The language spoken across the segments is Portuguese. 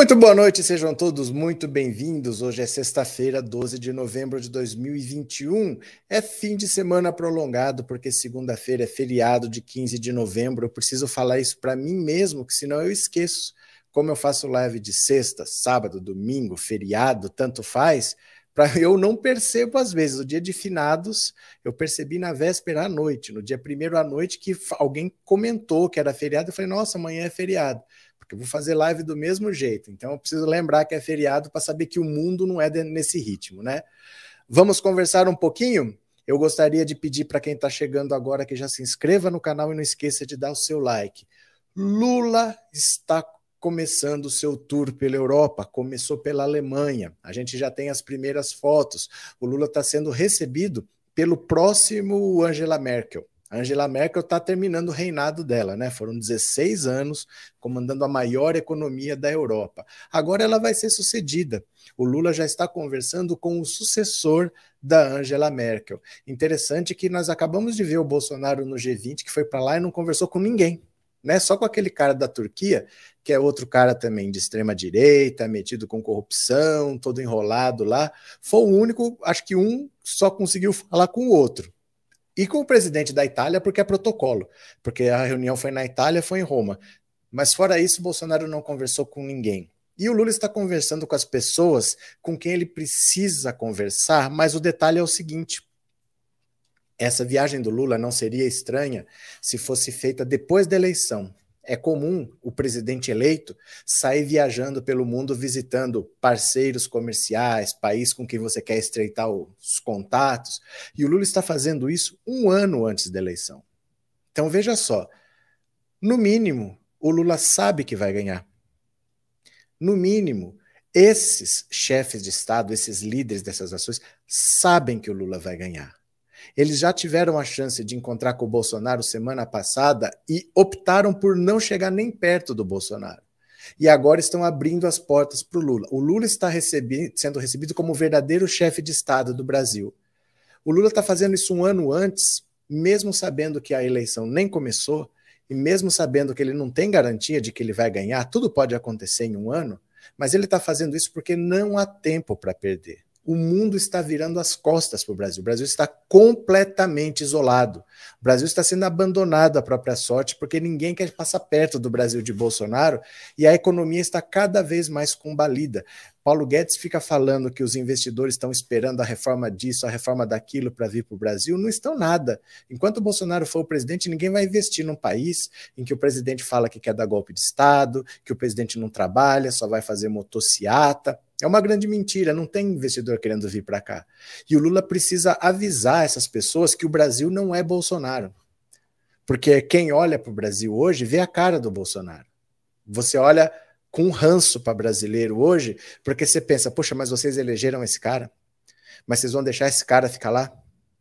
Muito boa noite, sejam todos muito bem-vindos. Hoje é sexta-feira, 12 de novembro de 2021. É fim de semana prolongado, porque segunda-feira é feriado de 15 de novembro. Eu preciso falar isso para mim mesmo, que senão eu esqueço. Como eu faço live de sexta, sábado, domingo, feriado, tanto faz, para eu não percebo às vezes. O dia de finados, eu percebi na véspera à noite, no dia primeiro à noite, que alguém comentou que era feriado. Eu falei, nossa, amanhã é feriado porque eu vou fazer live do mesmo jeito. Então eu preciso lembrar que é feriado para saber que o mundo não é nesse ritmo, né? Vamos conversar um pouquinho? Eu gostaria de pedir para quem está chegando agora que já se inscreva no canal e não esqueça de dar o seu like. Lula está começando o seu tour pela Europa, começou pela Alemanha. A gente já tem as primeiras fotos. O Lula está sendo recebido pelo próximo Angela Merkel. Angela Merkel está terminando o reinado dela, né? Foram 16 anos comandando a maior economia da Europa. Agora ela vai ser sucedida. O Lula já está conversando com o sucessor da Angela Merkel. Interessante que nós acabamos de ver o Bolsonaro no G20, que foi para lá e não conversou com ninguém. Né, só com aquele cara da Turquia, que é outro cara também de extrema direita, metido com corrupção, todo enrolado lá. Foi o único, acho que um só conseguiu falar com o outro e com o presidente da Itália, porque é protocolo, porque a reunião foi na Itália, foi em Roma. Mas fora isso, Bolsonaro não conversou com ninguém. E o Lula está conversando com as pessoas com quem ele precisa conversar, mas o detalhe é o seguinte: essa viagem do Lula não seria estranha se fosse feita depois da eleição, é comum o presidente eleito sair viajando pelo mundo visitando parceiros comerciais, país com quem você quer estreitar os contatos, e o Lula está fazendo isso um ano antes da eleição. Então veja só, no mínimo, o Lula sabe que vai ganhar. No mínimo, esses chefes de Estado, esses líderes dessas ações, sabem que o Lula vai ganhar. Eles já tiveram a chance de encontrar com o Bolsonaro semana passada e optaram por não chegar nem perto do Bolsonaro. E agora estão abrindo as portas para o Lula. O Lula está recebi sendo recebido como o verdadeiro chefe de Estado do Brasil. O Lula está fazendo isso um ano antes, mesmo sabendo que a eleição nem começou, e mesmo sabendo que ele não tem garantia de que ele vai ganhar, tudo pode acontecer em um ano, mas ele está fazendo isso porque não há tempo para perder o mundo está virando as costas para o Brasil. O Brasil está completamente isolado. O Brasil está sendo abandonado à própria sorte, porque ninguém quer passar perto do Brasil de Bolsonaro e a economia está cada vez mais combalida. Paulo Guedes fica falando que os investidores estão esperando a reforma disso, a reforma daquilo para vir para o Brasil. Não estão nada. Enquanto Bolsonaro for o presidente, ninguém vai investir num país em que o presidente fala que quer dar golpe de Estado, que o presidente não trabalha, só vai fazer motociata. É uma grande mentira, não tem investidor querendo vir para cá. E o Lula precisa avisar essas pessoas que o Brasil não é Bolsonaro. Porque quem olha para o Brasil hoje vê a cara do Bolsonaro. Você olha com ranço para brasileiro hoje, porque você pensa, poxa, mas vocês elegeram esse cara? Mas vocês vão deixar esse cara ficar lá?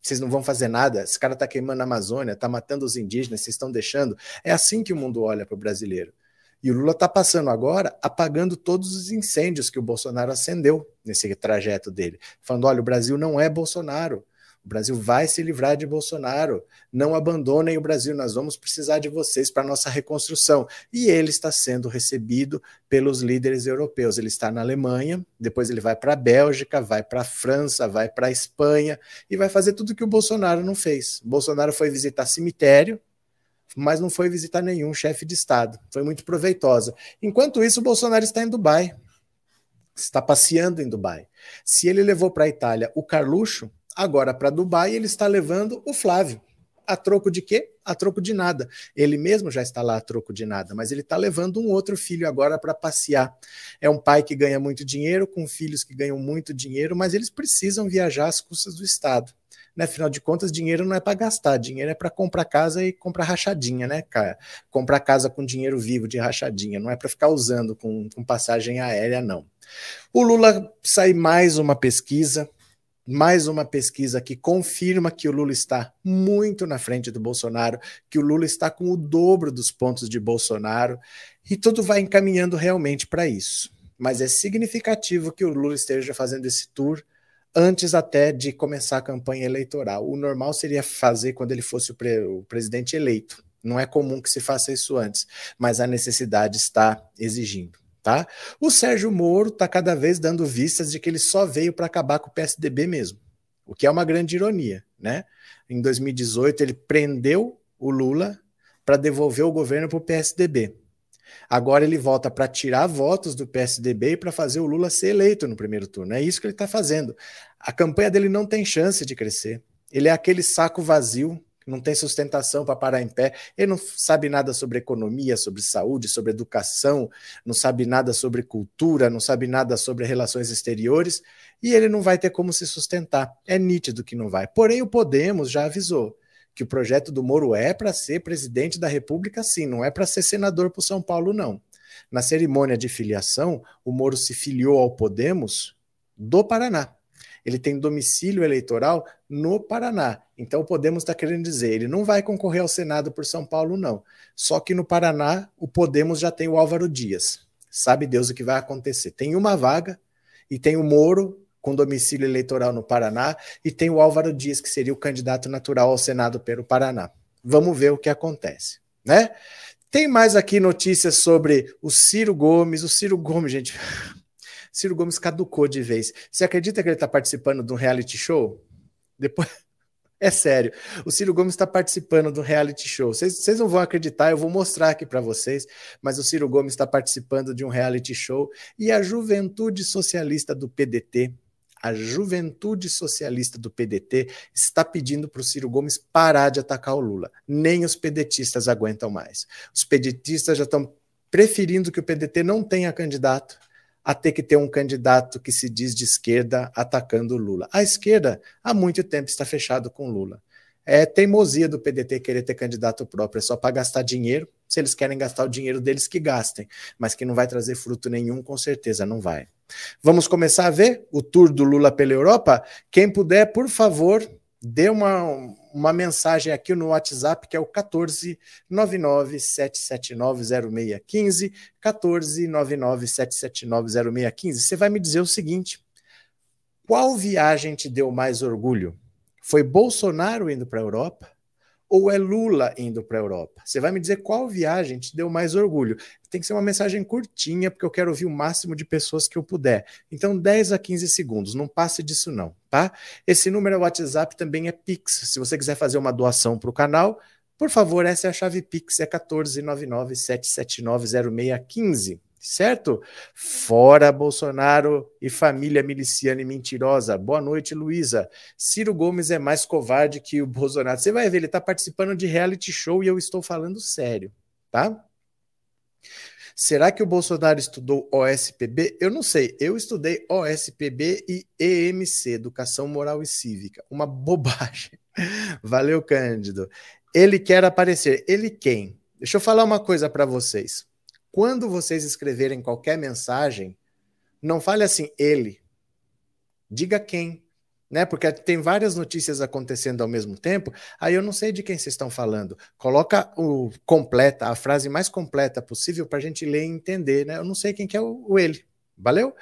Vocês não vão fazer nada? Esse cara está queimando a Amazônia, está matando os indígenas, vocês estão deixando? É assim que o mundo olha para o brasileiro. E o Lula está passando agora apagando todos os incêndios que o Bolsonaro acendeu nesse trajeto dele, falando: olha, o Brasil não é Bolsonaro. O Brasil vai se livrar de Bolsonaro. Não abandonem o Brasil, nós vamos precisar de vocês para nossa reconstrução. E ele está sendo recebido pelos líderes europeus. Ele está na Alemanha, depois ele vai para a Bélgica, vai para a França, vai para a Espanha e vai fazer tudo que o Bolsonaro não fez. O Bolsonaro foi visitar cemitério, mas não foi visitar nenhum chefe de Estado. Foi muito proveitosa. Enquanto isso, o Bolsonaro está em Dubai. Está passeando em Dubai. Se ele levou para a Itália o Carluxo, agora para Dubai ele está levando o Flávio. A troco de quê? A troco de nada. Ele mesmo já está lá a troco de nada, mas ele está levando um outro filho agora para passear. É um pai que ganha muito dinheiro, com filhos que ganham muito dinheiro, mas eles precisam viajar às custas do Estado né? Afinal de contas, dinheiro não é para gastar, dinheiro é para comprar casa e comprar rachadinha, né, cara? Comprar casa com dinheiro vivo de rachadinha, não é para ficar usando com, com passagem aérea, não. O Lula sai mais uma pesquisa, mais uma pesquisa que confirma que o Lula está muito na frente do Bolsonaro, que o Lula está com o dobro dos pontos de Bolsonaro, e tudo vai encaminhando realmente para isso. Mas é significativo que o Lula esteja fazendo esse tour antes até de começar a campanha eleitoral. O normal seria fazer quando ele fosse o, pre o presidente eleito. Não é comum que se faça isso antes, mas a necessidade está exigindo. Tá? O Sérgio Moro está cada vez dando vistas de que ele só veio para acabar com o PSDB mesmo, o que é uma grande ironia. Né? Em 2018, ele prendeu o Lula para devolver o governo para o PSDB. Agora ele volta para tirar votos do PSDB e para fazer o Lula ser eleito no primeiro turno. É isso que ele está fazendo. A campanha dele não tem chance de crescer. Ele é aquele saco vazio não tem sustentação para parar em pé, ele não sabe nada sobre economia, sobre saúde, sobre educação, não sabe nada sobre cultura, não sabe nada sobre relações exteriores, e ele não vai ter como se sustentar. É nítido que não vai. Porém, o Podemos já avisou que o projeto do Moro é para ser presidente da República, sim, não é para ser senador para São Paulo, não. Na cerimônia de filiação, o Moro se filiou ao Podemos do Paraná ele tem domicílio eleitoral no Paraná. Então Podemos está querendo dizer, ele não vai concorrer ao Senado por São Paulo, não. Só que no Paraná, o Podemos já tem o Álvaro Dias. Sabe Deus o que vai acontecer. Tem uma vaga e tem o Moro com domicílio eleitoral no Paraná e tem o Álvaro Dias, que seria o candidato natural ao Senado pelo Paraná. Vamos ver o que acontece, né? Tem mais aqui notícias sobre o Ciro Gomes. O Ciro Gomes, gente, Ciro Gomes caducou de vez. Você acredita que ele está participando de um reality show? Depois. É sério. O Ciro Gomes está participando um reality show. Vocês não vão acreditar, eu vou mostrar aqui para vocês, mas o Ciro Gomes está participando de um reality show e a juventude socialista do PDT, a juventude socialista do PDT, está pedindo para o Ciro Gomes parar de atacar o Lula. Nem os pedetistas aguentam mais. Os pedetistas já estão preferindo que o PDT não tenha candidato a ter que ter um candidato que se diz de esquerda atacando Lula. A esquerda há muito tempo está fechado com Lula. É teimosia do PDT querer ter candidato próprio, é só para gastar dinheiro. Se eles querem gastar o dinheiro deles, que gastem, mas que não vai trazer fruto nenhum, com certeza não vai. Vamos começar a ver o tour do Lula pela Europa? Quem puder, por favor, dê uma, uma mensagem aqui no WhatsApp, que é o 14997790615, 14997790615. Você vai me dizer o seguinte: qual viagem te deu mais orgulho? Foi Bolsonaro indo para a Europa? Ou é Lula indo para a Europa? Você vai me dizer qual viagem te deu mais orgulho. Tem que ser uma mensagem curtinha, porque eu quero ouvir o máximo de pessoas que eu puder. Então, 10 a 15 segundos, não passe disso não, tá? Esse número é WhatsApp, também é Pix. Se você quiser fazer uma doação para o canal, por favor, essa é a chave Pix, é 1499 779 0615 certo? Fora Bolsonaro e família miliciana e mentirosa. Boa noite, Luísa. Ciro Gomes é mais covarde que o Bolsonaro. Você vai ver, ele está participando de reality show e eu estou falando sério, tá? Será que o Bolsonaro estudou OSPB? Eu não sei. Eu estudei OSPB e EMC, Educação Moral e Cívica. Uma bobagem. Valeu, Cândido. Ele quer aparecer. Ele quem? Deixa eu falar uma coisa para vocês. Quando vocês escreverem qualquer mensagem, não fale assim, ele. Diga quem. Né? Porque tem várias notícias acontecendo ao mesmo tempo, aí eu não sei de quem vocês estão falando. Coloca o completa, a frase mais completa possível para a gente ler e entender, né? Eu não sei quem que é o, o ele. Valeu?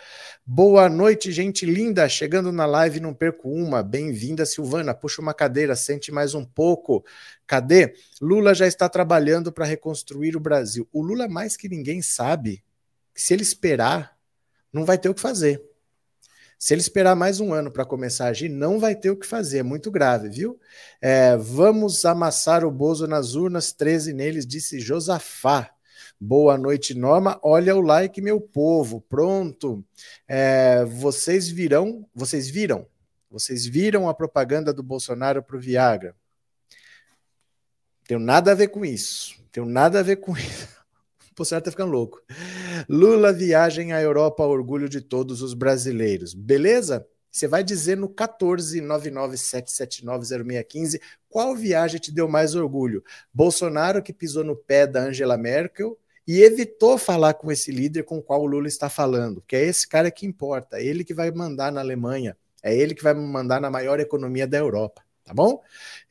Boa noite, gente linda. Chegando na live, não perco uma. Bem-vinda, Silvana. Puxa uma cadeira, sente mais um pouco. Cadê? Lula já está trabalhando para reconstruir o Brasil. O Lula, mais que ninguém, sabe que se ele esperar, não vai ter o que fazer. Se ele esperar mais um ano para começar a agir, não vai ter o que fazer. É muito grave, viu? É, vamos amassar o Bozo nas urnas, 13 neles, disse Josafá. Boa noite, Norma. Olha o like, meu povo. Pronto. É, vocês virão, vocês viram, vocês viram a propaganda do Bolsonaro para o Viagra? Tenho nada a ver com isso. Tenho nada a ver com isso. O Bolsonaro tá ficando louco. Lula viagem à Europa, orgulho de todos os brasileiros. Beleza? Você vai dizer no 14997790615 qual viagem te deu mais orgulho? Bolsonaro que pisou no pé da Angela Merkel e evitou falar com esse líder com o qual o Lula está falando, que é esse cara que importa, é ele que vai mandar na Alemanha, é ele que vai mandar na maior economia da Europa, tá bom?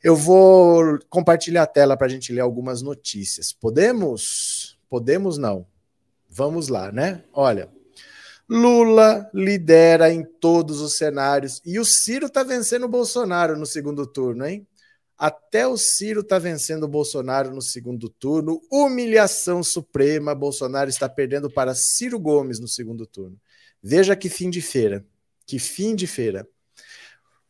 Eu vou compartilhar a tela para a gente ler algumas notícias. Podemos? Podemos não. Vamos lá, né? Olha, Lula lidera em todos os cenários e o Ciro está vencendo o Bolsonaro no segundo turno, hein? Até o Ciro está vencendo o Bolsonaro no segundo turno. Humilhação suprema. Bolsonaro está perdendo para Ciro Gomes no segundo turno. Veja que fim de feira. Que fim de feira.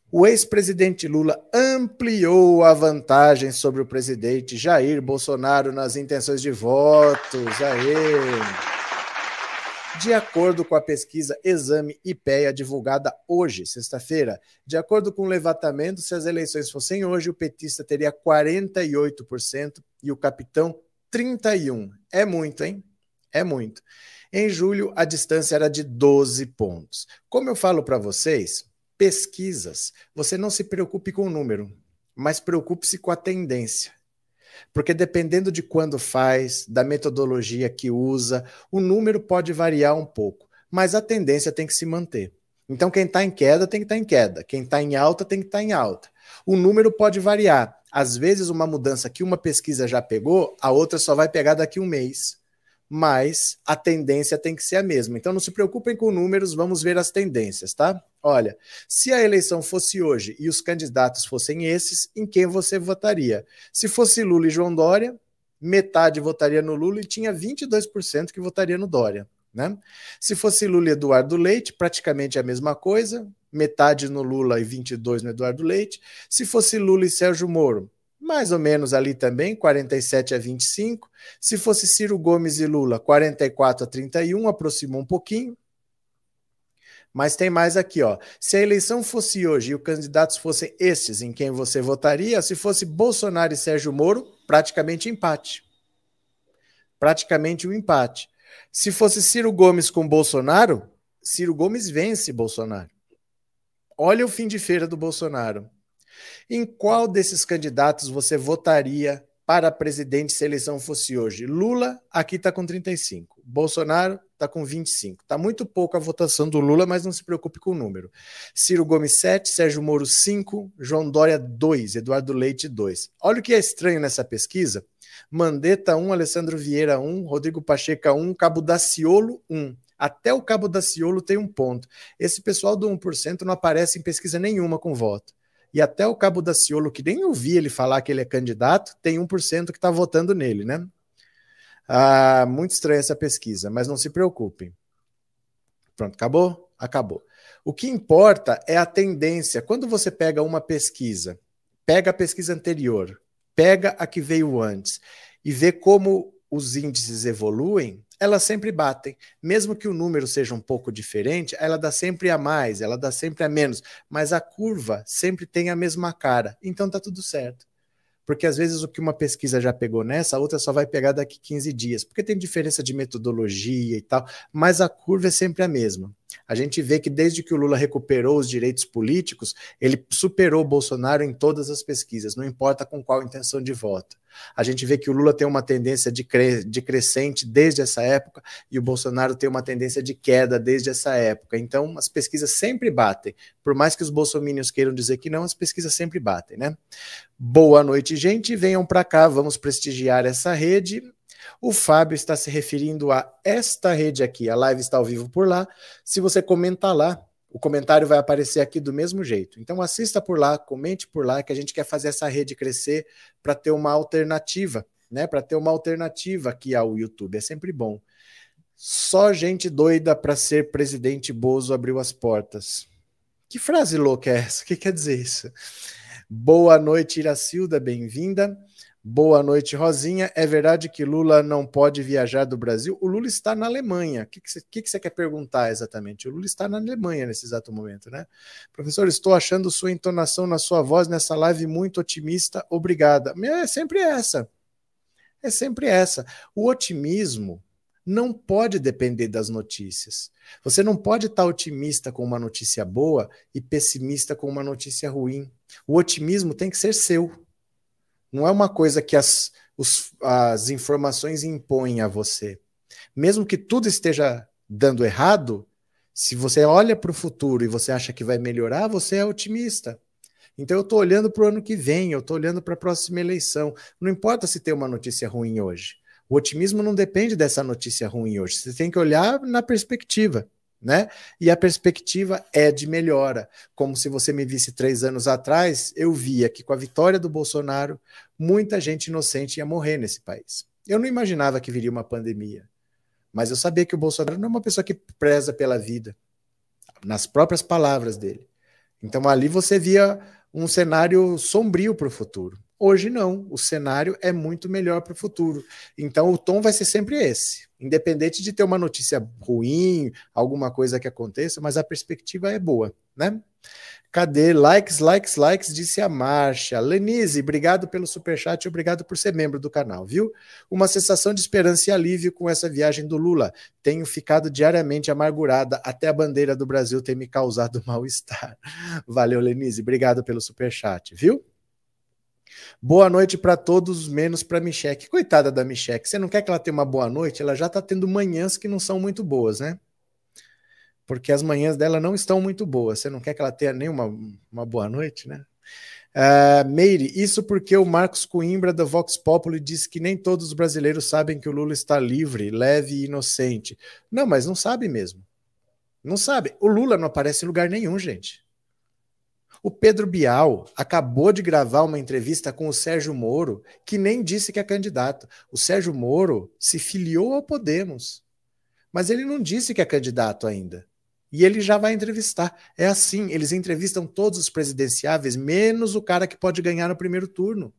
O ex-presidente Lula ampliou a vantagem sobre o presidente Jair Bolsonaro nas intenções de votos. Aê! De acordo com a pesquisa Exame IPEA, divulgada hoje, sexta-feira, de acordo com o levantamento, se as eleições fossem hoje, o petista teria 48% e o capitão 31%. É muito, hein? É muito. Em julho, a distância era de 12 pontos. Como eu falo para vocês, pesquisas, você não se preocupe com o número, mas preocupe-se com a tendência. Porque dependendo de quando faz, da metodologia que usa, o número pode variar um pouco, mas a tendência tem que se manter. Então, quem está em queda tem que estar tá em queda, quem está em alta tem que estar tá em alta. O número pode variar. Às vezes, uma mudança que uma pesquisa já pegou, a outra só vai pegar daqui um mês mas a tendência tem que ser a mesma. Então não se preocupem com números, vamos ver as tendências, tá? Olha, se a eleição fosse hoje e os candidatos fossem esses, em quem você votaria? Se fosse Lula e João Dória, metade votaria no Lula e tinha 22% que votaria no Dória. Né? Se fosse Lula e Eduardo Leite, praticamente a mesma coisa, metade no Lula e 22 no Eduardo Leite. Se fosse Lula e Sérgio Moro, mais ou menos ali também, 47 a 25. Se fosse Ciro Gomes e Lula, 44 a 31, aproximou um pouquinho. Mas tem mais aqui, ó. Se a eleição fosse hoje e os candidatos fossem estes em quem você votaria, se fosse Bolsonaro e Sérgio Moro, praticamente empate. Praticamente um empate. Se fosse Ciro Gomes com Bolsonaro, Ciro Gomes vence Bolsonaro. Olha o fim de feira do Bolsonaro. Em qual desses candidatos você votaria para presidente se a eleição fosse hoje? Lula, aqui está com 35. Bolsonaro está com 25. Está muito pouco a votação do Lula, mas não se preocupe com o número. Ciro Gomes, 7. Sérgio Moro, 5. João Dória, 2. Eduardo Leite, 2. Olha o que é estranho nessa pesquisa. Mandetta, 1. Alessandro Vieira, 1. Rodrigo Pacheco, 1. Cabo Daciolo, 1. Até o Cabo Daciolo tem um ponto. Esse pessoal do 1% não aparece em pesquisa nenhuma com voto. E até o Cabo da Ciolo, que nem ouvi ele falar que ele é candidato, tem 1% que está votando nele, né? Ah, muito estranha essa pesquisa, mas não se preocupem. Pronto, acabou? Acabou. O que importa é a tendência. Quando você pega uma pesquisa, pega a pesquisa anterior, pega a que veio antes e vê como os índices evoluem, elas sempre batem. Mesmo que o número seja um pouco diferente, ela dá sempre a mais, ela dá sempre a menos, mas a curva sempre tem a mesma cara. Então tá tudo certo. Porque às vezes o que uma pesquisa já pegou nessa, a outra só vai pegar daqui 15 dias, porque tem diferença de metodologia e tal, mas a curva é sempre a mesma. A gente vê que desde que o Lula recuperou os direitos políticos, ele superou o Bolsonaro em todas as pesquisas, não importa com qual intenção de voto. A gente vê que o Lula tem uma tendência de, cre de crescente desde essa época e o Bolsonaro tem uma tendência de queda desde essa época. Então, as pesquisas sempre batem. Por mais que os bolsominions queiram dizer que não, as pesquisas sempre batem, né? Boa noite, gente. Venham para cá, vamos prestigiar essa rede. O Fábio está se referindo a esta rede aqui. A live está ao vivo por lá. Se você comentar lá, o comentário vai aparecer aqui do mesmo jeito. Então assista por lá, comente por lá, que a gente quer fazer essa rede crescer para ter uma alternativa, né? Para ter uma alternativa aqui ao YouTube. É sempre bom. Só gente doida para ser presidente Bozo abriu as portas. Que frase louca é essa? O que quer dizer isso? Boa noite, Iracilda, bem-vinda. Boa noite, Rosinha. É verdade que Lula não pode viajar do Brasil? O Lula está na Alemanha. O que, que, você, que, que você quer perguntar exatamente? O Lula está na Alemanha nesse exato momento, né? Professor, estou achando sua entonação na sua voz nessa live muito otimista. Obrigada. É sempre essa. É sempre essa. O otimismo não pode depender das notícias. Você não pode estar otimista com uma notícia boa e pessimista com uma notícia ruim. O otimismo tem que ser seu. Não é uma coisa que as, os, as informações impõem a você. Mesmo que tudo esteja dando errado, se você olha para o futuro e você acha que vai melhorar, você é otimista. Então eu estou olhando para o ano que vem, eu estou olhando para a próxima eleição. Não importa se tem uma notícia ruim hoje. O otimismo não depende dessa notícia ruim hoje. Você tem que olhar na perspectiva. Né? E a perspectiva é de melhora. Como se você me visse três anos atrás, eu via que com a vitória do Bolsonaro, muita gente inocente ia morrer nesse país. Eu não imaginava que viria uma pandemia, mas eu sabia que o Bolsonaro não é uma pessoa que preza pela vida, nas próprias palavras dele. Então ali você via um cenário sombrio para o futuro. Hoje não, o cenário é muito melhor para o futuro. Então o tom vai ser sempre esse, independente de ter uma notícia ruim, alguma coisa que aconteça, mas a perspectiva é boa, né? Cadê? Likes, likes, likes, disse a Marcha. Lenise, obrigado pelo superchat e obrigado por ser membro do canal, viu? Uma sensação de esperança e alívio com essa viagem do Lula. Tenho ficado diariamente amargurada, até a bandeira do Brasil ter me causado mal-estar. Valeu, Lenise, obrigado pelo superchat, viu? Boa noite para todos, menos para Micheque. Coitada da Micheque, você não quer que ela tenha uma boa noite? Ela já está tendo manhãs que não são muito boas, né? Porque as manhãs dela não estão muito boas. Você não quer que ela tenha nem uma, uma boa noite, né? Uh, Meire, isso porque o Marcos Coimbra da Vox Populi disse que nem todos os brasileiros sabem que o Lula está livre, leve e inocente. Não, mas não sabe mesmo. Não sabe. O Lula não aparece em lugar nenhum, gente. O Pedro Bial acabou de gravar uma entrevista com o Sérgio Moro, que nem disse que é candidato. O Sérgio Moro se filiou ao Podemos, mas ele não disse que é candidato ainda. E ele já vai entrevistar. É assim, eles entrevistam todos os presidenciáveis, menos o cara que pode ganhar no primeiro turno.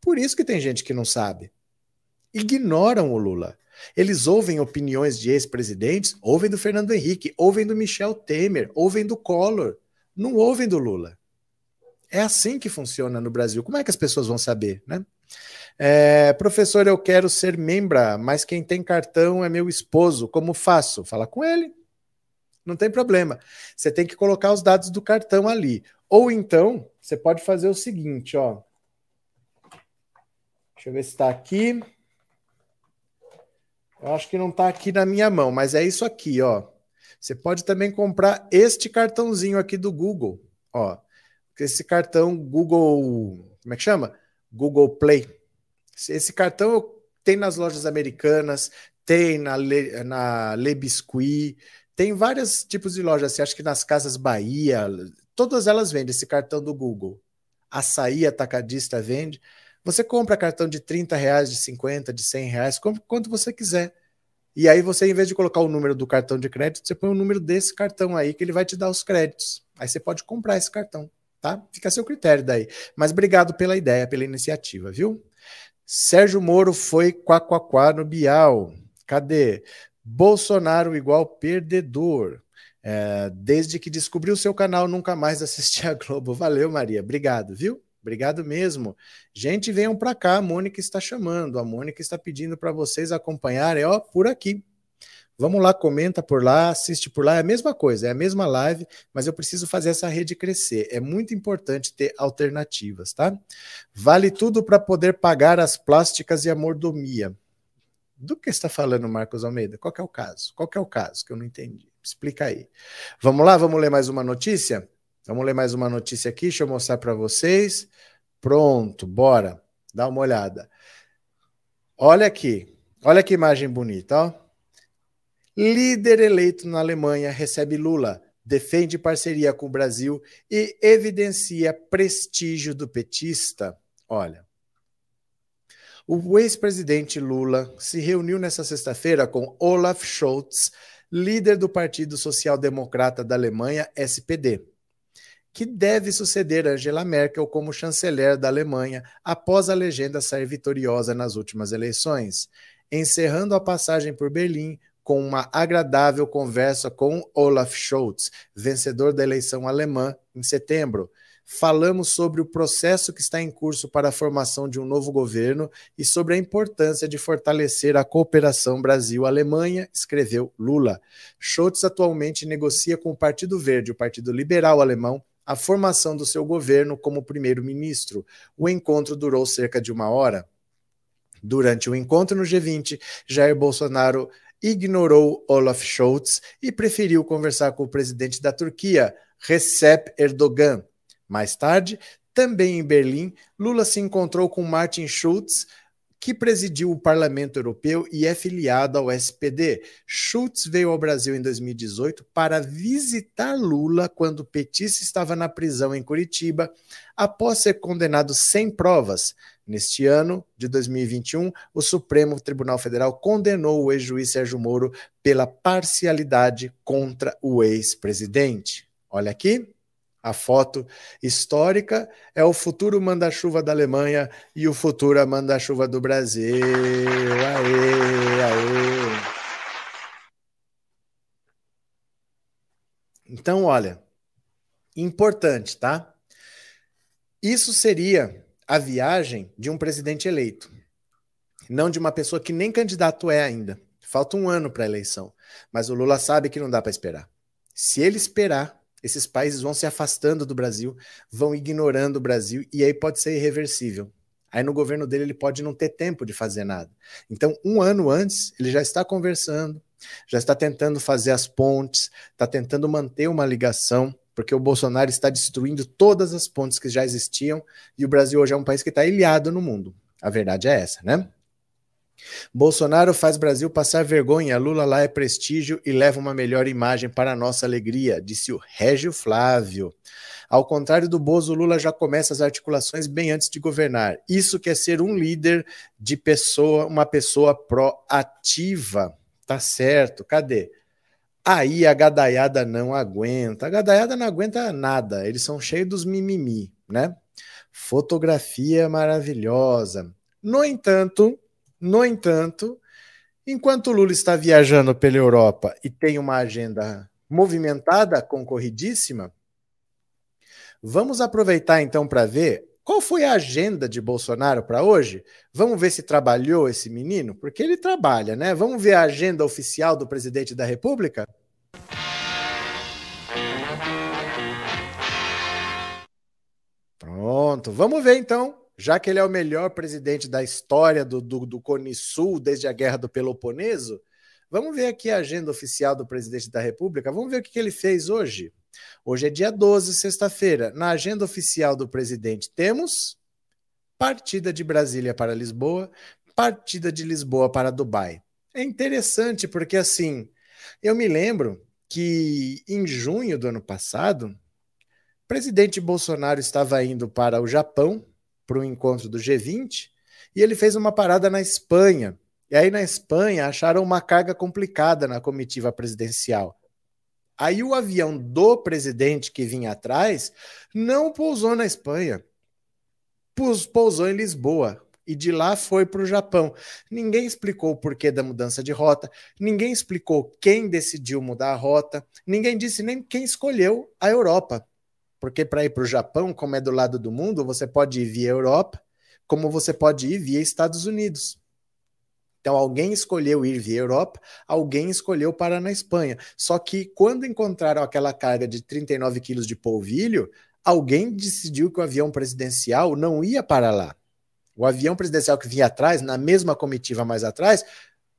Por isso que tem gente que não sabe. Ignoram o Lula. Eles ouvem opiniões de ex-presidentes, ouvem do Fernando Henrique, ouvem do Michel Temer, ouvem do Collor não ouvem do Lula. É assim que funciona no Brasil. Como é que as pessoas vão saber, né? É, professor, eu quero ser membra, mas quem tem cartão é meu esposo. Como faço? Fala com ele. Não tem problema. Você tem que colocar os dados do cartão ali. Ou então, você pode fazer o seguinte, ó. Deixa eu ver se está aqui. Eu acho que não está aqui na minha mão, mas é isso aqui, ó. Você pode também comprar este cartãozinho aqui do Google, ó. Esse cartão Google, como é que chama? Google Play. Esse cartão tem nas lojas americanas, tem na Le, na Le Biscuit, tem vários tipos de lojas. Você acha que nas Casas Bahia, todas elas vendem esse cartão do Google. Açaí Atacadista vende. Você compra cartão de 30 reais, de 50, de 100 reais, compra quanto você quiser. E aí você, em vez de colocar o número do cartão de crédito, você põe o número desse cartão aí, que ele vai te dar os créditos. Aí você pode comprar esse cartão, tá? Fica a seu critério daí. Mas obrigado pela ideia, pela iniciativa, viu? Sérgio Moro foi quaquaquá no Bial. Cadê? Bolsonaro igual perdedor. É, desde que descobriu o seu canal, nunca mais assisti a Globo. Valeu, Maria. Obrigado, viu? Obrigado mesmo. Gente, venham para cá, a Mônica está chamando, a Mônica está pedindo para vocês acompanharem, ó, por aqui. Vamos lá, comenta por lá, assiste por lá, é a mesma coisa, é a mesma live, mas eu preciso fazer essa rede crescer. É muito importante ter alternativas, tá? Vale tudo para poder pagar as plásticas e a mordomia. Do que está falando, Marcos Almeida? Qual é o caso? Qual é o caso que eu não entendi? Explica aí. Vamos lá, vamos ler mais uma notícia? Vamos ler mais uma notícia aqui, deixa eu mostrar para vocês. Pronto, bora. Dá uma olhada. Olha aqui. Olha que imagem bonita, ó. Líder eleito na Alemanha recebe Lula, defende parceria com o Brasil e evidencia prestígio do petista. Olha. O ex-presidente Lula se reuniu nesta sexta-feira com Olaf Scholz, líder do Partido Social Democrata da Alemanha, SPD que deve suceder Angela Merkel como chanceler da Alemanha após a legenda sair vitoriosa nas últimas eleições, encerrando a passagem por Berlim com uma agradável conversa com Olaf Scholz, vencedor da eleição alemã em setembro. Falamos sobre o processo que está em curso para a formação de um novo governo e sobre a importância de fortalecer a cooperação Brasil-Alemanha, escreveu Lula. Scholz atualmente negocia com o Partido Verde, o Partido Liberal Alemão, a formação do seu governo como primeiro-ministro. O encontro durou cerca de uma hora. Durante o encontro no G20, Jair Bolsonaro ignorou Olaf Scholz e preferiu conversar com o presidente da Turquia, Recep Erdogan. Mais tarde, também em Berlim, Lula se encontrou com Martin Schulz, que presidiu o Parlamento Europeu e é filiado ao SPD. Schultz veio ao Brasil em 2018 para visitar Lula quando petista estava na prisão em Curitiba, após ser condenado sem provas. Neste ano de 2021, o Supremo Tribunal Federal condenou o ex-juiz Sérgio Moro pela parcialidade contra o ex-presidente. Olha aqui. A foto histórica é o futuro manda-chuva da Alemanha e o futuro manda-chuva do Brasil. Aê, aê. Então, olha, importante, tá? Isso seria a viagem de um presidente eleito, não de uma pessoa que nem candidato é ainda. Falta um ano para a eleição, mas o Lula sabe que não dá para esperar. Se ele esperar, esses países vão se afastando do Brasil, vão ignorando o Brasil e aí pode ser irreversível. Aí no governo dele ele pode não ter tempo de fazer nada. Então, um ano antes, ele já está conversando, já está tentando fazer as pontes, está tentando manter uma ligação, porque o Bolsonaro está destruindo todas as pontes que já existiam e o Brasil hoje é um país que está ilhado no mundo. A verdade é essa, né? Bolsonaro faz Brasil passar vergonha, Lula lá é prestígio e leva uma melhor imagem para nossa alegria, disse o Régio Flávio. Ao contrário do Bozo, Lula já começa as articulações bem antes de governar. Isso quer ser um líder de pessoa, uma pessoa proativa. Tá certo, cadê? Aí a gadaiada não aguenta. A gadaiada não aguenta nada, eles são cheios dos mimimi, né? Fotografia maravilhosa. No entanto, no entanto, enquanto Lula está viajando pela Europa e tem uma agenda movimentada, concorridíssima, vamos aproveitar então para ver qual foi a agenda de Bolsonaro para hoje? Vamos ver se trabalhou esse menino, porque ele trabalha, né? Vamos ver a agenda oficial do presidente da República? Pronto, vamos ver então já que ele é o melhor presidente da história do, do, do Cone Sul desde a Guerra do Peloponeso, vamos ver aqui a agenda oficial do presidente da República. Vamos ver o que, que ele fez hoje. Hoje é dia 12, sexta-feira. Na agenda oficial do presidente temos partida de Brasília para Lisboa, partida de Lisboa para Dubai. É interessante porque assim, eu me lembro que em junho do ano passado, o presidente Bolsonaro estava indo para o Japão para o encontro do G20 e ele fez uma parada na Espanha. E aí na Espanha acharam uma carga complicada na comitiva presidencial. Aí o avião do presidente que vinha atrás não pousou na Espanha, pousou em Lisboa e de lá foi para o Japão. Ninguém explicou o porquê da mudança de rota, ninguém explicou quem decidiu mudar a rota, ninguém disse nem quem escolheu a Europa. Porque para ir para o Japão, como é do lado do mundo, você pode ir via Europa, como você pode ir via Estados Unidos. Então, alguém escolheu ir via Europa, alguém escolheu parar na Espanha. Só que quando encontraram aquela carga de 39 quilos de polvilho, alguém decidiu que o avião presidencial não ia para lá. O avião presidencial que vinha atrás, na mesma comitiva mais atrás,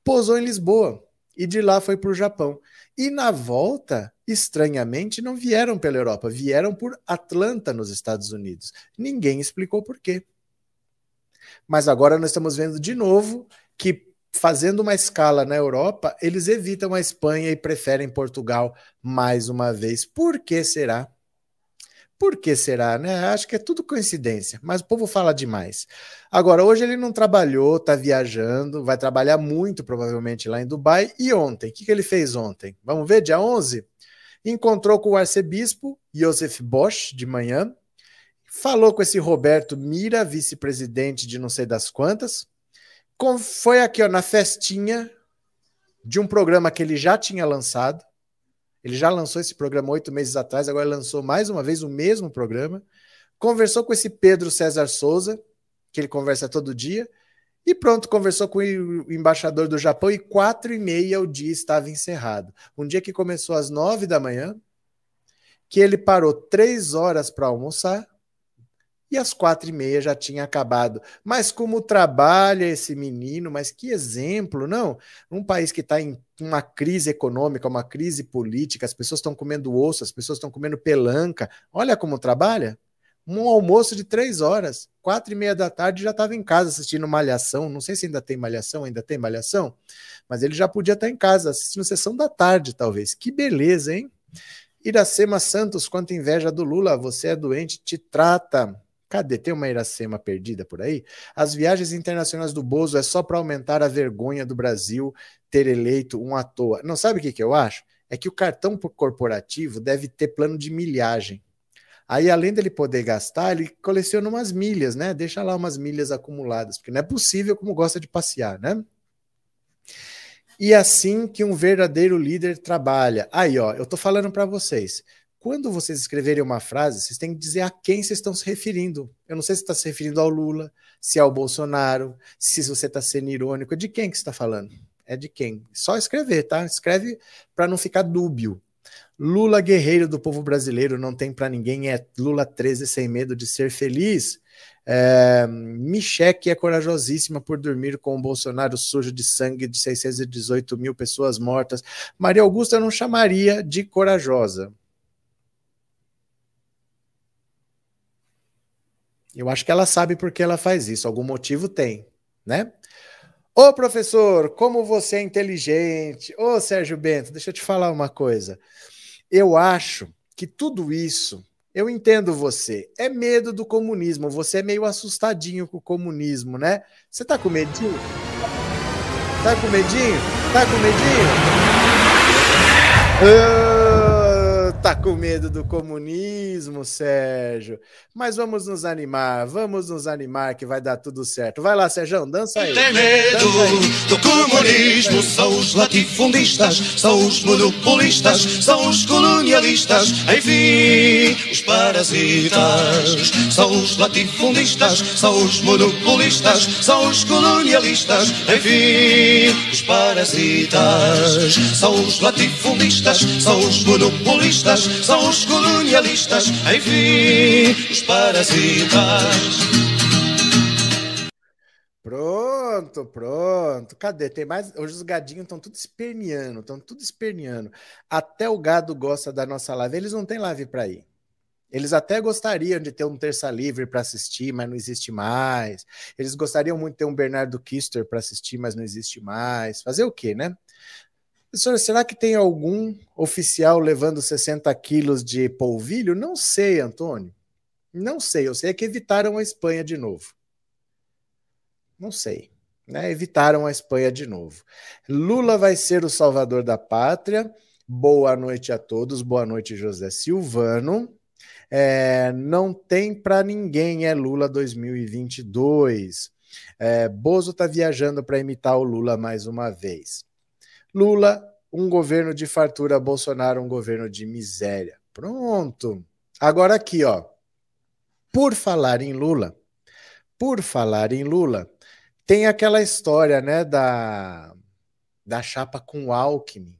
pousou em Lisboa e de lá foi para o Japão. E na volta, estranhamente, não vieram pela Europa, vieram por Atlanta, nos Estados Unidos. Ninguém explicou por quê. Mas agora nós estamos vendo de novo que, fazendo uma escala na Europa, eles evitam a Espanha e preferem Portugal mais uma vez. Por que será? Por que será, né? Acho que é tudo coincidência, mas o povo fala demais. Agora, hoje ele não trabalhou, tá viajando, vai trabalhar muito provavelmente lá em Dubai. E ontem, o que, que ele fez ontem? Vamos ver, dia 11? Encontrou com o arcebispo Josef Bosch de manhã, falou com esse Roberto Mira, vice-presidente de não sei das quantas, foi aqui ó, na festinha de um programa que ele já tinha lançado, ele já lançou esse programa oito meses atrás, agora lançou mais uma vez o mesmo programa. Conversou com esse Pedro César Souza, que ele conversa todo dia, e pronto, conversou com o embaixador do Japão e quatro e meia o dia estava encerrado. Um dia que começou às nove da manhã, que ele parou três horas para almoçar, e às quatro e meia já tinha acabado. Mas como trabalha esse menino, mas que exemplo, não? Um país que está em uma crise econômica, uma crise política, as pessoas estão comendo osso, as pessoas estão comendo pelanca. Olha como trabalha. Um almoço de três horas. quatro e meia da tarde já estava em casa assistindo Malhação. Não sei se ainda tem Malhação, ainda tem Malhação, mas ele já podia estar em casa assistindo sessão da tarde, talvez. Que beleza, hein? Iracema Santos, quanta inveja do Lula, você é doente, te trata. Cadê? Tem uma Iracema perdida por aí? As viagens internacionais do Bozo é só para aumentar a vergonha do Brasil ter eleito um à toa. Não sabe o que, que eu acho? É que o cartão corporativo deve ter plano de milhagem. Aí, além dele poder gastar, ele coleciona umas milhas, né? Deixa lá umas milhas acumuladas, porque não é possível como gosta de passear, né? E assim que um verdadeiro líder trabalha. Aí, ó, eu tô falando para vocês. Quando vocês escreverem uma frase, vocês têm que dizer a quem vocês estão se referindo. Eu não sei se está se referindo ao Lula, se é ao Bolsonaro, se você está sendo irônico. De quem que está falando? É de quem? Só escrever, tá? Escreve para não ficar dúbio. Lula guerreiro do povo brasileiro, não tem para ninguém, é Lula 13 sem medo de ser feliz. É, Micheque é corajosíssima por dormir com o Bolsonaro sujo de sangue de 618 mil pessoas mortas. Maria Augusta não chamaria de corajosa. Eu acho que ela sabe por que ela faz isso, algum motivo tem, né? Ô professor, como você é inteligente. Ô Sérgio Bento, deixa eu te falar uma coisa. Eu acho que tudo isso, eu entendo você, é medo do comunismo. Você é meio assustadinho com o comunismo, né? Você tá com medinho? Tá com medinho? Tá com medinho? Uh tá com medo do comunismo, Sérgio. Mas vamos nos animar, vamos nos animar que vai dar tudo certo. Vai lá, Sérgio, dança aí. Tem medo do comunismo, são os latifundistas, são os monopolistas, são os colonialistas, enfim, os parasitas. São os latifundistas, são os monopolistas, são os colonialistas, enfim, os parasitas. São os latifundistas, são os monopolistas são os colonialistas, enfim, os parasitas. Pronto, pronto. Cadê? Tem mais. Hoje os gadinhos estão tudo esperneando, estão tudo esperneando. Até o gado gosta da nossa live. Eles não têm live para ir. Eles até gostariam de ter um terça livre para assistir, mas não existe mais. Eles gostariam muito de ter um Bernardo Kister para assistir, mas não existe mais. Fazer o quê, né? Professor, será que tem algum oficial levando 60 quilos de polvilho? Não sei, Antônio. Não sei. Eu sei é que evitaram a Espanha de novo. Não sei. Né? Evitaram a Espanha de novo. Lula vai ser o salvador da pátria. Boa noite a todos. Boa noite, José Silvano. É, não tem para ninguém, é Lula 2022. É, Bozo está viajando para imitar o Lula mais uma vez. Lula, um governo de fartura, Bolsonaro, um governo de miséria. Pronto. Agora aqui, ó. Por falar em Lula, por falar em Lula, tem aquela história, né, da, da chapa com Alckmin,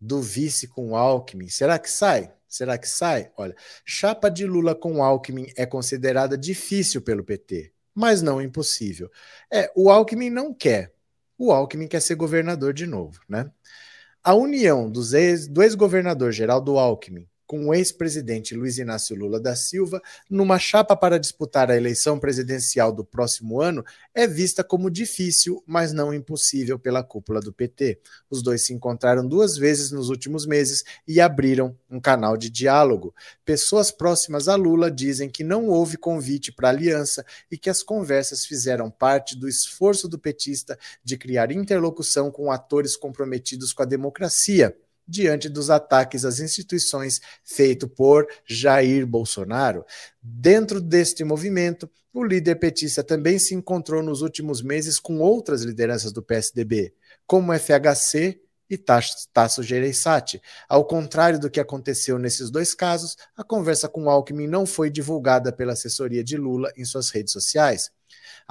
do vice com Alckmin. Será que sai? Será que sai? Olha, chapa de Lula com Alckmin é considerada difícil pelo PT, mas não impossível. É, o Alckmin não quer, o Alckmin quer ser governador de novo, né? A união dos ex, do ex-governador Geraldo Alckmin com o ex-presidente Luiz Inácio Lula da Silva numa chapa para disputar a eleição presidencial do próximo ano é vista como difícil, mas não impossível pela cúpula do PT. Os dois se encontraram duas vezes nos últimos meses e abriram um canal de diálogo. Pessoas próximas a Lula dizem que não houve convite para aliança e que as conversas fizeram parte do esforço do petista de criar interlocução com atores comprometidos com a democracia diante dos ataques às instituições feito por Jair Bolsonaro. Dentro deste movimento, o líder petista também se encontrou nos últimos meses com outras lideranças do PSDB, como FHC e Tasso Gereissati. Ao contrário do que aconteceu nesses dois casos, a conversa com Alckmin não foi divulgada pela assessoria de Lula em suas redes sociais.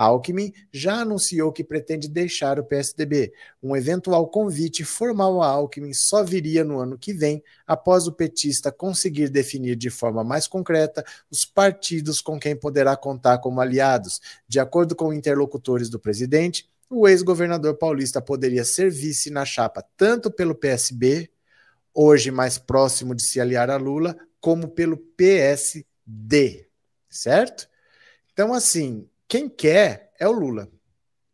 Alckmin já anunciou que pretende deixar o PSDB. Um eventual convite formal a Alckmin só viria no ano que vem, após o petista conseguir definir de forma mais concreta os partidos com quem poderá contar como aliados. De acordo com interlocutores do presidente, o ex-governador paulista poderia ser vice na chapa tanto pelo PSB, hoje mais próximo de se aliar a Lula, como pelo PSD, certo? Então, assim, quem quer é o Lula.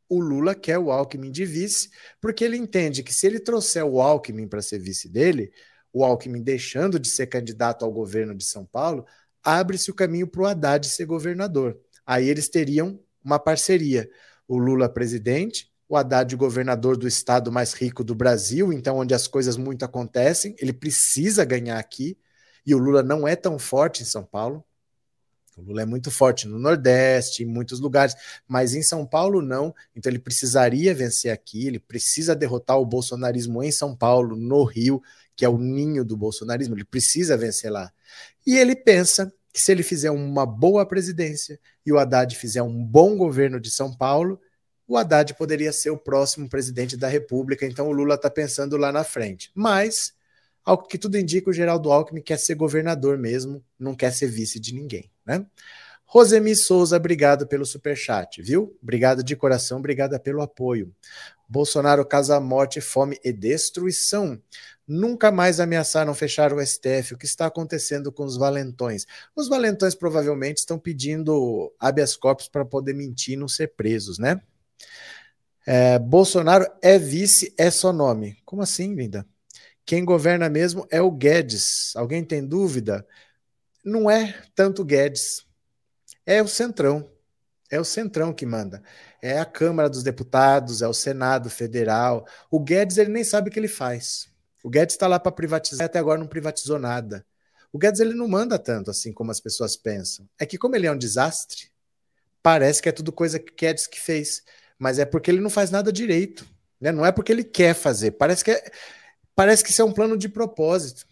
O Lula quer o Alckmin de vice, porque ele entende que se ele trouxer o Alckmin para ser vice dele, o Alckmin deixando de ser candidato ao governo de São Paulo, abre-se o caminho para o Haddad ser governador. Aí eles teriam uma parceria. O Lula presidente, o Haddad governador do estado mais rico do Brasil, então onde as coisas muito acontecem, ele precisa ganhar aqui, e o Lula não é tão forte em São Paulo. O Lula é muito forte no Nordeste, em muitos lugares, mas em São Paulo não. Então ele precisaria vencer aqui, ele precisa derrotar o bolsonarismo em São Paulo, no Rio, que é o ninho do bolsonarismo, ele precisa vencer lá. E ele pensa que se ele fizer uma boa presidência e o Haddad fizer um bom governo de São Paulo, o Haddad poderia ser o próximo presidente da República. Então o Lula está pensando lá na frente. Mas, ao que tudo indica, o Geraldo Alckmin quer ser governador mesmo, não quer ser vice de ninguém. Né? Rosemi Souza, obrigado pelo superchat, viu? Obrigado de coração, obrigada pelo apoio. Bolsonaro casa morte, fome e destruição. Nunca mais ameaçaram fechar o STF. O que está acontecendo com os valentões? Os valentões provavelmente estão pedindo habeas corpus para poder mentir e não ser presos, né? É, Bolsonaro é vice, é só nome. Como assim, linda? Quem governa mesmo é o Guedes. Alguém tem dúvida? Não é tanto Guedes, é o Centrão. É o Centrão que manda. É a Câmara dos Deputados, é o Senado Federal. O Guedes ele nem sabe o que ele faz. O Guedes está lá para privatizar, até agora não privatizou nada. O Guedes ele não manda tanto assim como as pessoas pensam. É que como ele é um desastre, parece que é tudo coisa que Guedes que fez, mas é porque ele não faz nada direito, né? Não é porque ele quer fazer. Parece que é, parece que isso é um plano de propósito.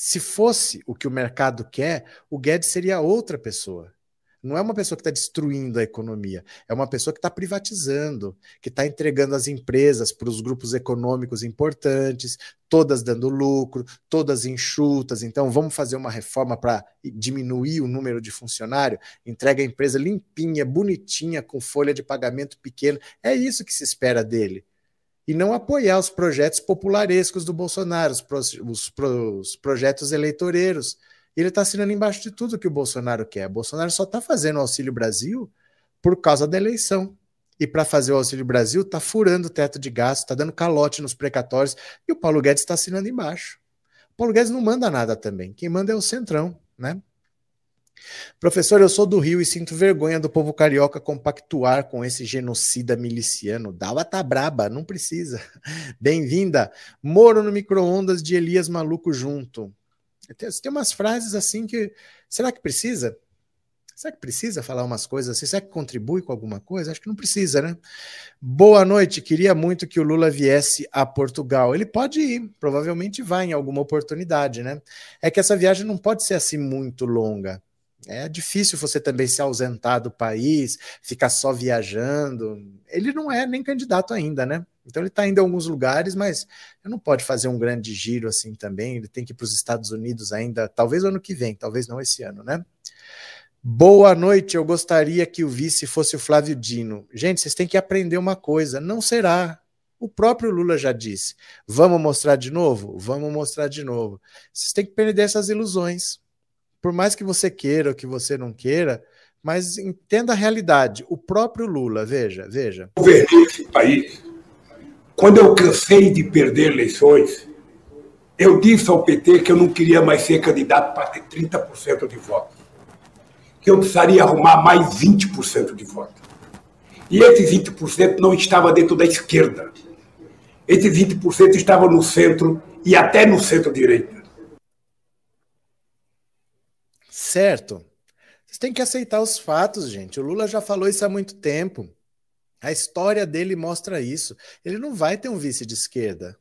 Se fosse o que o mercado quer, o Guedes seria outra pessoa. Não é uma pessoa que está destruindo a economia, é uma pessoa que está privatizando, que está entregando as empresas para os grupos econômicos importantes, todas dando lucro, todas enxutas. Então, vamos fazer uma reforma para diminuir o número de funcionário, entrega a empresa limpinha, bonitinha, com folha de pagamento pequena. É isso que se espera dele e não apoiar os projetos popularescos do Bolsonaro, os, pro, os, pro, os projetos eleitoreiros. Ele está assinando embaixo de tudo que o Bolsonaro quer. O Bolsonaro só está fazendo o Auxílio Brasil por causa da eleição. E para fazer o Auxílio Brasil, está furando o teto de gasto, está dando calote nos precatórios, e o Paulo Guedes está assinando embaixo. O Paulo Guedes não manda nada também. Quem manda é o Centrão, né? Professor, eu sou do Rio e sinto vergonha do povo carioca compactuar com esse genocida miliciano. Dava tá braba, não precisa. Bem-vinda. Moro no micro-ondas de Elias Maluco junto. Tem, tem umas frases assim que. Será que precisa? Será que precisa falar umas coisas assim? Será que contribui com alguma coisa? Acho que não precisa, né? Boa noite. Queria muito que o Lula viesse a Portugal. Ele pode ir, provavelmente vai em alguma oportunidade, né? É que essa viagem não pode ser assim muito longa. É difícil você também se ausentar do país, ficar só viajando. Ele não é nem candidato ainda, né? Então ele está indo em alguns lugares, mas ele não pode fazer um grande giro assim também. Ele tem que ir para os Estados Unidos ainda, talvez ano que vem, talvez não esse ano, né? Boa noite, eu gostaria que o vice fosse o Flávio Dino. Gente, vocês têm que aprender uma coisa: não será. O próprio Lula já disse. Vamos mostrar de novo? Vamos mostrar de novo. Vocês têm que perder essas ilusões por mais que você queira ou que você não queira, mas entenda a realidade. O próprio Lula, veja, veja. Governei esse país. Quando eu cansei de perder eleições, eu disse ao PT que eu não queria mais ser candidato para ter 30% de voto. Que eu precisaria arrumar mais 20% de voto. E esse 20% não estava dentro da esquerda. Esse 20% estava no centro e até no centro-direita. Certo. Vocês têm que aceitar os fatos, gente. O Lula já falou isso há muito tempo. A história dele mostra isso. Ele não vai ter um vice de esquerda.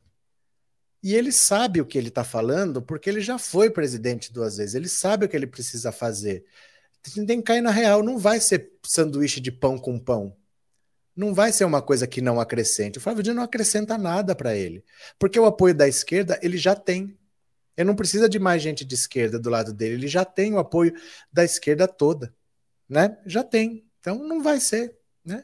E ele sabe o que ele está falando, porque ele já foi presidente duas vezes. Ele sabe o que ele precisa fazer. Tem que cair na real. Não vai ser sanduíche de pão com pão. Não vai ser uma coisa que não acrescente. O Flávio Dino não acrescenta nada para ele. Porque o apoio da esquerda ele já tem. Ele não precisa de mais gente de esquerda do lado dele, ele já tem o apoio da esquerda toda, né? Já tem. Então não vai ser, né?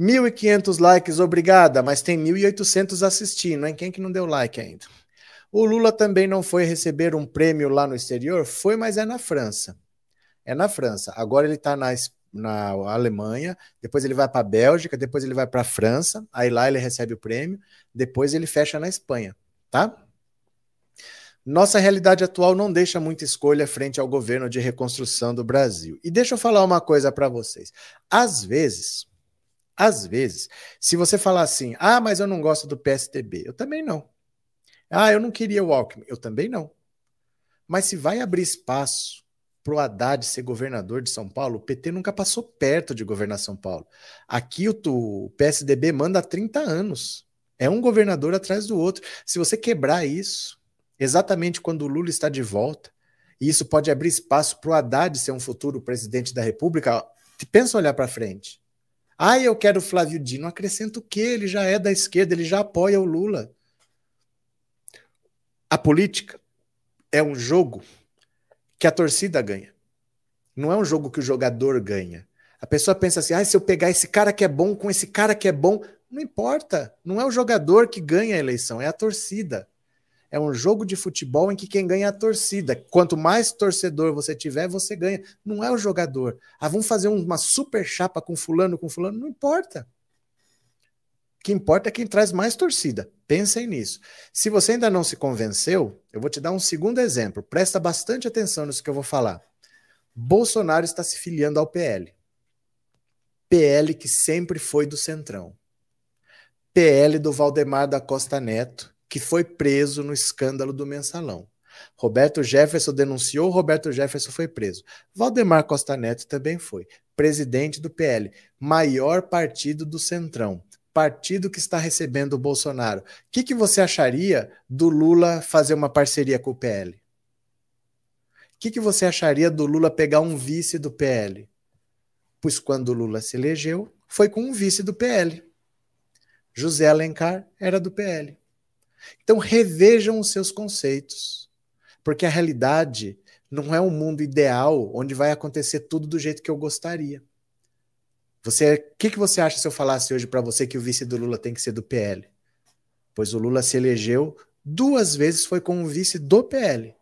1.500 likes, obrigada, mas tem 1.800 assistindo, hein? Quem que não deu like ainda? O Lula também não foi receber um prêmio lá no exterior? Foi, mas é na França. é na França. Agora ele está na, na Alemanha, depois ele vai para a Bélgica, depois ele vai para a França, aí lá ele recebe o prêmio, depois ele fecha na Espanha, tá? Nossa realidade atual não deixa muita escolha frente ao governo de reconstrução do Brasil. E deixa eu falar uma coisa para vocês. Às vezes, às vezes, se você falar assim, ah, mas eu não gosto do PSDB, eu também não. Ah, eu não queria o Alckmin, eu também não. Mas se vai abrir espaço para o Haddad ser governador de São Paulo, o PT nunca passou perto de governar São Paulo. Aqui o, o PSDB manda há 30 anos. É um governador atrás do outro. Se você quebrar isso, exatamente quando o Lula está de volta, e isso pode abrir espaço para o Haddad ser um futuro presidente da República, pensa olhar para frente. Ah, eu quero o Flávio Dino. Acrescenta o quê? Ele já é da esquerda, ele já apoia o Lula. A política é um jogo que a torcida ganha. Não é um jogo que o jogador ganha. A pessoa pensa assim: ah, se eu pegar esse cara que é bom com esse cara que é bom, não importa. Não é o jogador que ganha a eleição, é a torcida. É um jogo de futebol em que quem ganha é a torcida. Quanto mais torcedor você tiver, você ganha. Não é o jogador. Ah, vamos fazer uma super chapa com fulano, com fulano. Não importa. O que importa é quem traz mais torcida. Pensem nisso. Se você ainda não se convenceu, eu vou te dar um segundo exemplo. Presta bastante atenção nisso que eu vou falar. Bolsonaro está se filiando ao PL. PL que sempre foi do Centrão. PL do Valdemar da Costa Neto, que foi preso no escândalo do mensalão. Roberto Jefferson denunciou, Roberto Jefferson foi preso. Valdemar Costa Neto também foi. Presidente do PL, maior partido do Centrão, partido que está recebendo o Bolsonaro. O que, que você acharia do Lula fazer uma parceria com o PL? O que, que você acharia do Lula pegar um vice do PL? Pois quando o Lula se elegeu, foi com um vice do PL. José Alencar era do PL. Então revejam os seus conceitos, porque a realidade não é um mundo ideal onde vai acontecer tudo do jeito que eu gostaria. Você, o que, que você acha se eu falasse hoje para você que o vice do Lula tem que ser do PL? Pois o Lula se elegeu duas vezes foi com o vice do PL.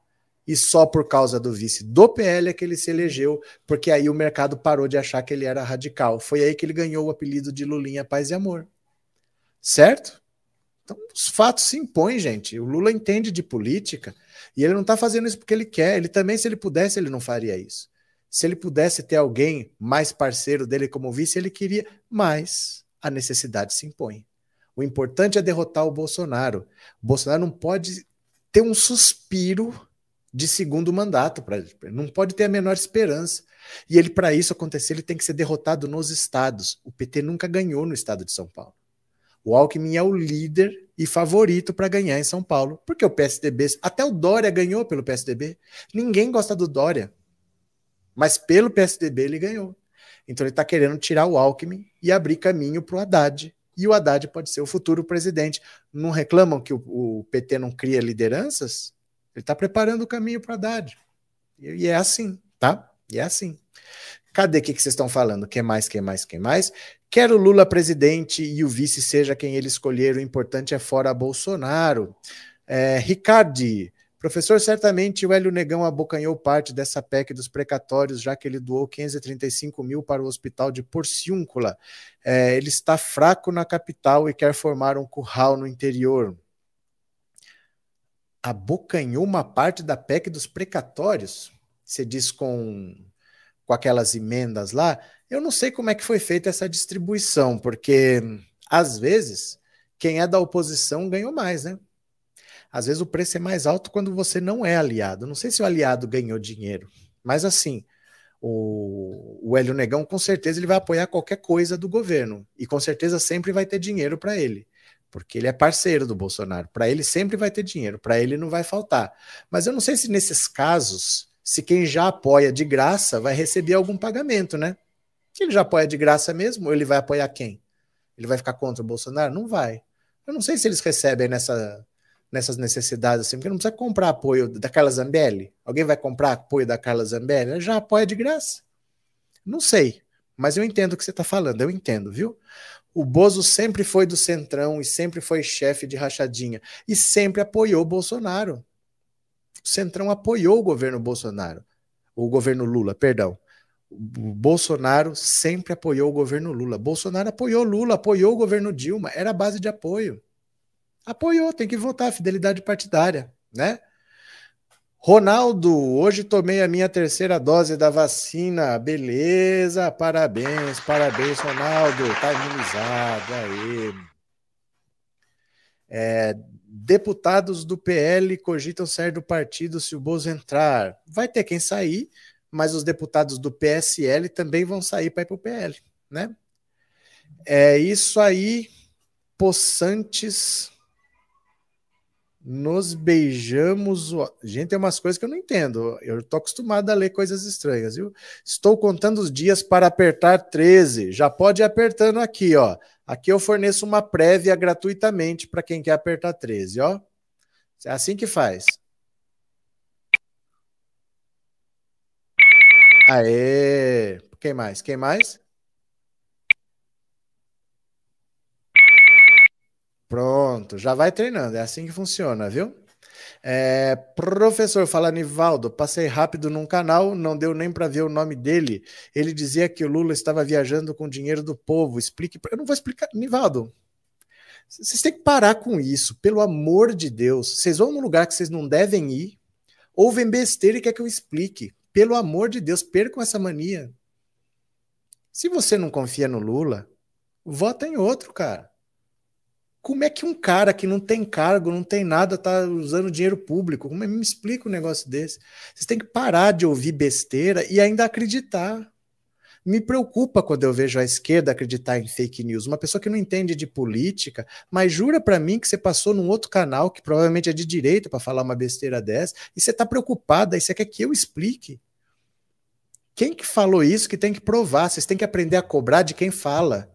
E só por causa do vice do PL é que ele se elegeu, porque aí o mercado parou de achar que ele era radical. Foi aí que ele ganhou o apelido de Lulinha Paz e Amor. Certo? Então, os fatos se impõem, gente. O Lula entende de política e ele não está fazendo isso porque ele quer. Ele também, se ele pudesse, ele não faria isso. Se ele pudesse ter alguém mais parceiro dele como vice, ele queria, mas a necessidade se impõe. O importante é derrotar o Bolsonaro. O Bolsonaro não pode ter um suspiro de segundo mandato, pra, não pode ter a menor esperança. E ele, para isso acontecer, ele tem que ser derrotado nos estados. O PT nunca ganhou no estado de São Paulo. O Alckmin é o líder e favorito para ganhar em São Paulo, porque o PSDB, até o Dória ganhou pelo PSDB. Ninguém gosta do Dória, mas pelo PSDB ele ganhou. Então ele está querendo tirar o Alckmin e abrir caminho para o Haddad. E o Haddad pode ser o futuro presidente. Não reclamam que o, o PT não cria lideranças? Ele está preparando o caminho para o Haddad. E, e é assim, tá? E é assim. Cadê o que, que vocês estão falando? Quem mais, quem mais, quem mais? Quero Lula presidente e o vice seja quem ele escolher, o importante é fora Bolsonaro. É, Ricardi, professor, certamente o Hélio Negão abocanhou parte dessa PEC dos precatórios, já que ele doou 535 mil para o hospital de Porciúncula. É, ele está fraco na capital e quer formar um curral no interior. Abocanhou uma parte da PEC dos precatórios? Você diz com, com aquelas emendas lá? Eu não sei como é que foi feita essa distribuição, porque às vezes quem é da oposição ganhou mais, né? Às vezes o preço é mais alto quando você não é aliado. Não sei se o aliado ganhou dinheiro, mas assim, o, o Hélio Negão com certeza ele vai apoiar qualquer coisa do governo e com certeza sempre vai ter dinheiro para ele, porque ele é parceiro do Bolsonaro. Para ele sempre vai ter dinheiro, para ele não vai faltar. Mas eu não sei se nesses casos, se quem já apoia de graça vai receber algum pagamento, né? que ele já apoia de graça mesmo, ele vai apoiar quem? Ele vai ficar contra o Bolsonaro? Não vai. Eu não sei se eles recebem nessa, nessas necessidades assim, porque não precisa comprar apoio da Carla Zambelli. Alguém vai comprar apoio da Carla Zambelli? Ele já apoia de graça. Não sei, mas eu entendo o que você está falando, eu entendo, viu? O Bozo sempre foi do Centrão e sempre foi chefe de rachadinha e sempre apoiou o Bolsonaro. Centrão apoiou o governo Bolsonaro. o governo Lula, perdão. O Bolsonaro sempre apoiou o governo Lula. Bolsonaro apoiou Lula, apoiou o governo Dilma, era a base de apoio. Apoiou, tem que votar, fidelidade partidária, né? Ronaldo, hoje tomei a minha terceira dose da vacina. Beleza, parabéns, parabéns, Ronaldo. Tá imunizado, aí. É, deputados do PL cogitam sair do partido se o Bozo entrar. Vai ter quem sair, mas os deputados do PSL também vão sair para ir para o PL, né? É isso aí, possantes nos beijamos. Gente, tem umas coisas que eu não entendo. Eu tô acostumado a ler coisas estranhas, viu? Estou contando os dias para apertar 13. Já pode ir apertando aqui, ó. Aqui eu forneço uma prévia gratuitamente para quem quer apertar 13, ó. É assim que faz. Aê! Quem mais? Quem mais? Pronto, já vai treinando, é assim que funciona, viu? É, professor, fala Nivaldo, passei rápido num canal, não deu nem para ver o nome dele. Ele dizia que o Lula estava viajando com o dinheiro do povo. Explique, eu não vou explicar, Nivaldo. Vocês têm que parar com isso, pelo amor de Deus. Vocês vão num lugar que vocês não devem ir, ouvem besteira e quer que eu explique. Pelo amor de Deus, percam essa mania. Se você não confia no Lula, vota em outro, cara. Como é que um cara que não tem cargo, não tem nada, tá usando dinheiro público? Como é, me explica um negócio desse? Vocês têm que parar de ouvir besteira e ainda acreditar. Me preocupa quando eu vejo a esquerda acreditar em fake news. Uma pessoa que não entende de política, mas jura para mim que você passou num outro canal que provavelmente é de direita para falar uma besteira dessa e você está preocupada e você quer que eu explique. Quem que falou isso que tem que provar? Vocês têm que aprender a cobrar de quem fala.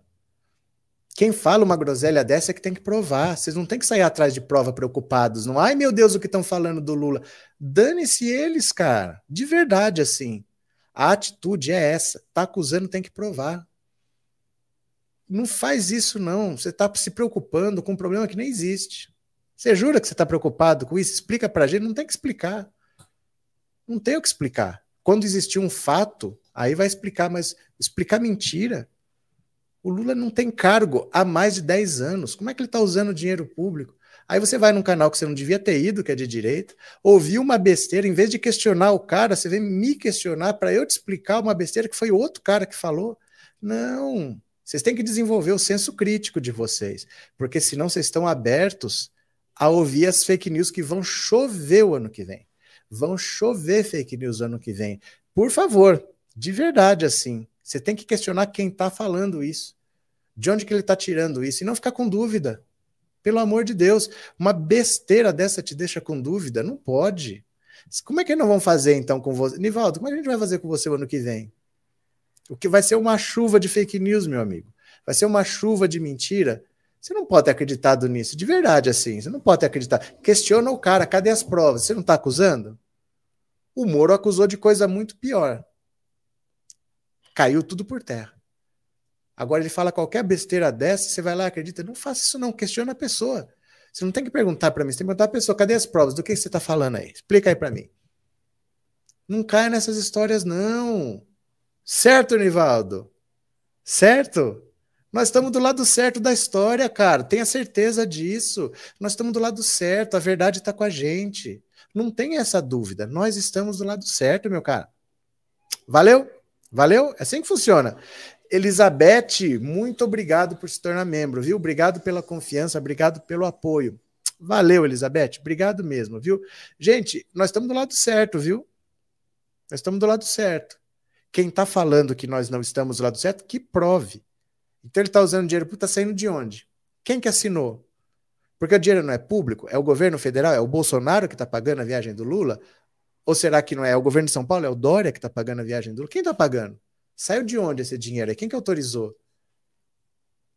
Quem fala uma groselha dessa é que tem que provar. Vocês não tem que sair atrás de prova preocupados. Não, ai meu Deus, o que estão falando do Lula. Dane-se eles, cara. De verdade, assim. A atitude é essa. Tá acusando, tem que provar. Não faz isso, não. Você está se preocupando com um problema que nem existe. Você jura que você está preocupado com isso? Explica pra gente. Não tem que explicar. Não tem o que explicar. Quando existir um fato, aí vai explicar, mas explicar mentira o Lula não tem cargo há mais de 10 anos. Como é que ele está usando dinheiro público? Aí você vai num canal que você não devia ter ido, que é de direita, ouviu uma besteira, em vez de questionar o cara, você vem me questionar para eu te explicar uma besteira que foi outro cara que falou. Não. Vocês têm que desenvolver o senso crítico de vocês, porque senão vocês estão abertos a ouvir as fake news que vão chover o ano que vem. Vão chover fake news ano que vem. Por favor, de verdade assim. Você tem que questionar quem está falando isso. De onde que ele está tirando isso? E não ficar com dúvida. Pelo amor de Deus, uma besteira dessa te deixa com dúvida? Não pode. Como é que não vão fazer então com você? Nivaldo, como é que a gente vai fazer com você o ano que vem? O que vai ser uma chuva de fake news, meu amigo. Vai ser uma chuva de mentira. Você não pode ter acreditado nisso, de verdade, assim. Você não pode ter acreditado. Questiona o cara, cadê as provas? Você não está acusando? O Moro acusou de coisa muito pior caiu tudo por terra. Agora ele fala qualquer besteira dessa, você vai lá, acredita? Não faça isso não, questiona a pessoa. Você não tem que perguntar para mim, você tem que perguntar a pessoa, cadê as provas? Do que você está falando aí? Explica aí para mim. Não caia nessas histórias não. Certo, Nivaldo? Certo? Nós estamos do lado certo da história, cara. Tenha certeza disso. Nós estamos do lado certo, a verdade está com a gente. Não tem essa dúvida. Nós estamos do lado certo, meu cara. Valeu? Valeu? É assim que funciona. Elizabeth, muito obrigado por se tornar membro, viu? Obrigado pela confiança, obrigado pelo apoio. Valeu, Elizabeth, obrigado mesmo, viu? Gente, nós estamos do lado certo, viu? Nós estamos do lado certo. Quem está falando que nós não estamos do lado certo, que prove. Então ele está usando dinheiro está saindo de onde? Quem que assinou? Porque o dinheiro não é público? É o governo federal? É o Bolsonaro que está pagando a viagem do Lula? Ou será que não é? é o governo de São Paulo? É o Dória que está pagando a viagem do Lula? Quem está pagando? Saiu de onde esse dinheiro? Quem que autorizou?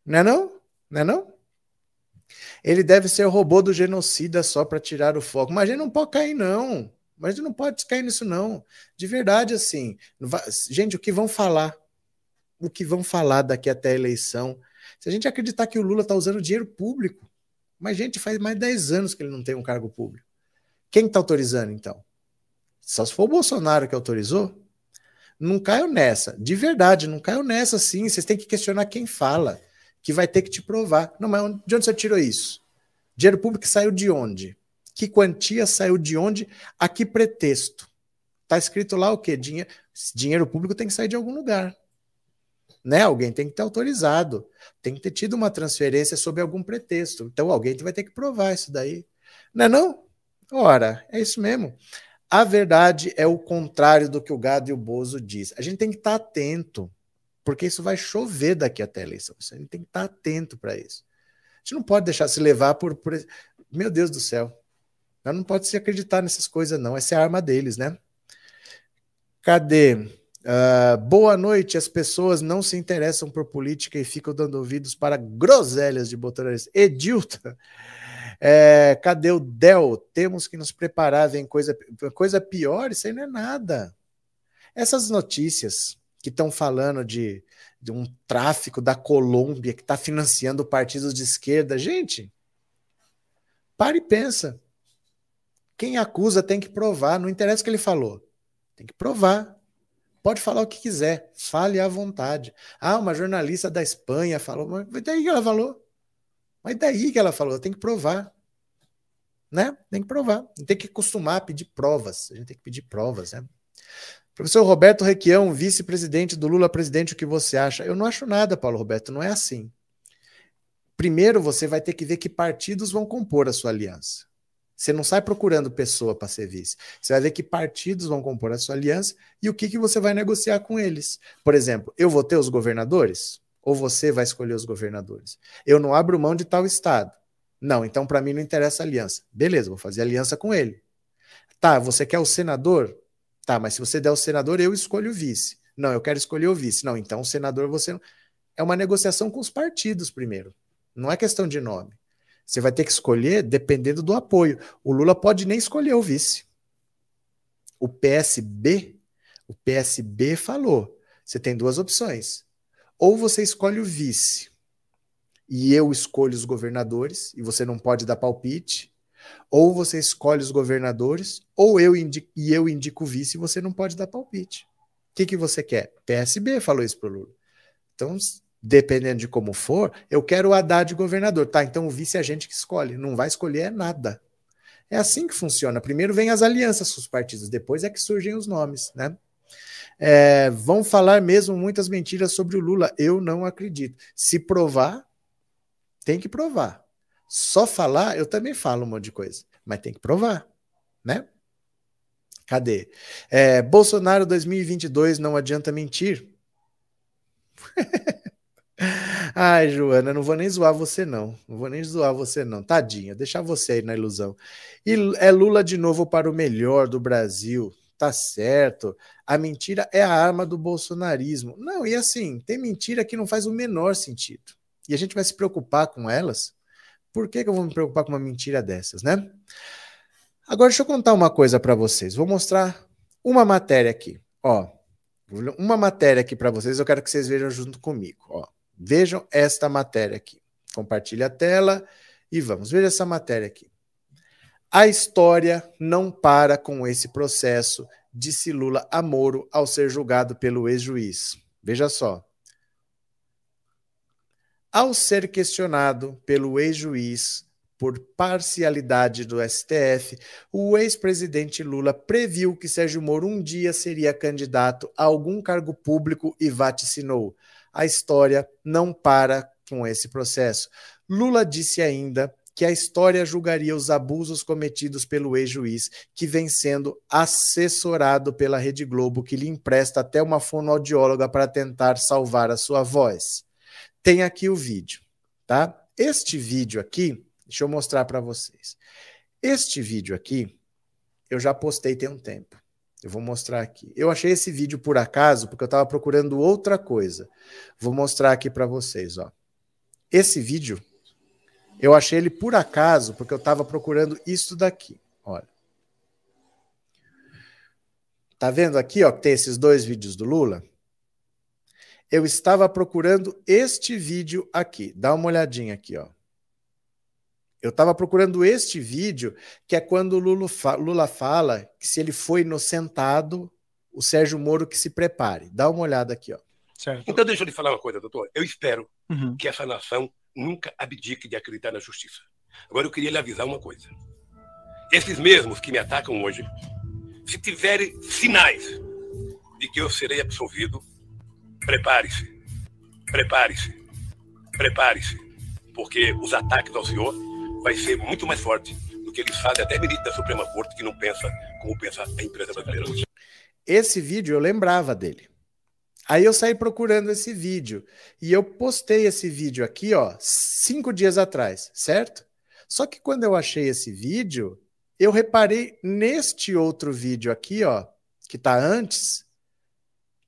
Não é não? Não é não? Ele deve ser o robô do genocida só para tirar o foco. Mas gente não pode cair, não. Mas gente não pode cair nisso, não. De verdade, assim. Gente, o que vão falar? O que vão falar daqui até a eleição? Se a gente acreditar que o Lula está usando dinheiro público, mas, gente, faz mais de 10 anos que ele não tem um cargo público. Quem está autorizando, então? Só se for o Bolsonaro que autorizou. Não caiu nessa. De verdade, não caiu nessa sim. Vocês têm que questionar quem fala, que vai ter que te provar. Não, mas de onde você tirou isso? Dinheiro público saiu de onde? Que quantia saiu de onde? A que pretexto? Tá escrito lá o quê? Dinheiro, dinheiro público tem que sair de algum lugar. Né? Alguém tem que ter autorizado. Tem que ter tido uma transferência sob algum pretexto. Então alguém vai ter que provar isso daí. Não é não? Ora, é isso mesmo. A verdade é o contrário do que o Gado e o Bozo diz. A gente tem que estar atento, porque isso vai chover daqui até a eleição. A gente tem que estar atento para isso. A gente não pode deixar se levar por, por. Meu Deus do céu. Não pode se acreditar nessas coisas, não. Essa é a arma deles, né? Cadê? Uh, boa noite. As pessoas não se interessam por política e ficam dando ouvidos para groselhas de bolsonaristas. Edilta. É, cadê o Del? Temos que nos preparar, vem coisa, coisa pior, isso aí não é nada. Essas notícias que estão falando de, de um tráfico da Colômbia que está financiando partidos de esquerda, gente, pare e pensa. Quem acusa tem que provar, não interessa o que ele falou. Tem que provar. Pode falar o que quiser, fale à vontade. Ah, uma jornalista da Espanha falou, mas daí ela falou? Mas daí que ela falou, tem que provar. Né? Tem que provar. Tem que acostumar a pedir provas. A gente tem que pedir provas, né? Professor Roberto Requião, vice-presidente do Lula presidente, o que você acha? Eu não acho nada, Paulo Roberto, não é assim. Primeiro você vai ter que ver que partidos vão compor a sua aliança. Você não sai procurando pessoa para ser vice. Você vai ver que partidos vão compor a sua aliança e o que, que você vai negociar com eles. Por exemplo, eu vou ter os governadores? Ou você vai escolher os governadores? Eu não abro mão de tal estado. Não, então para mim não interessa aliança. Beleza, vou fazer aliança com ele. Tá, você quer o senador? Tá, mas se você der o senador, eu escolho o vice. Não, eu quero escolher o vice. Não, então o senador você não. É uma negociação com os partidos primeiro. Não é questão de nome. Você vai ter que escolher dependendo do apoio. O Lula pode nem escolher o vice. O PSB, o PSB falou: você tem duas opções. Ou você escolhe o vice e eu escolho os governadores e você não pode dar palpite, ou você escolhe os governadores, ou eu indico, e eu indico o vice e você não pode dar palpite. O que, que você quer? PSB falou isso para o Lula. Então, dependendo de como for, eu quero o Haddad governador. Tá, então o vice é a gente que escolhe. Não vai escolher nada. É assim que funciona. Primeiro vem as alianças com os partidos, depois é que surgem os nomes, né? É, vão falar mesmo muitas mentiras sobre o Lula. Eu não acredito. Se provar, tem que provar. Só falar, eu também falo um monte de coisa, mas tem que provar, né? Cadê? É, Bolsonaro 2022 não adianta mentir. Ai, Joana, não vou nem zoar você, não. Não vou nem zoar você, não. Tadinha, deixar você aí na ilusão. E é Lula de novo para o melhor do Brasil. Tá certo. A mentira é a arma do bolsonarismo. Não, e assim, tem mentira que não faz o menor sentido e a gente vai se preocupar com elas, por que, que eu vou me preocupar com uma mentira dessas, né? Agora deixa eu contar uma coisa para vocês. Vou mostrar uma matéria aqui, ó. Uma matéria aqui para vocês, eu quero que vocês vejam junto comigo, ó. Vejam esta matéria aqui. Compartilhe a tela e vamos ver essa matéria aqui. A história não para com esse processo, disse Lula a Moro ao ser julgado pelo ex-juiz. Veja só. Ao ser questionado pelo ex-juiz por parcialidade do STF, o ex-presidente Lula previu que Sérgio Moro um dia seria candidato a algum cargo público e vaticinou. A história não para com esse processo. Lula disse ainda que a história julgaria os abusos cometidos pelo ex-juiz, que vem sendo assessorado pela Rede Globo, que lhe empresta até uma fonoaudióloga para tentar salvar a sua voz tem aqui o vídeo, tá? Este vídeo aqui, deixa eu mostrar para vocês. Este vídeo aqui, eu já postei tem um tempo. Eu vou mostrar aqui. Eu achei esse vídeo por acaso porque eu estava procurando outra coisa. Vou mostrar aqui para vocês, ó. Esse vídeo eu achei ele por acaso porque eu estava procurando isso daqui. Olha. Tá vendo aqui, ó, que tem esses dois vídeos do Lula? eu estava procurando este vídeo aqui. Dá uma olhadinha aqui, ó. Eu estava procurando este vídeo, que é quando o Lula, fa Lula fala que se ele foi inocentado, o Sérgio Moro que se prepare. Dá uma olhada aqui, ó. Certo. Então, deixa eu lhe falar uma coisa, doutor. Eu espero uhum. que essa nação nunca abdique de acreditar na justiça. Agora, eu queria lhe avisar uma coisa. Esses mesmos que me atacam hoje, se tiverem sinais de que eu serei absolvido, prepare-se. Prepare-se. Prepare-se. Porque os ataques ao senhor vai ser muito mais forte do que eles fazem até ministro da Suprema Corte que não pensa como pensa a empresa brasileira. Esse vídeo eu lembrava dele. Aí eu saí procurando esse vídeo e eu postei esse vídeo aqui, ó, cinco dias atrás, certo? Só que quando eu achei esse vídeo, eu reparei neste outro vídeo aqui, ó, que tá antes,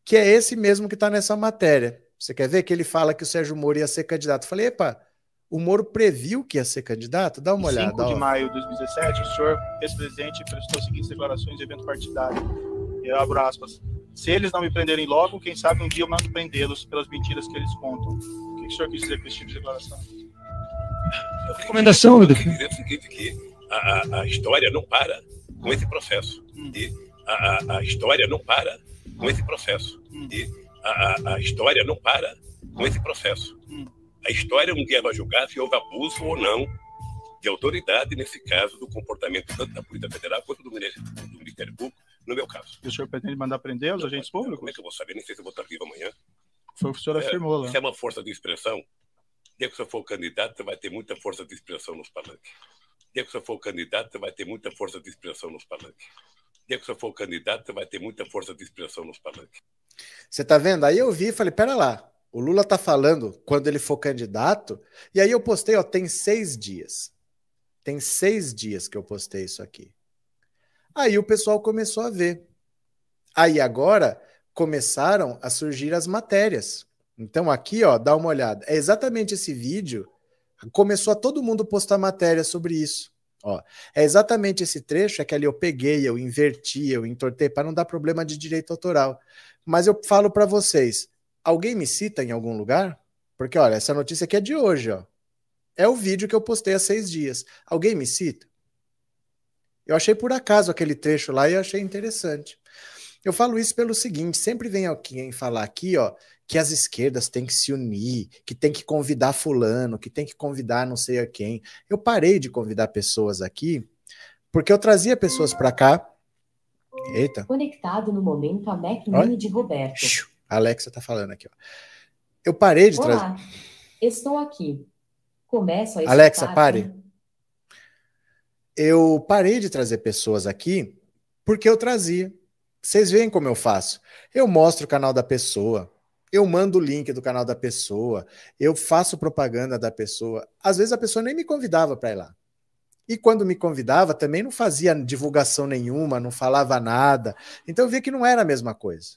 que é esse mesmo que tá nessa matéria. Você quer ver que ele fala que o Sérgio Moro ia ser candidato? Eu falei, epa, o Moro previu que ia ser candidato? Dá uma olhada. 5 de ó. maio de 2017, o senhor, ex-presidente, prestou as seguintes declarações em evento partidário. Eu abro aspas. Se eles não me prenderem logo, quem sabe um dia eu mando prendê-los pelas mentiras que eles contam. O que o senhor quis dizer com esse tipo de declaração? Recomendação, meu Deus. dizer o seguinte, que a, a, a, história não para com esse processo. Hum. E a, a, a, história não para com esse processo. Hum. E a, a, história não para com esse processo. Hum. A história um dia vai julgar se houve abuso ou não de autoridade, nesse caso, do comportamento tanto da Polícia Federal quanto do Ministério Público, no meu caso. E o senhor pretende mandar prender os agentes públicos? Como é que eu vou saber? Nem sei se eu vou estar vivo amanhã. Foi o que o senhor é, afirmou lá. Isso é uma força de expressão. Dia que você for candidato, você vai ter muita força de expressão nos palanques. Dia que você for candidato, você vai ter muita força de expressão nos palanques. Dia que você for candidato, você vai ter muita força de expressão nos palanques. Você tá vendo? Aí eu vi e falei, pera lá, o Lula tá falando quando ele for candidato, e aí eu postei, ó, tem seis dias. Tem seis dias que eu postei isso aqui. Aí o pessoal começou a ver. Aí agora começaram a surgir as matérias. Então aqui, ó, dá uma olhada. É exatamente esse vídeo. Começou a todo mundo postar matéria sobre isso. Ó, é exatamente esse trecho, é que ali eu peguei, eu inverti, eu entortei para não dar problema de direito autoral. Mas eu falo para vocês, alguém me cita em algum lugar? Porque olha, essa notícia aqui é de hoje, ó. É o vídeo que eu postei há seis dias. Alguém me cita? Eu achei por acaso aquele trecho lá e achei interessante. Eu falo isso pelo seguinte: sempre vem alguém falar aqui, ó, que as esquerdas têm que se unir, que tem que convidar fulano, que tem que convidar não sei a quem. Eu parei de convidar pessoas aqui porque eu trazia pessoas para cá. Eita. Conectado no momento a Mac Mini de Roberto. Alexa tá falando aqui, ó. Eu parei de trazer. Estou aqui. Começo a Alexa, pare eu parei de trazer pessoas aqui porque eu trazia. Vocês veem como eu faço. Eu mostro o canal da pessoa, eu mando o link do canal da pessoa, eu faço propaganda da pessoa. Às vezes a pessoa nem me convidava para ir lá. E quando me convidava, também não fazia divulgação nenhuma, não falava nada. Então eu vi que não era a mesma coisa.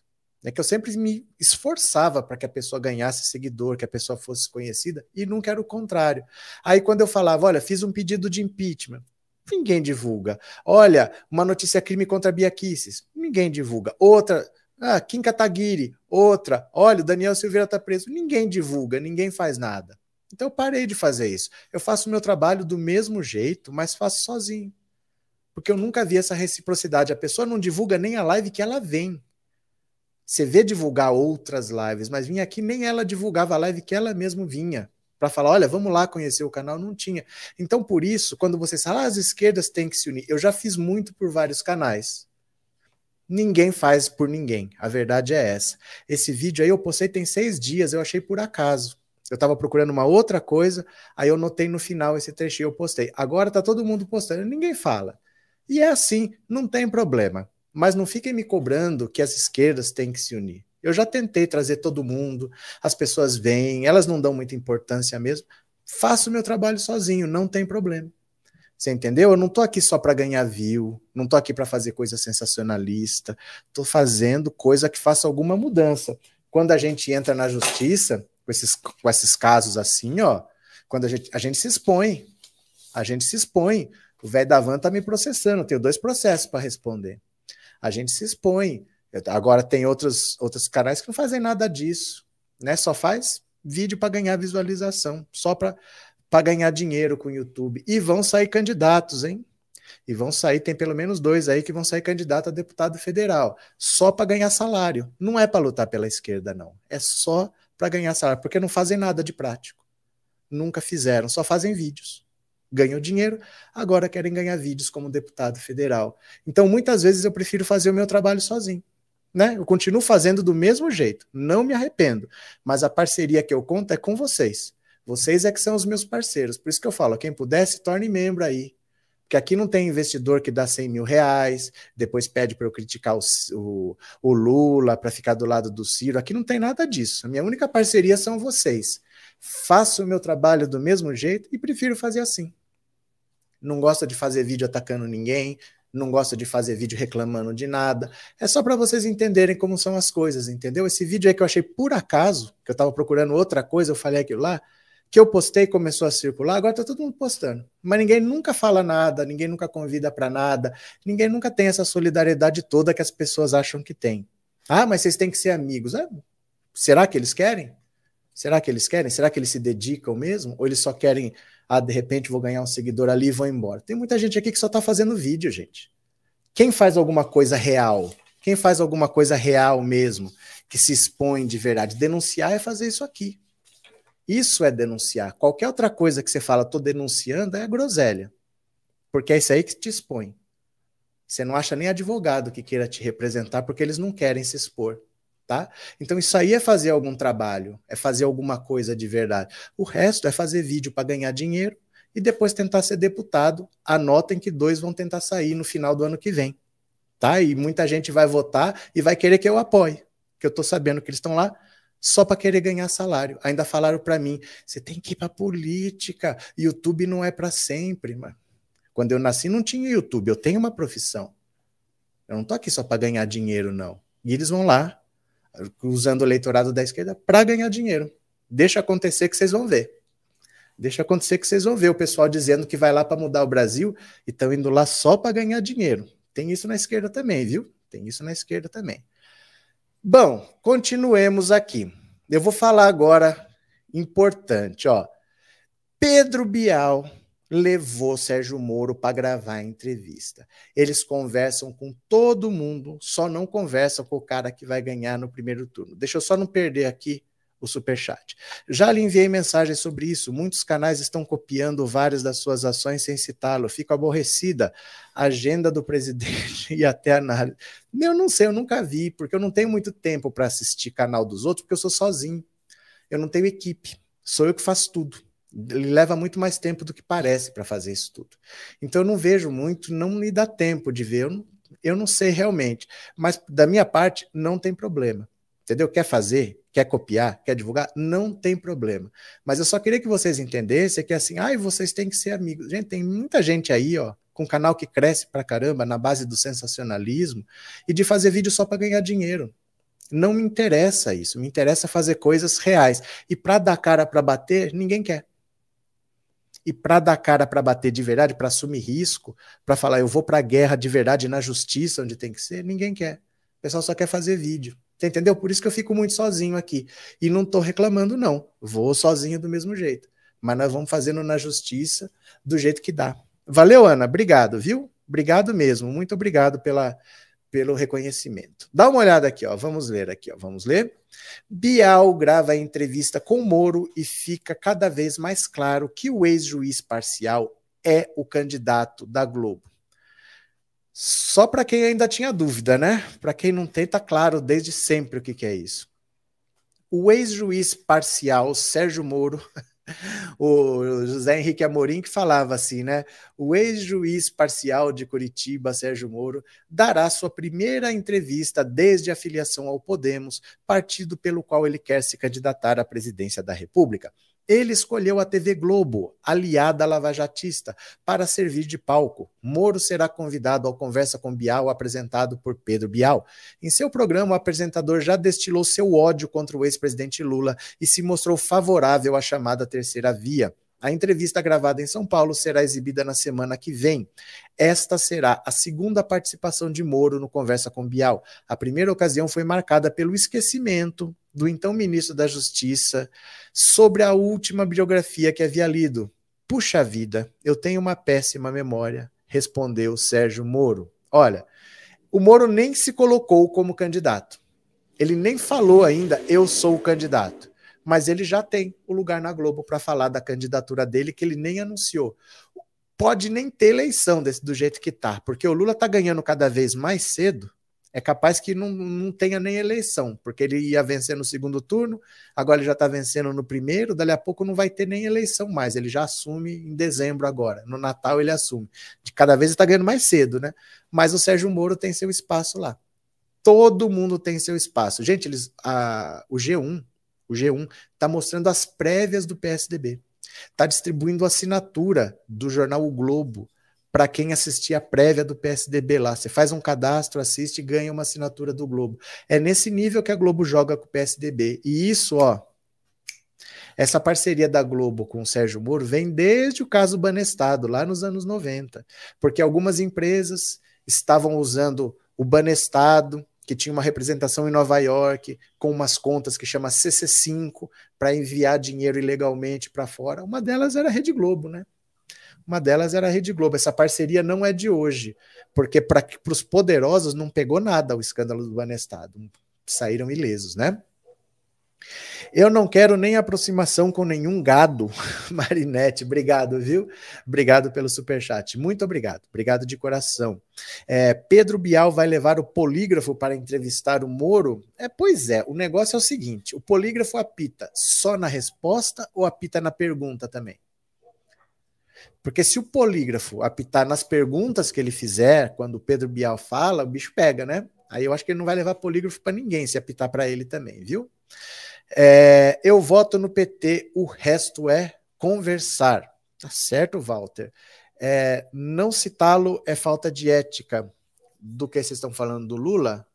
É que eu sempre me esforçava para que a pessoa ganhasse seguidor, que a pessoa fosse conhecida, e nunca era o contrário. Aí quando eu falava, olha, fiz um pedido de impeachment, Ninguém divulga. Olha, uma notícia crime contra Bia Kicis. Ninguém divulga. Outra, ah, Kim Kataguiri. Outra, olha, o Daniel Silveira está preso. Ninguém divulga, ninguém faz nada. Então eu parei de fazer isso. Eu faço o meu trabalho do mesmo jeito, mas faço sozinho. Porque eu nunca vi essa reciprocidade. A pessoa não divulga nem a live que ela vem. Você vê divulgar outras lives, mas vinha aqui nem ela divulgava a live que ela mesmo vinha para falar, olha, vamos lá conhecer o canal, não tinha. Então, por isso, quando vocês falam, ah, as esquerdas têm que se unir, eu já fiz muito por vários canais. Ninguém faz por ninguém. A verdade é essa. Esse vídeo aí eu postei tem seis dias, eu achei por acaso. Eu estava procurando uma outra coisa, aí eu notei no final esse trechinho, eu postei. Agora tá todo mundo postando, ninguém fala. E é assim, não tem problema. Mas não fiquem me cobrando que as esquerdas têm que se unir. Eu já tentei trazer todo mundo, as pessoas vêm, elas não dão muita importância mesmo. Faço o meu trabalho sozinho, não tem problema. Você entendeu? Eu não tô aqui só para ganhar view, não tô aqui para fazer coisa sensacionalista, tô fazendo coisa que faça alguma mudança. Quando a gente entra na justiça, com esses, com esses casos assim, ó, quando a gente, a gente se expõe, a gente se expõe. O velho da van tá me processando, eu tenho dois processos para responder. A gente se expõe. Agora tem outros, outros canais que não fazem nada disso, né? Só faz vídeo para ganhar visualização, só para ganhar dinheiro com o YouTube. E vão sair candidatos, hein? E vão sair, tem pelo menos dois aí que vão sair candidato a deputado federal, só para ganhar salário. Não é para lutar pela esquerda, não. É só para ganhar salário, porque não fazem nada de prático. Nunca fizeram, só fazem vídeos. Ganham dinheiro, agora querem ganhar vídeos como deputado federal. Então, muitas vezes eu prefiro fazer o meu trabalho sozinho. Né? Eu continuo fazendo do mesmo jeito, não me arrependo. Mas a parceria que eu conto é com vocês. Vocês é que são os meus parceiros. Por isso que eu falo, quem puder, se torne membro aí. Porque aqui não tem investidor que dá 100 mil reais, depois pede para eu criticar o, o, o Lula, para ficar do lado do Ciro. Aqui não tem nada disso. A minha única parceria são vocês. Faço o meu trabalho do mesmo jeito e prefiro fazer assim. Não gosto de fazer vídeo atacando ninguém, não gosta de fazer vídeo reclamando de nada. É só para vocês entenderem como são as coisas, entendeu? Esse vídeo aí que eu achei por acaso, que eu estava procurando outra coisa, eu falei aquilo lá, que eu postei começou a circular, agora está todo mundo postando. Mas ninguém nunca fala nada, ninguém nunca convida para nada, ninguém nunca tem essa solidariedade toda que as pessoas acham que tem. Ah, mas vocês têm que ser amigos. Ah, será que eles querem? Será que eles querem? Será que eles se dedicam mesmo? Ou eles só querem, ah, de repente vou ganhar um seguidor ali e vou embora? Tem muita gente aqui que só está fazendo vídeo, gente. Quem faz alguma coisa real? Quem faz alguma coisa real mesmo, que se expõe de verdade? Denunciar é fazer isso aqui. Isso é denunciar. Qualquer outra coisa que você fala, estou denunciando, é groselha. Porque é isso aí que te expõe. Você não acha nem advogado que queira te representar porque eles não querem se expor. Tá? Então isso aí é fazer algum trabalho, é fazer alguma coisa de verdade. O resto é fazer vídeo para ganhar dinheiro e depois tentar ser deputado. Anotem que dois vão tentar sair no final do ano que vem. Tá? E muita gente vai votar e vai querer que eu apoie. Que eu estou sabendo que eles estão lá só para querer ganhar salário. Ainda falaram para mim: você tem que ir para política, YouTube não é para sempre. Mano. Quando eu nasci não tinha YouTube, eu tenho uma profissão. Eu não tô aqui só para ganhar dinheiro, não. E eles vão lá, usando o eleitorado da esquerda, para ganhar dinheiro. Deixa acontecer que vocês vão ver. Deixa acontecer que vocês vão ver o pessoal dizendo que vai lá para mudar o Brasil e estão indo lá só para ganhar dinheiro. Tem isso na esquerda também, viu? Tem isso na esquerda também. Bom, continuemos aqui. Eu vou falar agora importante, ó. Pedro Bial levou Sérgio Moro para gravar a entrevista. Eles conversam com todo mundo, só não conversam com o cara que vai ganhar no primeiro turno. Deixa eu só não perder aqui o superchat. Já lhe enviei mensagens sobre isso. Muitos canais estão copiando várias das suas ações sem citá-lo. Fico aborrecida. Agenda do presidente e até análise. Eu não sei, eu nunca vi, porque eu não tenho muito tempo para assistir canal dos outros, porque eu sou sozinho. Eu não tenho equipe. Sou eu que faço tudo. Ele leva muito mais tempo do que parece para fazer isso tudo. Então eu não vejo muito, não me dá tempo de ver. Eu não, eu não sei realmente. Mas da minha parte, não tem problema. Entendeu? Quer fazer? quer copiar, quer divulgar, não tem problema. Mas eu só queria que vocês entendessem que assim, ai, vocês têm que ser amigos. Gente, tem muita gente aí, ó, com canal que cresce pra caramba na base do sensacionalismo e de fazer vídeo só para ganhar dinheiro. Não me interessa isso, me interessa fazer coisas reais. E para dar cara para bater, ninguém quer. E para dar cara para bater de verdade, para assumir risco, para falar eu vou para a guerra de verdade na justiça onde tem que ser, ninguém quer. O pessoal só quer fazer vídeo. Você entendeu? Por isso que eu fico muito sozinho aqui. E não estou reclamando, não. Vou sozinho do mesmo jeito. Mas nós vamos fazendo na justiça do jeito que dá. Valeu, Ana. Obrigado, viu? Obrigado mesmo. Muito obrigado pela, pelo reconhecimento. Dá uma olhada aqui, ó. Vamos ler aqui, ó. Vamos ler. Bial grava a entrevista com Moro e fica cada vez mais claro que o ex-juiz parcial é o candidato da Globo. Só para quem ainda tinha dúvida, né? Para quem não tem, tá claro desde sempre o que, que é isso. O ex-juiz parcial Sérgio Moro, o José Henrique Amorim, que falava assim, né? O ex-juiz parcial de Curitiba, Sérgio Moro, dará sua primeira entrevista desde a filiação ao Podemos, partido pelo qual ele quer se candidatar à presidência da República. Ele escolheu a TV Globo, aliada à lavajatista, para servir de palco. Moro será convidado ao Conversa com Bial, apresentado por Pedro Bial. Em seu programa, o apresentador já destilou seu ódio contra o ex-presidente Lula e se mostrou favorável à chamada terceira via. A entrevista gravada em São Paulo será exibida na semana que vem. Esta será a segunda participação de Moro no Conversa com Bial. A primeira ocasião foi marcada pelo esquecimento do então ministro da Justiça sobre a última biografia que havia lido. puxa vida, eu tenho uma péssima memória, respondeu Sérgio Moro. Olha, o Moro nem se colocou como candidato. Ele nem falou ainda, eu sou o candidato. Mas ele já tem o lugar na Globo para falar da candidatura dele, que ele nem anunciou. Pode nem ter eleição desse, do jeito que tá, porque o Lula está ganhando cada vez mais cedo é capaz que não, não tenha nem eleição, porque ele ia vencer no segundo turno, agora ele já está vencendo no primeiro, dali a pouco não vai ter nem eleição mais, ele já assume em dezembro agora, no Natal ele assume. De cada vez ele está ganhando mais cedo, né? Mas o Sérgio Moro tem seu espaço lá. Todo mundo tem seu espaço. Gente, eles, a, o G1, o G1 está mostrando as prévias do PSDB. Está distribuindo assinatura do jornal O Globo para quem assistir a prévia do PSDB lá. Você faz um cadastro, assiste e ganha uma assinatura do Globo. É nesse nível que a Globo joga com o PSDB. E isso, ó, essa parceria da Globo com o Sérgio Moro vem desde o caso Banestado, lá nos anos 90, porque algumas empresas estavam usando o Banestado, que tinha uma representação em Nova York, com umas contas que chama CC5, para enviar dinheiro ilegalmente para fora. Uma delas era a Rede Globo, né? Uma delas era a Rede Globo. Essa parceria não é de hoje, porque para os poderosos não pegou nada o escândalo do Banestado. Saíram ilesos, né? Eu não quero nem aproximação com nenhum gado, Marinete. Obrigado, viu? Obrigado pelo superchat. Muito obrigado. Obrigado de coração. É, Pedro Bial vai levar o polígrafo para entrevistar o Moro? É, pois é, o negócio é o seguinte: o polígrafo apita só na resposta ou apita na pergunta também? Porque se o polígrafo apitar nas perguntas que ele fizer, quando o Pedro Bial fala, o bicho pega, né? Aí eu acho que ele não vai levar polígrafo para ninguém se apitar para ele também, viu? É, eu voto no PT, o resto é conversar. Tá certo, Walter? É, não citá-lo é falta de ética do que vocês estão falando do Lula.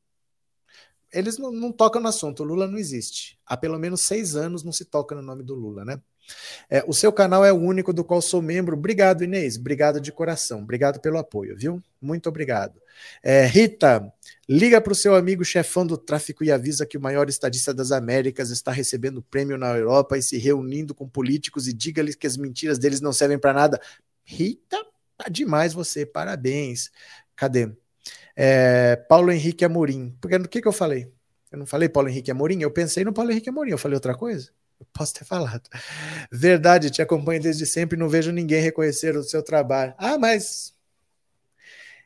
Eles não, não tocam no assunto, o Lula não existe. Há pelo menos seis anos não se toca no nome do Lula, né? É, o seu canal é o único do qual sou membro. Obrigado, Inês. Obrigado de coração. Obrigado pelo apoio, viu? Muito obrigado. É, Rita, liga para o seu amigo chefão do tráfico e avisa que o maior estadista das Américas está recebendo prêmio na Europa e se reunindo com políticos e diga-lhes que as mentiras deles não servem para nada. Rita, tá demais você. Parabéns. Cadê? É, Paulo Henrique Amorim. Porque o que, que eu falei? Eu não falei Paulo Henrique Amorim? Eu pensei no Paulo Henrique Amorim. Eu falei outra coisa? Eu posso ter falado. Verdade, te acompanho desde sempre e não vejo ninguém reconhecer o seu trabalho. Ah, mas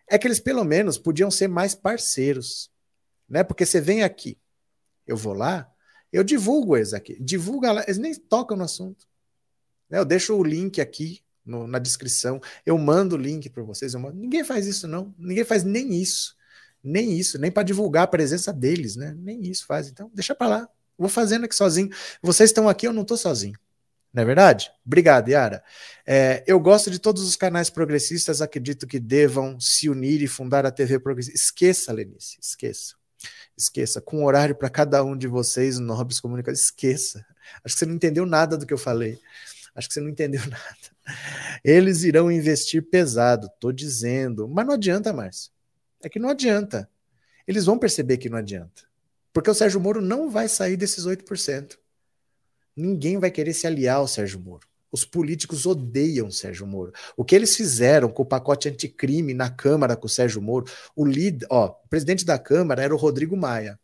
é que eles pelo menos podiam ser mais parceiros, né? Porque você vem aqui, eu vou lá, eu divulgo eles aqui, divulga lá, eles nem tocam no assunto. Né? Eu deixo o link aqui no, na descrição, eu mando o link para vocês. Mando... Ninguém faz isso não, ninguém faz nem isso, nem isso, nem para divulgar a presença deles, né? Nem isso faz. Então deixa para lá, Vou fazendo aqui sozinho. Vocês estão aqui, eu não estou sozinho. Não é verdade? Obrigado, Yara. É, eu gosto de todos os canais progressistas, acredito que devam se unir e fundar a TV progressista. Esqueça, Lenice, esqueça. Esqueça. Com horário para cada um de vocês, nobres comunicadores, esqueça. Acho que você não entendeu nada do que eu falei. Acho que você não entendeu nada. Eles irão investir pesado, tô dizendo. Mas não adianta mais. É que não adianta. Eles vão perceber que não adianta. Porque o Sérgio Moro não vai sair desses 8%. Ninguém vai querer se aliar ao Sérgio Moro. Os políticos odeiam o Sérgio Moro. O que eles fizeram com o pacote anticrime na Câmara com o Sérgio Moro, o líder, ó, o presidente da Câmara era o Rodrigo Maia.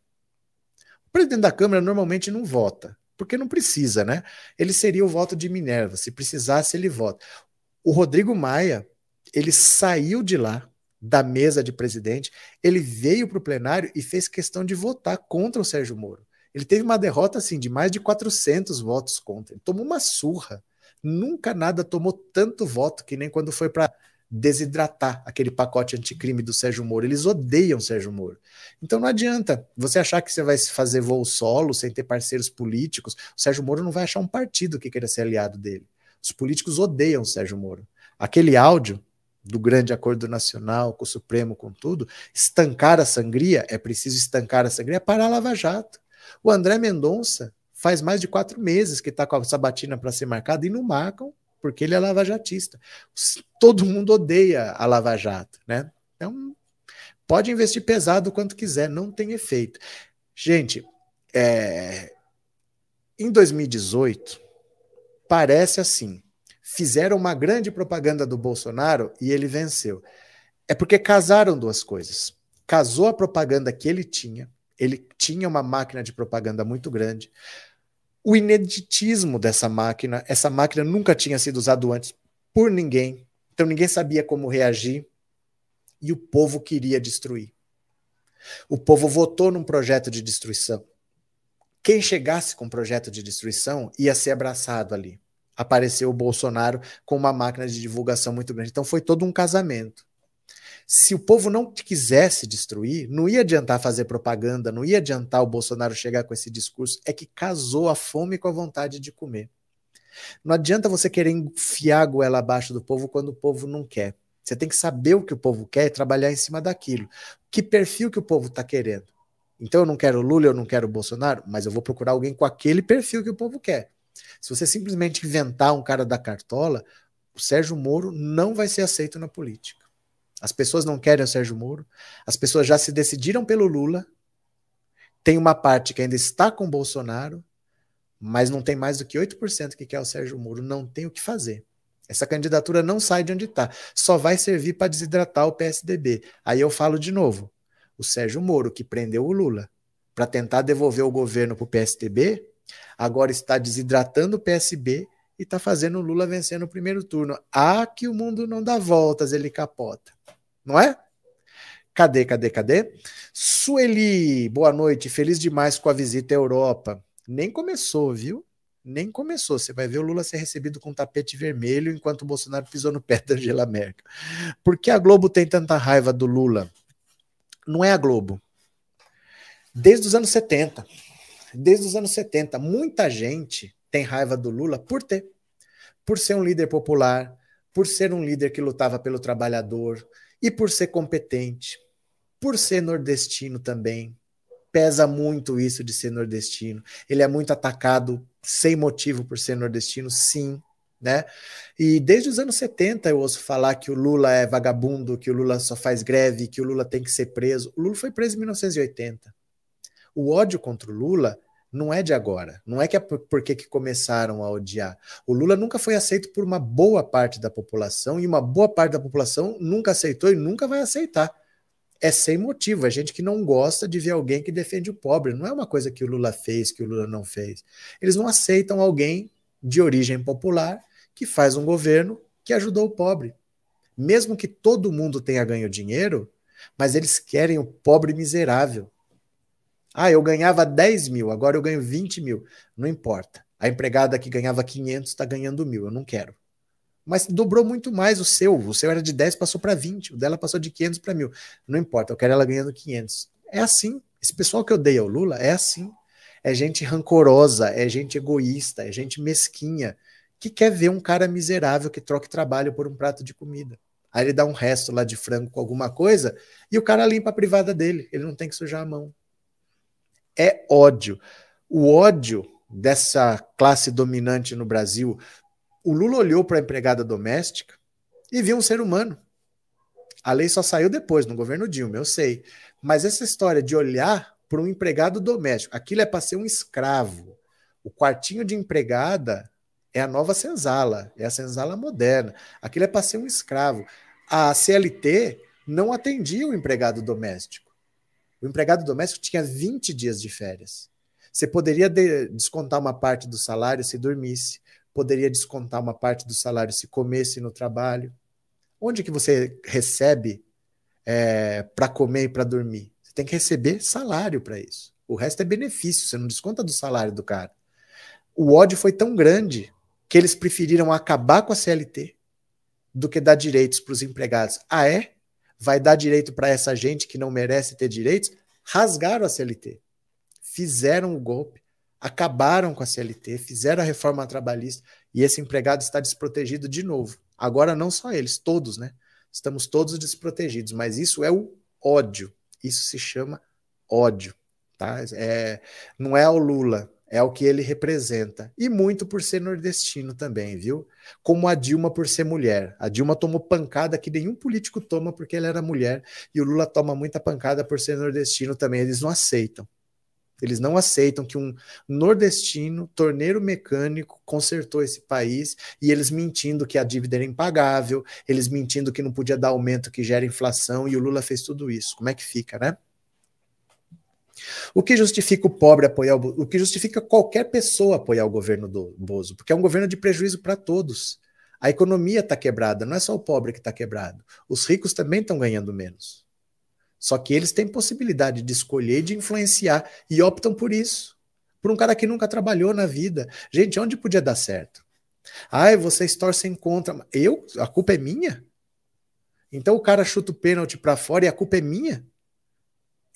O presidente da Câmara normalmente não vota, porque não precisa, né? Ele seria o voto de Minerva. Se precisasse, ele vota. O Rodrigo Maia, ele saiu de lá da mesa de presidente, ele veio para o plenário e fez questão de votar contra o Sérgio Moro. Ele teve uma derrota assim de mais de 400 votos contra. Ele tomou uma surra. Nunca nada tomou tanto voto que nem quando foi para desidratar aquele pacote anticrime do Sérgio Moro. Eles odeiam o Sérgio Moro. Então não adianta você achar que você vai fazer voo solo sem ter parceiros políticos. O Sérgio Moro não vai achar um partido que queira ser aliado dele. Os políticos odeiam o Sérgio Moro. Aquele áudio do grande acordo nacional, com o Supremo, com tudo, estancar a sangria, é preciso estancar a sangria para a Lava Jato. O André Mendonça faz mais de quatro meses que está com a sabatina para ser marcada e não marcam porque ele é lavajatista. Todo mundo odeia a Lava Jato, né? Então, pode investir pesado quanto quiser, não tem efeito. Gente, é... em 2018, parece assim, fizeram uma grande propaganda do Bolsonaro e ele venceu. É porque casaram duas coisas. Casou a propaganda que ele tinha, ele tinha uma máquina de propaganda muito grande. O ineditismo dessa máquina, essa máquina nunca tinha sido usada antes por ninguém, então ninguém sabia como reagir e o povo queria destruir. O povo votou num projeto de destruição. Quem chegasse com um projeto de destruição ia ser abraçado ali. Apareceu o Bolsonaro com uma máquina de divulgação muito grande. Então foi todo um casamento. Se o povo não quisesse destruir, não ia adiantar fazer propaganda, não ia adiantar o Bolsonaro chegar com esse discurso. É que casou a fome com a vontade de comer. Não adianta você querer enfiar a goela abaixo do povo quando o povo não quer. Você tem que saber o que o povo quer e trabalhar em cima daquilo. Que perfil que o povo está querendo? Então eu não quero Lula, eu não quero Bolsonaro, mas eu vou procurar alguém com aquele perfil que o povo quer. Se você simplesmente inventar um cara da cartola, o Sérgio Moro não vai ser aceito na política. As pessoas não querem o Sérgio Moro, as pessoas já se decidiram pelo Lula. Tem uma parte que ainda está com Bolsonaro, mas não tem mais do que 8% que quer o Sérgio Moro, não tem o que fazer. Essa candidatura não sai de onde está, só vai servir para desidratar o PSDB. Aí eu falo de novo: o Sérgio Moro, que prendeu o Lula para tentar devolver o governo para o PSDB, agora está desidratando o PSB e está fazendo o Lula vencer no primeiro turno. Ah, que o mundo não dá voltas, ele capota. Não é? Cadê, cadê, cadê? Sueli, boa noite, feliz demais com a visita à Europa. Nem começou, viu? Nem começou. Você vai ver o Lula ser recebido com tapete vermelho enquanto o Bolsonaro pisou no pé da Angela Merkel. Por que a Globo tem tanta raiva do Lula? não é a Globo. Desde os anos 70. Desde os anos 70, muita gente tem raiva do Lula por ter. Por ser um líder popular, por ser um líder que lutava pelo trabalhador e por ser competente, por ser nordestino também. Pesa muito isso de ser nordestino. Ele é muito atacado sem motivo por ser nordestino, sim né? E desde os anos 70 eu ouço falar que o Lula é vagabundo, que o Lula só faz greve, que o Lula tem que ser preso. O Lula foi preso em 1980. O ódio contra o Lula não é de agora. Não é que é porque que começaram a odiar. O Lula nunca foi aceito por uma boa parte da população e uma boa parte da população nunca aceitou e nunca vai aceitar. É sem motivo, é gente que não gosta de ver alguém que defende o pobre. Não é uma coisa que o Lula fez, que o Lula não fez. Eles não aceitam alguém de origem popular que faz um governo que ajudou o pobre. Mesmo que todo mundo tenha ganho dinheiro, mas eles querem o pobre miserável. Ah, eu ganhava 10 mil, agora eu ganho 20 mil. Não importa. A empregada que ganhava 500 está ganhando mil, eu não quero. Mas dobrou muito mais o seu. O seu era de 10, passou para 20. O dela passou de 500 para mil. Não importa, eu quero ela ganhando 500. É assim. Esse pessoal que odeia o Lula é assim. É gente rancorosa, é gente egoísta, é gente mesquinha, que quer ver um cara miserável que troque trabalho por um prato de comida. Aí ele dá um resto lá de frango com alguma coisa e o cara limpa a privada dele. Ele não tem que sujar a mão. É ódio. O ódio dessa classe dominante no Brasil. O Lula olhou para a empregada doméstica e viu um ser humano. A lei só saiu depois, no governo Dilma, eu sei. Mas essa história de olhar para um empregado doméstico, aquilo é para ser um escravo. O quartinho de empregada é a nova senzala, é a senzala moderna. Aquilo é para ser um escravo. A CLT não atendia o empregado doméstico. O empregado doméstico tinha 20 dias de férias. Você poderia de descontar uma parte do salário se dormisse, poderia descontar uma parte do salário se comesse no trabalho. Onde que você recebe é, para comer e para dormir? Você tem que receber salário para isso. O resto é benefício, você não desconta do salário do cara. O ódio foi tão grande que eles preferiram acabar com a CLT do que dar direitos para os empregados. Ah, é? Vai dar direito para essa gente que não merece ter direitos? Rasgaram a CLT, fizeram o golpe, acabaram com a CLT, fizeram a reforma trabalhista e esse empregado está desprotegido de novo. Agora, não só eles, todos, né? Estamos todos desprotegidos, mas isso é o ódio. Isso se chama ódio. Tá? É, não é o Lula, é o que ele representa. E muito por ser nordestino também, viu? Como a Dilma por ser mulher. A Dilma tomou pancada que nenhum político toma porque ela era mulher. E o Lula toma muita pancada por ser nordestino também. Eles não aceitam. Eles não aceitam que um nordestino, torneiro mecânico, consertou esse país e eles mentindo que a dívida era impagável, eles mentindo que não podia dar aumento que gera inflação e o Lula fez tudo isso. Como é que fica, né? O que justifica o pobre apoiar o, o que justifica qualquer pessoa apoiar o governo do Bozo? Porque é um governo de prejuízo para todos. A economia está quebrada, não é só o pobre que está quebrado. Os ricos também estão ganhando menos. Só que eles têm possibilidade de escolher de influenciar e optam por isso. Por um cara que nunca trabalhou na vida. Gente, onde podia dar certo? Ai, vocês torcem contra. Eu? A culpa é minha? Então o cara chuta o pênalti para fora e a culpa é minha?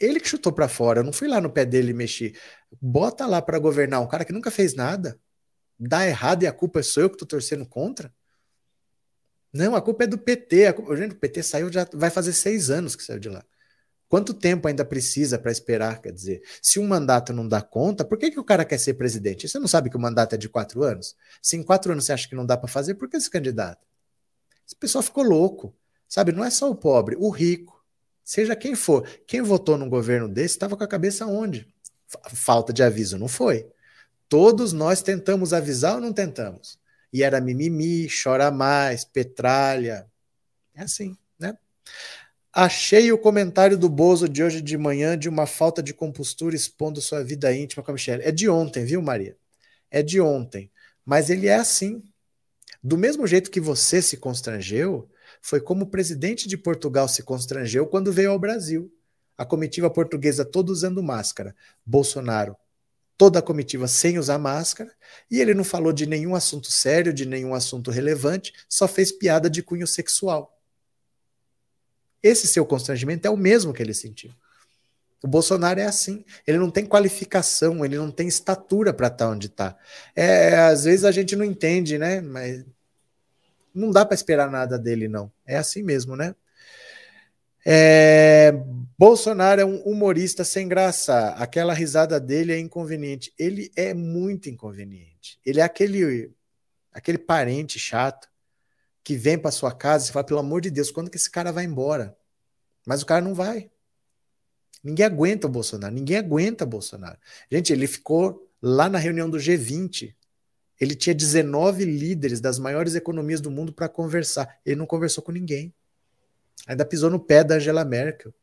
Ele que chutou para fora, eu não fui lá no pé dele mexer. Bota lá para governar um cara que nunca fez nada. Dá errado e a culpa é sou eu que tô torcendo contra? Não, a culpa é do PT. A culpa... Gente, o PT saiu já vai fazer seis anos que saiu de lá. Quanto tempo ainda precisa para esperar? Quer dizer, se um mandato não dá conta, por que, que o cara quer ser presidente? Você não sabe que o mandato é de quatro anos? Se em quatro anos você acha que não dá para fazer, por que esse candidato? Esse pessoal ficou louco. Sabe, não é só o pobre, o rico, seja quem for. Quem votou num governo desse estava com a cabeça onde? Falta de aviso, não foi? Todos nós tentamos avisar ou não tentamos? e era mimimi, chora mais, petralha. É assim, né? Achei o comentário do Bozo de hoje de manhã de uma falta de compostura expondo sua vida íntima com a Michelle. É de ontem, viu, Maria? É de ontem. Mas ele é assim. Do mesmo jeito que você se constrangeu, foi como o presidente de Portugal se constrangeu quando veio ao Brasil. A comitiva portuguesa toda usando máscara. Bolsonaro toda a comitiva sem usar máscara, e ele não falou de nenhum assunto sério, de nenhum assunto relevante, só fez piada de cunho sexual. Esse seu constrangimento é o mesmo que ele sentiu. O Bolsonaro é assim, ele não tem qualificação, ele não tem estatura para estar tá onde está. É, às vezes a gente não entende, né? Mas não dá para esperar nada dele, não. É assim mesmo, né? É, Bolsonaro é um humorista sem graça. Aquela risada dele é inconveniente. Ele é muito inconveniente. Ele é aquele, aquele parente chato que vem para sua casa e fala: pelo amor de Deus, quando que esse cara vai embora? Mas o cara não vai. Ninguém aguenta o Bolsonaro. Ninguém aguenta o Bolsonaro. Gente, ele ficou lá na reunião do G20. Ele tinha 19 líderes das maiores economias do mundo para conversar. Ele não conversou com ninguém. Ainda pisou no pé da Angela Merkel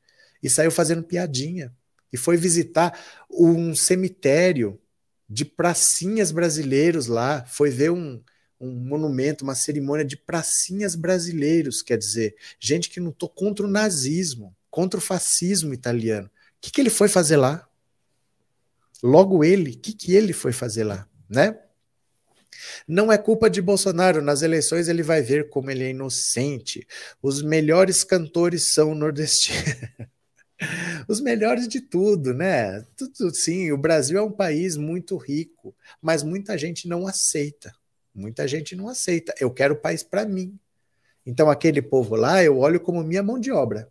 e saiu fazendo piadinha. E foi visitar um cemitério de pracinhas brasileiros lá, foi ver um, um monumento, uma cerimônia de pracinhas brasileiros, quer dizer, gente que lutou contra o nazismo, contra o fascismo italiano. O que, que ele foi fazer lá? Logo ele, o que, que ele foi fazer lá, né? Não é culpa de Bolsonaro. Nas eleições ele vai ver como ele é inocente. Os melhores cantores são nordestinos. Os melhores de tudo, né? Tudo, sim, o Brasil é um país muito rico, mas muita gente não aceita. Muita gente não aceita. Eu quero o país para mim. Então, aquele povo lá, eu olho como minha mão de obra.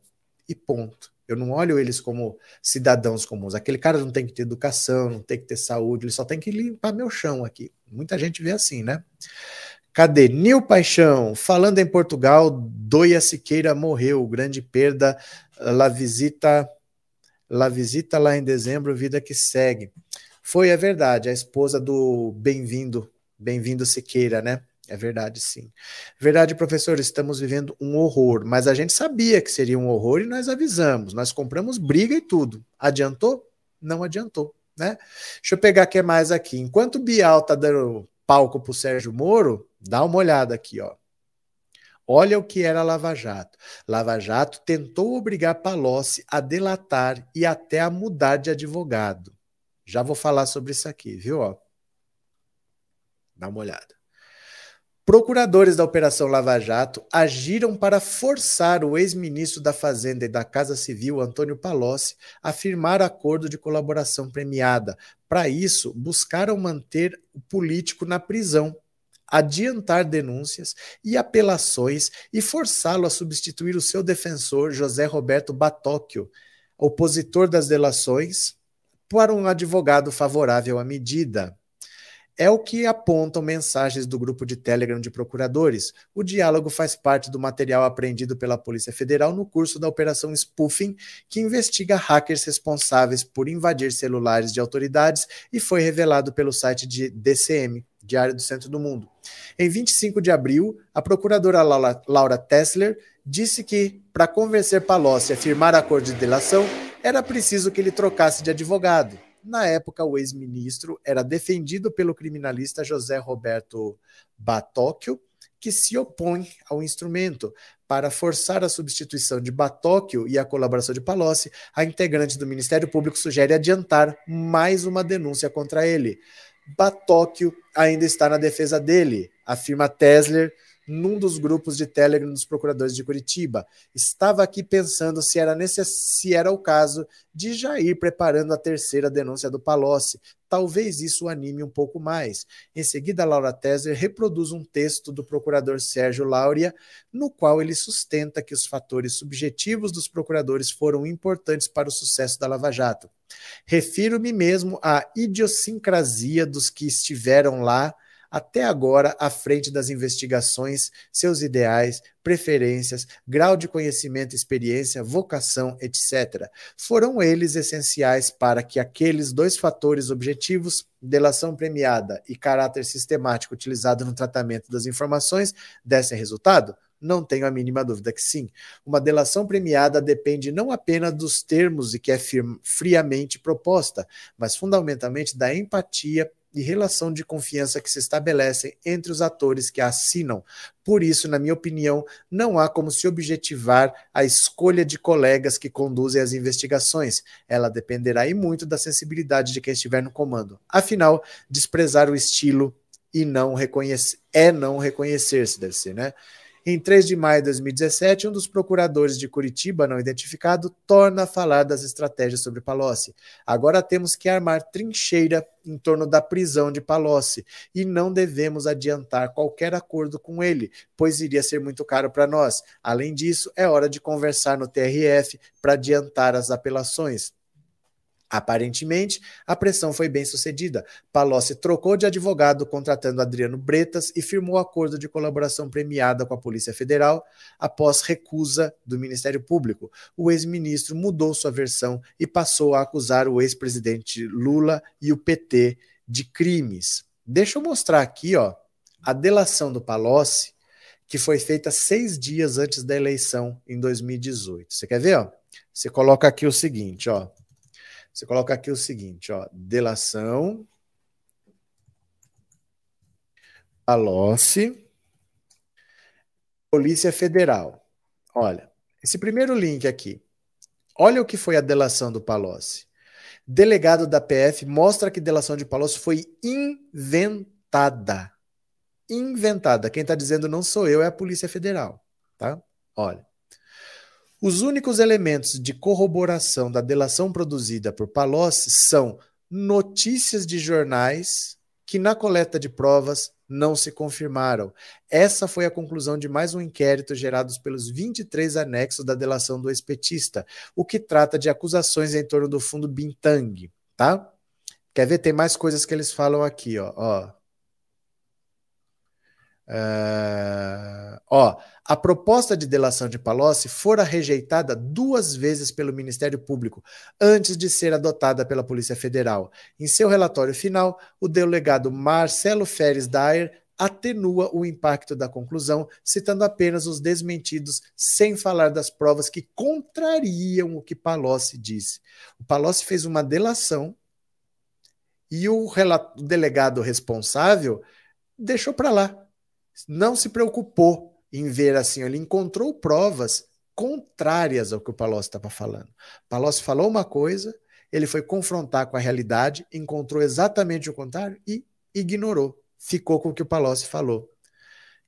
E ponto. Eu não olho eles como cidadãos comuns. Aquele cara não tem que ter educação, não tem que ter saúde, ele só tem que limpar meu chão aqui. Muita gente vê assim, né? Cadê? Nil Paixão, falando em Portugal, Doia Siqueira morreu, grande perda, la visita, la visita lá em dezembro, vida que segue. Foi, é verdade, a esposa do Bem-vindo, Bem-vindo Siqueira, né? É verdade, sim. Verdade, professor, estamos vivendo um horror, mas a gente sabia que seria um horror e nós avisamos, nós compramos briga e tudo. Adiantou? Não adiantou, né? Deixa eu pegar que mais aqui. Enquanto o Bial tá dando palco para o Sérgio Moro, dá uma olhada aqui, ó. Olha o que era Lava Jato. Lava Jato tentou obrigar Palocci a delatar e até a mudar de advogado. Já vou falar sobre isso aqui, viu? Ó. Dá uma olhada. Procuradores da Operação Lava Jato agiram para forçar o ex-ministro da Fazenda e da Casa Civil, Antônio Palocci, a firmar acordo de colaboração premiada. Para isso, buscaram manter o político na prisão, adiantar denúncias e apelações e forçá-lo a substituir o seu defensor, José Roberto Batóquio, opositor das delações, para um advogado favorável à medida. É o que apontam mensagens do grupo de Telegram de procuradores. O diálogo faz parte do material apreendido pela Polícia Federal no curso da Operação Spoofing, que investiga hackers responsáveis por invadir celulares de autoridades e foi revelado pelo site de DCM, Diário do Centro do Mundo. Em 25 de abril, a procuradora Laura Tessler disse que, para convencer Palocci a firmar acordo de delação, era preciso que ele trocasse de advogado. Na época, o ex-ministro era defendido pelo criminalista José Roberto Batóquio, que se opõe ao instrumento. Para forçar a substituição de Batóquio e a colaboração de Palocci, a integrante do Ministério Público sugere adiantar mais uma denúncia contra ele. Batóquio ainda está na defesa dele, afirma Tesler, num dos grupos de Telegram dos procuradores de Curitiba. Estava aqui pensando se era, necess... se era o caso de já ir preparando a terceira denúncia do Palocci. Talvez isso anime um pouco mais. Em seguida, Laura Tesser reproduz um texto do procurador Sérgio Lauria, no qual ele sustenta que os fatores subjetivos dos procuradores foram importantes para o sucesso da Lava Jato. Refiro-me mesmo à idiosincrasia dos que estiveram lá até agora à frente das investigações, seus ideais, preferências, grau de conhecimento, experiência, vocação, etc. Foram eles essenciais para que aqueles dois fatores objetivos, delação premiada e caráter sistemático utilizado no tratamento das informações, dessem resultado? Não tenho a mínima dúvida que sim. Uma delação premiada depende não apenas dos termos e que é friamente proposta, mas fundamentalmente da empatia e relação de confiança que se estabelecem entre os atores que a assinam. Por isso, na minha opinião, não há como se objetivar a escolha de colegas que conduzem as investigações. Ela dependerá e muito da sensibilidade de quem estiver no comando. Afinal, desprezar o estilo e não reconhecer é não reconhecer-se, deve ser, né? Em 3 de maio de 2017, um dos procuradores de Curitiba, não identificado, torna a falar das estratégias sobre Palocci. Agora temos que armar trincheira em torno da prisão de Palocci e não devemos adiantar qualquer acordo com ele, pois iria ser muito caro para nós. Além disso, é hora de conversar no TRF para adiantar as apelações. Aparentemente, a pressão foi bem sucedida. Palocci trocou de advogado contratando Adriano Bretas e firmou acordo de colaboração premiada com a Polícia Federal após recusa do Ministério Público. O ex-ministro mudou sua versão e passou a acusar o ex-presidente Lula e o PT de crimes. Deixa eu mostrar aqui ó, a delação do Palocci, que foi feita seis dias antes da eleição em 2018. Você quer ver? Ó? Você coloca aqui o seguinte, ó. Você coloca aqui o seguinte, ó, delação, Palocci, Polícia Federal. Olha, esse primeiro link aqui. Olha o que foi a delação do Palocci. Delegado da PF mostra que delação de Palocci foi inventada. Inventada. Quem está dizendo não sou eu, é a Polícia Federal. Tá? Olha. Os únicos elementos de corroboração da delação produzida por Palocci são notícias de jornais que, na coleta de provas, não se confirmaram. Essa foi a conclusão de mais um inquérito gerado pelos 23 anexos da delação do ex-petista, o que trata de acusações em torno do fundo Bintang, tá? Quer ver? Tem mais coisas que eles falam aqui, ó. ó. Uh, ó, a proposta de delação de Palocci fora rejeitada duas vezes pelo Ministério Público antes de ser adotada pela Polícia Federal. Em seu relatório final, o delegado Marcelo Feres Dayer atenua o impacto da conclusão, citando apenas os desmentidos, sem falar das provas que contrariam o que Palocci disse. O Palocci fez uma delação e o, o delegado responsável deixou para lá não se preocupou em ver assim, ele encontrou provas contrárias ao que o Palocci estava falando. Palocci falou uma coisa, ele foi confrontar com a realidade, encontrou exatamente o contrário e ignorou. Ficou com o que o Palocci falou.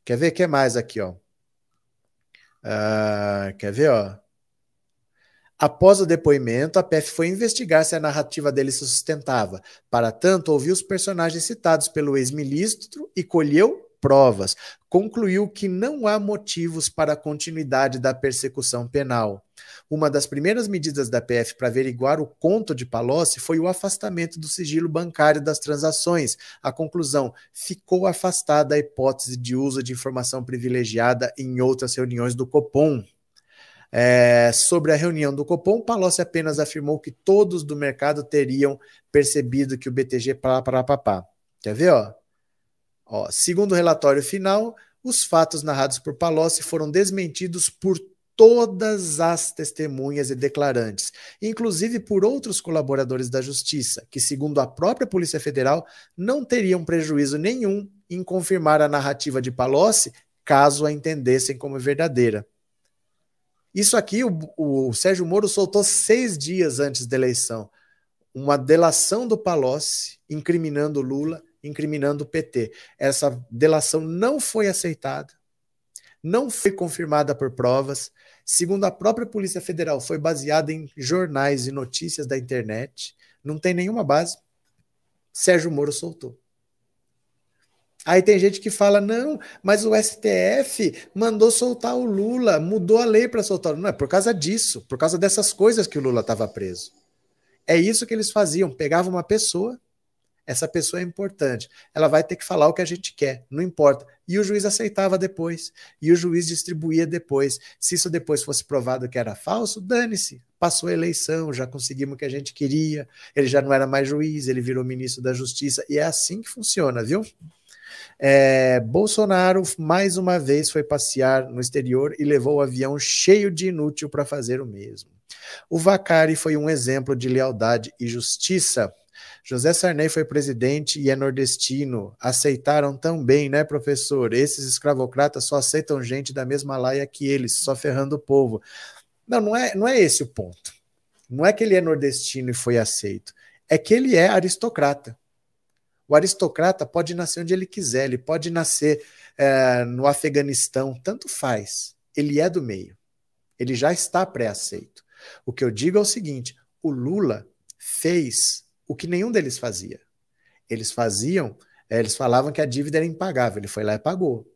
Quer ver o que mais aqui, ó? Uh, quer ver, ó? Após o depoimento, a PF foi investigar se a narrativa dele se sustentava. Para tanto, ouviu os personagens citados pelo ex-ministro e colheu provas, concluiu que não há motivos para a continuidade da persecução penal. Uma das primeiras medidas da PF para averiguar o conto de Palocci foi o afastamento do sigilo bancário das transações. A conclusão: ficou afastada a hipótese de uso de informação privilegiada em outras reuniões do Copom. É, sobre a reunião do Copom, Palocci apenas afirmou que todos do mercado teriam percebido que o BTG pá, pá, pá, pá. Quer ver? Ó? Ó? segundo o relatório final, os fatos narrados por Palocci foram desmentidos por todas as testemunhas e declarantes, inclusive por outros colaboradores da Justiça, que, segundo a própria Polícia Federal, não teriam prejuízo nenhum em confirmar a narrativa de Palocci caso a entendessem como verdadeira. Isso aqui o, o Sérgio Moro soltou seis dias antes da eleição. Uma delação do Palocci incriminando Lula, incriminando o PT. Essa delação não foi aceitada, não foi confirmada por provas. Segundo a própria Polícia Federal, foi baseada em jornais e notícias da internet. Não tem nenhuma base. Sérgio Moro soltou. Aí tem gente que fala: não, mas o STF mandou soltar o Lula, mudou a lei para soltar. Não, é por causa disso, por causa dessas coisas que o Lula estava preso. É isso que eles faziam: pegavam uma pessoa, essa pessoa é importante, ela vai ter que falar o que a gente quer, não importa. E o juiz aceitava depois, e o juiz distribuía depois. Se isso depois fosse provado que era falso, dane-se, passou a eleição, já conseguimos o que a gente queria, ele já não era mais juiz, ele virou ministro da Justiça, e é assim que funciona, viu? É, Bolsonaro mais uma vez foi passear no exterior e levou o avião cheio de inútil para fazer o mesmo. O Vacari foi um exemplo de lealdade e justiça. José Sarney foi presidente e é nordestino. Aceitaram também, né, professor? Esses escravocratas só aceitam gente da mesma laia que eles, só ferrando o povo. Não, não é, não é esse o ponto. Não é que ele é nordestino e foi aceito. É que ele é aristocrata. O aristocrata pode nascer onde ele quiser, ele pode nascer é, no Afeganistão, tanto faz. Ele é do meio. Ele já está pré-aceito. O que eu digo é o seguinte: o Lula fez o que nenhum deles fazia. Eles faziam, é, eles falavam que a dívida era impagável, ele foi lá e pagou.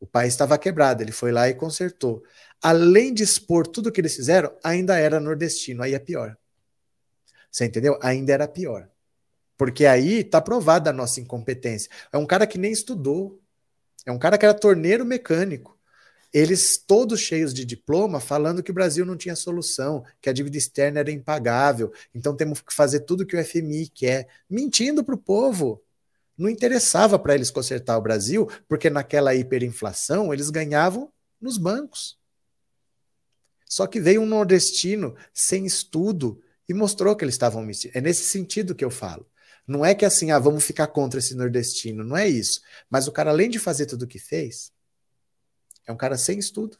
O país estava quebrado, ele foi lá e consertou. Além de expor tudo o que eles fizeram, ainda era nordestino, aí é pior. Você entendeu? Ainda era pior. Porque aí está provada a nossa incompetência. É um cara que nem estudou. É um cara que era torneiro mecânico. Eles todos cheios de diploma, falando que o Brasil não tinha solução, que a dívida externa era impagável, então temos que fazer tudo que o FMI quer, mentindo para o povo. Não interessava para eles consertar o Brasil, porque naquela hiperinflação eles ganhavam nos bancos. Só que veio um nordestino sem estudo e mostrou que eles estavam mentindo. É nesse sentido que eu falo. Não é que assim, ah, vamos ficar contra esse nordestino, não é isso. Mas o cara, além de fazer tudo o que fez, é um cara sem estudo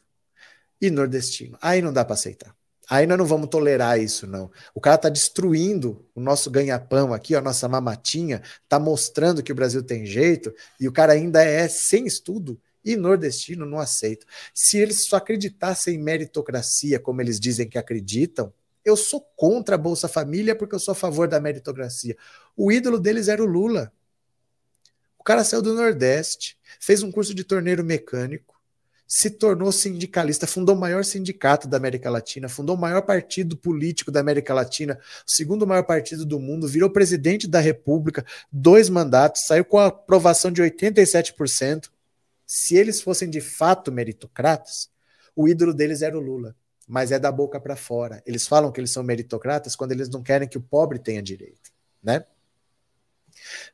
e nordestino. Aí não dá para aceitar. Aí nós não vamos tolerar isso, não. O cara está destruindo o nosso ganha-pão aqui, a nossa mamatinha, está mostrando que o Brasil tem jeito, e o cara ainda é sem estudo e nordestino não aceita. Se eles só acreditassem em meritocracia, como eles dizem que acreditam, eu sou contra a Bolsa Família porque eu sou a favor da meritocracia. O ídolo deles era o Lula. O cara saiu do Nordeste, fez um curso de torneiro mecânico, se tornou sindicalista, fundou o maior sindicato da América Latina, fundou o maior partido político da América Latina, o segundo maior partido do mundo, virou presidente da República, dois mandatos, saiu com a aprovação de 87%. Se eles fossem de fato meritocratas, o ídolo deles era o Lula mas é da boca para fora. Eles falam que eles são meritocratas quando eles não querem que o pobre tenha direito, né?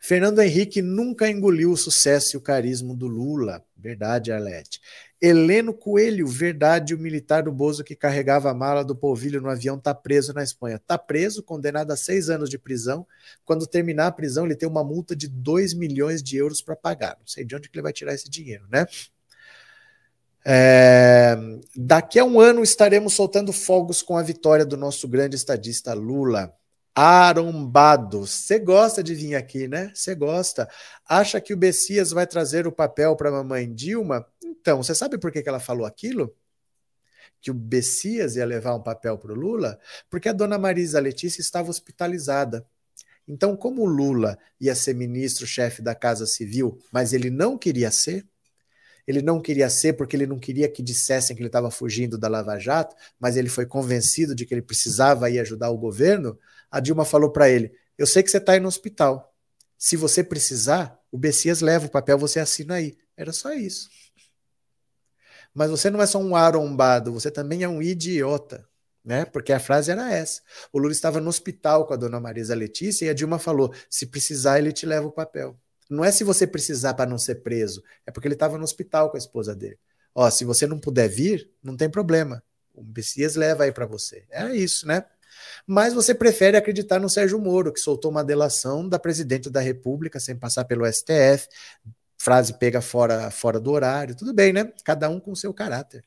Fernando Henrique nunca engoliu o sucesso e o carisma do Lula. Verdade, Arlete. Heleno Coelho, verdade, o militar do Bozo que carregava a mala do polvilho no avião está preso na Espanha. Está preso, condenado a seis anos de prisão. Quando terminar a prisão, ele tem uma multa de 2 milhões de euros para pagar. Não sei de onde que ele vai tirar esse dinheiro, né? É, daqui a um ano estaremos soltando fogos com a vitória do nosso grande estadista Lula. Arombado. Você gosta de vir aqui, né? Você gosta. Acha que o Bessias vai trazer o papel para a mamãe Dilma? Então, você sabe por que, que ela falou aquilo? Que o Bessias ia levar um papel para o Lula? Porque a dona Marisa Letícia estava hospitalizada. Então, como o Lula ia ser ministro-chefe da Casa Civil, mas ele não queria ser, ele não queria ser porque ele não queria que dissessem que ele estava fugindo da Lava Jato, mas ele foi convencido de que ele precisava ir ajudar o governo, a Dilma falou para ele: Eu sei que você está aí no hospital. Se você precisar, o Bessias leva o papel, você assina aí. Era só isso. Mas você não é só um arombado, você também é um idiota. Né? Porque a frase era essa. O Lula estava no hospital com a dona Marisa Letícia e a Dilma falou: se precisar, ele te leva o papel. Não é se você precisar para não ser preso, é porque ele estava no hospital com a esposa dele. Ó, se você não puder vir, não tem problema. O Messias leva aí para você. É isso, né? Mas você prefere acreditar no Sérgio Moro, que soltou uma delação da presidente da República sem passar pelo STF, frase pega fora, fora do horário, tudo bem, né? Cada um com seu caráter.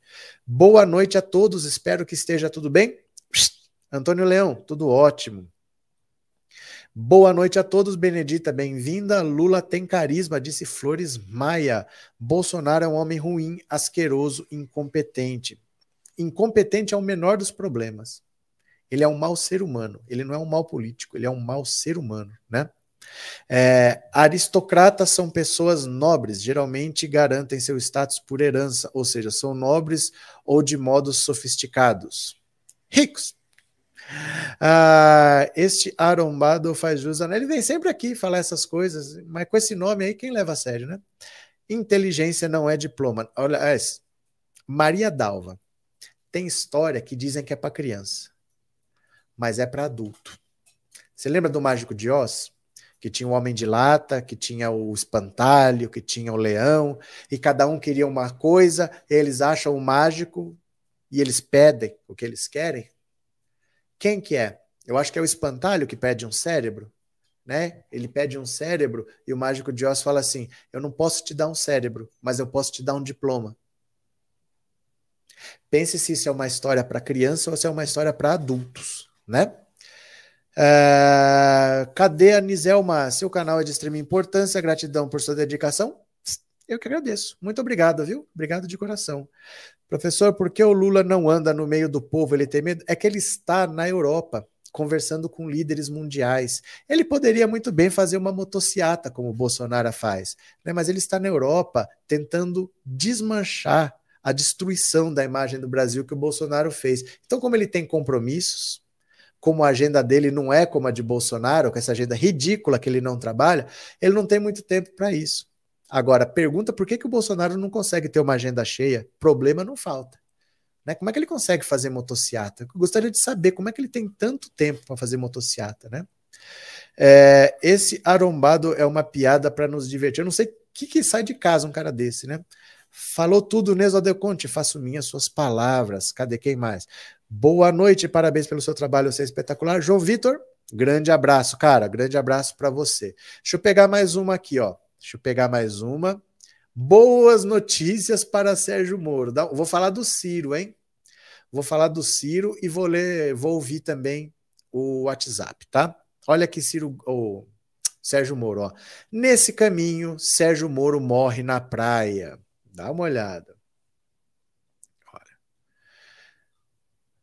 Boa noite a todos, espero que esteja tudo bem. Antônio Leão, tudo ótimo. Boa noite a todos, Benedita, bem-vinda. Lula tem carisma, disse Flores Maia. Bolsonaro é um homem ruim, asqueroso, incompetente. Incompetente é o menor dos problemas. Ele é um mau ser humano, ele não é um mau político, ele é um mau ser humano, né? É, aristocratas são pessoas nobres, geralmente garantem seu status por herança, ou seja, são nobres ou de modos sofisticados. Ricos. Ah, este arombado faz jus a. Ele vem sempre aqui falar essas coisas, mas com esse nome aí, quem leva a sério, né? Inteligência não é diploma. Olha, é, Maria Dalva. Tem história que dizem que é para criança, mas é para adulto. Você lembra do Mágico de Oz? Que tinha o Homem de Lata, que tinha o Espantalho, que tinha o Leão, e cada um queria uma coisa, eles acham o mágico e eles pedem o que eles querem. Quem que é? Eu acho que é o Espantalho que pede um cérebro, né? Ele pede um cérebro e o mágico de Oz fala assim: "Eu não posso te dar um cérebro, mas eu posso te dar um diploma". Pense se isso é uma história para criança ou se é uma história para adultos, né? Uh, cadê a Niselma? Seu canal é de extrema importância, gratidão por sua dedicação. Eu que agradeço. Muito obrigado, viu? Obrigado de coração. Professor, por que o Lula não anda no meio do povo? Ele tem medo? É que ele está na Europa, conversando com líderes mundiais. Ele poderia muito bem fazer uma motociata, como o Bolsonaro faz, né? mas ele está na Europa tentando desmanchar a destruição da imagem do Brasil que o Bolsonaro fez. Então, como ele tem compromissos, como a agenda dele não é como a de Bolsonaro, com essa agenda ridícula que ele não trabalha, ele não tem muito tempo para isso. Agora, pergunta por que, que o Bolsonaro não consegue ter uma agenda cheia? Problema não falta. Né? Como é que ele consegue fazer motociata? Eu gostaria de saber como é que ele tem tanto tempo para fazer motociata, né? É, esse arombado é uma piada para nos divertir. Eu não sei o que, que sai de casa um cara desse, né? Falou tudo, Neso Adeconte, faço minhas suas palavras. Cadê quem mais? Boa noite, parabéns pelo seu trabalho, você é espetacular. João Vitor, grande abraço, cara, grande abraço para você. Deixa eu pegar mais uma aqui, ó. Deixa eu pegar mais uma. Boas notícias para Sérgio Moro. Vou falar do Ciro, hein? Vou falar do Ciro e vou ler, vou ouvir também o WhatsApp, tá? Olha aqui, Ciro, o Sérgio Moro, ó. Nesse caminho, Sérgio Moro morre na praia. Dá uma olhada.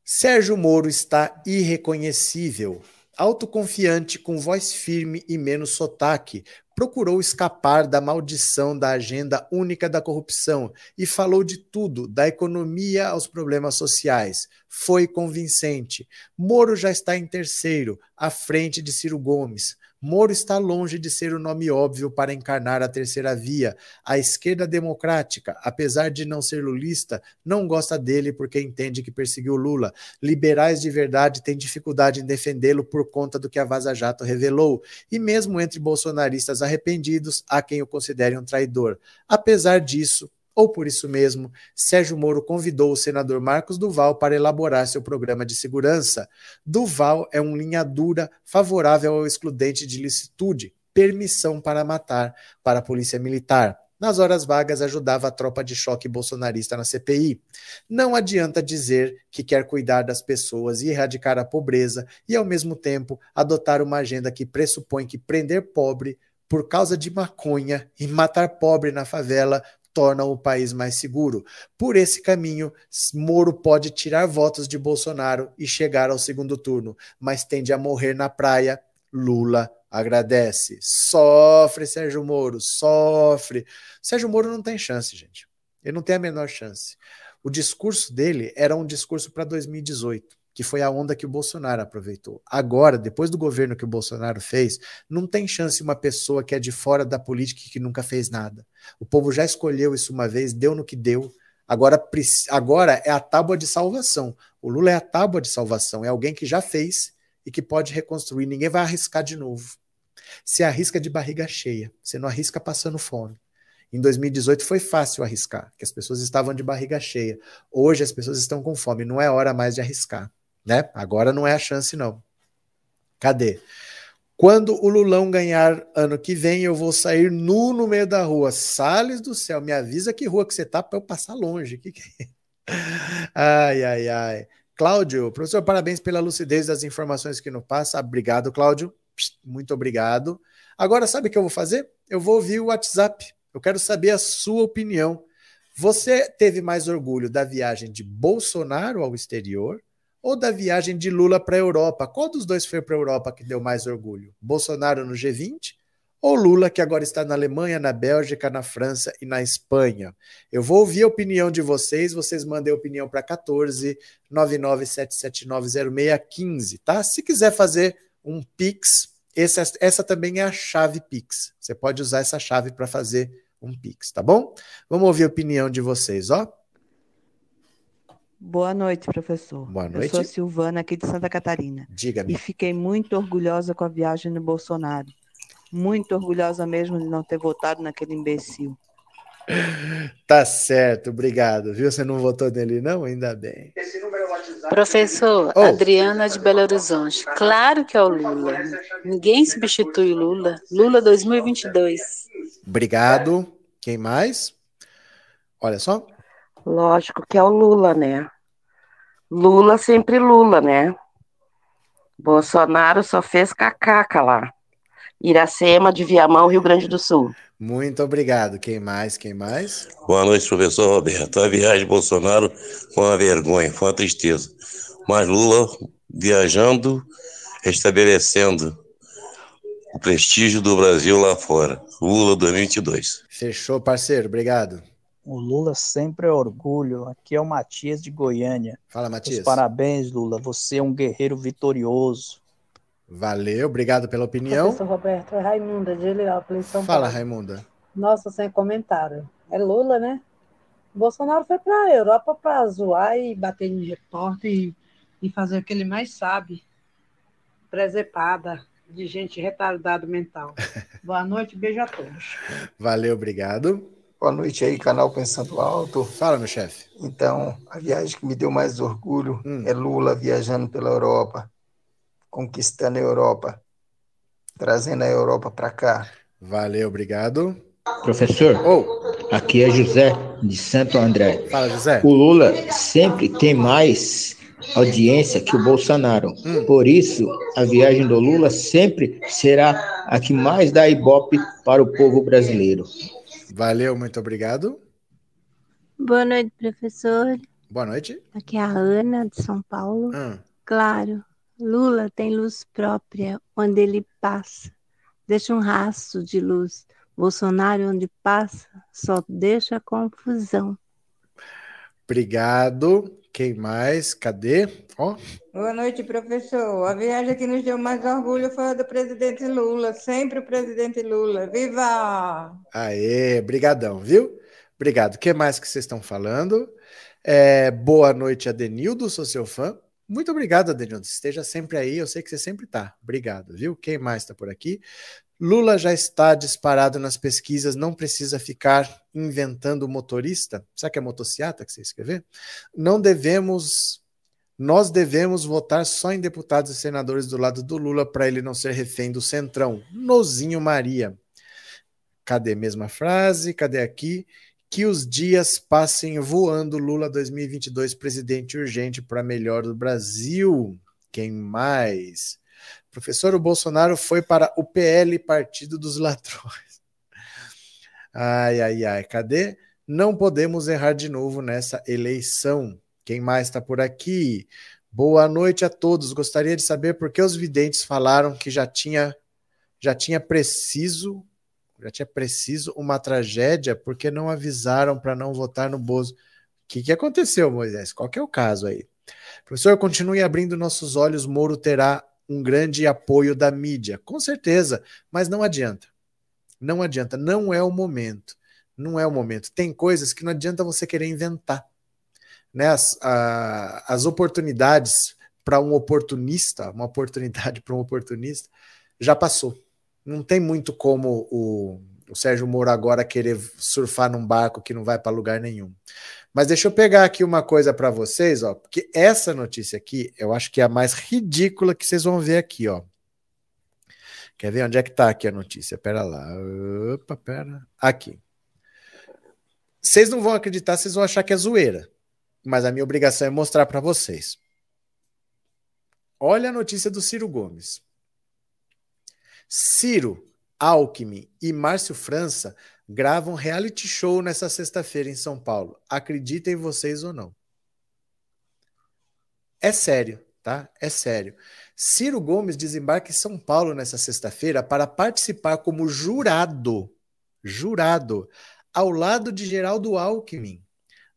Sérgio Moro está irreconhecível. Autoconfiante, com voz firme e menos sotaque, procurou escapar da maldição da agenda única da corrupção e falou de tudo, da economia aos problemas sociais. Foi convincente. Moro já está em terceiro, à frente de Ciro Gomes. Moro está longe de ser o nome óbvio para encarnar a terceira via. A esquerda democrática, apesar de não ser lulista, não gosta dele porque entende que perseguiu Lula. Liberais de verdade têm dificuldade em defendê-lo por conta do que a Vaza Jato revelou. E mesmo entre bolsonaristas arrependidos, há quem o considere um traidor. Apesar disso, ou por isso mesmo, Sérgio Moro convidou o senador Marcos Duval para elaborar seu programa de segurança. Duval é um linha dura favorável ao excludente de licitude, permissão para matar, para a polícia militar. Nas horas vagas, ajudava a tropa de choque bolsonarista na CPI. Não adianta dizer que quer cuidar das pessoas e erradicar a pobreza e, ao mesmo tempo, adotar uma agenda que pressupõe que prender pobre por causa de maconha e matar pobre na favela torna o país mais seguro. Por esse caminho, Moro pode tirar votos de Bolsonaro e chegar ao segundo turno, mas tende a morrer na praia. Lula agradece. Sofre, Sérgio Moro, sofre. Sérgio Moro não tem chance, gente. Ele não tem a menor chance. O discurso dele era um discurso para 2018 que foi a onda que o Bolsonaro aproveitou. Agora, depois do governo que o Bolsonaro fez, não tem chance uma pessoa que é de fora da política e que nunca fez nada. O povo já escolheu isso uma vez, deu no que deu. Agora, agora é a tábua de salvação. O Lula é a tábua de salvação, é alguém que já fez e que pode reconstruir. Ninguém vai arriscar de novo. Se arrisca de barriga cheia, você não arrisca passando fome. Em 2018 foi fácil arriscar, que as pessoas estavam de barriga cheia. Hoje as pessoas estão com fome, não é hora mais de arriscar né? Agora não é a chance, não. Cadê? Quando o Lulão ganhar ano que vem, eu vou sair nu no meio da rua. Sales do céu, me avisa que rua que você tá para eu passar longe. Que que é? Ai, ai, ai. Cláudio, professor, parabéns pela lucidez das informações que nos passa. Obrigado, Cláudio. Muito obrigado. Agora, sabe o que eu vou fazer? Eu vou ouvir o WhatsApp. Eu quero saber a sua opinião. Você teve mais orgulho da viagem de Bolsonaro ao exterior ou da viagem de Lula para a Europa? Qual dos dois foi para a Europa que deu mais orgulho? Bolsonaro no G20 ou Lula, que agora está na Alemanha, na Bélgica, na França e na Espanha? Eu vou ouvir a opinião de vocês, vocês mandem a opinião para 14 997790615, tá? Se quiser fazer um Pix, essa, essa também é a chave Pix. Você pode usar essa chave para fazer um Pix, tá bom? Vamos ouvir a opinião de vocês, ó. Boa noite, professor. Boa noite. Eu sou a Silvana, aqui de Santa Catarina. Diga-me. E fiquei muito orgulhosa com a viagem do Bolsonaro. Muito orgulhosa mesmo de não ter votado naquele imbecil. Tá certo, obrigado. Viu? Você não votou nele, não? Ainda bem. Professor, oh. Adriana de Belo Horizonte. Claro que é o Lula. Ninguém substitui o Lula. Lula 2022. Obrigado. Quem mais? Olha só. Lógico que é o Lula, né? Lula sempre Lula, né? Bolsonaro só fez cacaca lá. Iracema de Viamão, Rio Grande do Sul. Muito obrigado. Quem mais? Quem mais? Boa noite, professor Roberto. A viagem de Bolsonaro foi uma vergonha, foi uma tristeza. Mas Lula viajando, restabelecendo o prestígio do Brasil lá fora. Lula 2022. Fechou, parceiro. Obrigado. O Lula sempre é orgulho. Aqui é o Matias de Goiânia. Fala, Matias. Os parabéns, Lula. Você é um guerreiro vitorioso. Valeu, obrigado pela opinião. Professor Roberto, é Raimunda de Heliópolis, São Fala, Paulo. Raimunda. Nossa, sem comentário. É Lula, né? Bolsonaro foi para a Europa para zoar e bater em repórter e, e fazer o que ele mais sabe. Presepada de gente retardada mental. Boa noite, beijo a todos. Valeu, obrigado. Boa noite aí, canal Pensando Alto. Fala, meu chefe. Então, a viagem que me deu mais orgulho hum. é Lula viajando pela Europa, conquistando a Europa, trazendo a Europa para cá. Valeu, obrigado. Professor, oh. aqui é José de Santo André. Fala, José. O Lula sempre tem mais audiência que o Bolsonaro. Hum. Por isso, a viagem do Lula sempre será a que mais dá ibope para o povo brasileiro. Valeu, muito obrigado. Boa noite, professor. Boa noite. Aqui é a Ana, de São Paulo. Hum. Claro, Lula tem luz própria onde ele passa. Deixa um rastro de luz. Bolsonaro, onde passa, só deixa confusão. Obrigado. Quem mais? Cadê? Oh. Boa noite, professor. A viagem que nos deu mais orgulho foi a do presidente Lula. Sempre o presidente Lula. Viva! Aê, brigadão, viu? Obrigado. O que mais que vocês estão falando? É, boa noite, Adenildo, sou seu fã. Muito obrigado, Adenildo. Esteja sempre aí, eu sei que você sempre está. Obrigado, viu? Quem mais está por aqui? Lula já está disparado nas pesquisas, não precisa ficar inventando motorista. Será que é motociata que você escrever? Não devemos, nós devemos votar só em deputados e senadores do lado do Lula para ele não ser refém do Centrão. Nozinho Maria. Cadê mesma frase? Cadê aqui? Que os dias passem voando. Lula 2022, presidente urgente para melhor do Brasil. Quem mais? Professor, o Bolsonaro foi para o PL, Partido dos Ladrões. Ai, ai, ai, cadê? Não podemos errar de novo nessa eleição. Quem mais está por aqui? Boa noite a todos. Gostaria de saber por que os videntes falaram que já tinha já tinha preciso Já tinha preciso uma tragédia porque não avisaram para não votar no Bozo. O que, que aconteceu, Moisés? Qual que é o caso aí? Professor, continue abrindo nossos olhos. Moro terá um grande apoio da mídia. Com certeza, mas não adianta. Não adianta. Não é o momento. Não é o momento. Tem coisas que não adianta você querer inventar. Né? As, a, as oportunidades para um oportunista, uma oportunidade para um oportunista, já passou. Não tem muito como o, o Sérgio Moro agora querer surfar num barco que não vai para lugar nenhum. Mas deixa eu pegar aqui uma coisa para vocês, ó, porque essa notícia aqui, eu acho que é a mais ridícula que vocês vão ver aqui, ó. Quer ver onde é que tá aqui a notícia? Pera lá. Opa, pera. Aqui. Vocês não vão acreditar, vocês vão achar que é zoeira. Mas a minha obrigação é mostrar para vocês. Olha a notícia do Ciro Gomes. Ciro, Alckmin e Márcio França gravam reality show nessa sexta-feira em São Paulo. Acreditem vocês ou não. É sério, tá? É sério. Ciro Gomes desembarca em São Paulo nessa sexta-feira para participar como jurado, jurado, ao lado de Geraldo Alckmin,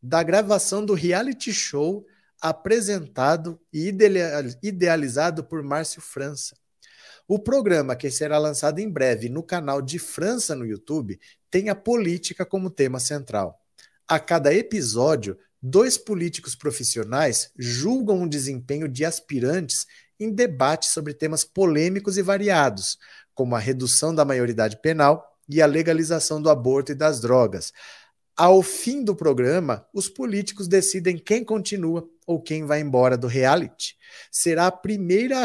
da gravação do reality show apresentado e idealizado por Márcio França. O programa, que será lançado em breve no canal de França no YouTube, tem a política como tema central. A cada episódio, dois políticos profissionais julgam o desempenho de aspirantes em debates sobre temas polêmicos e variados, como a redução da maioridade penal e a legalização do aborto e das drogas. Ao fim do programa, os políticos decidem quem continua ou quem vai embora do reality. Será a primeira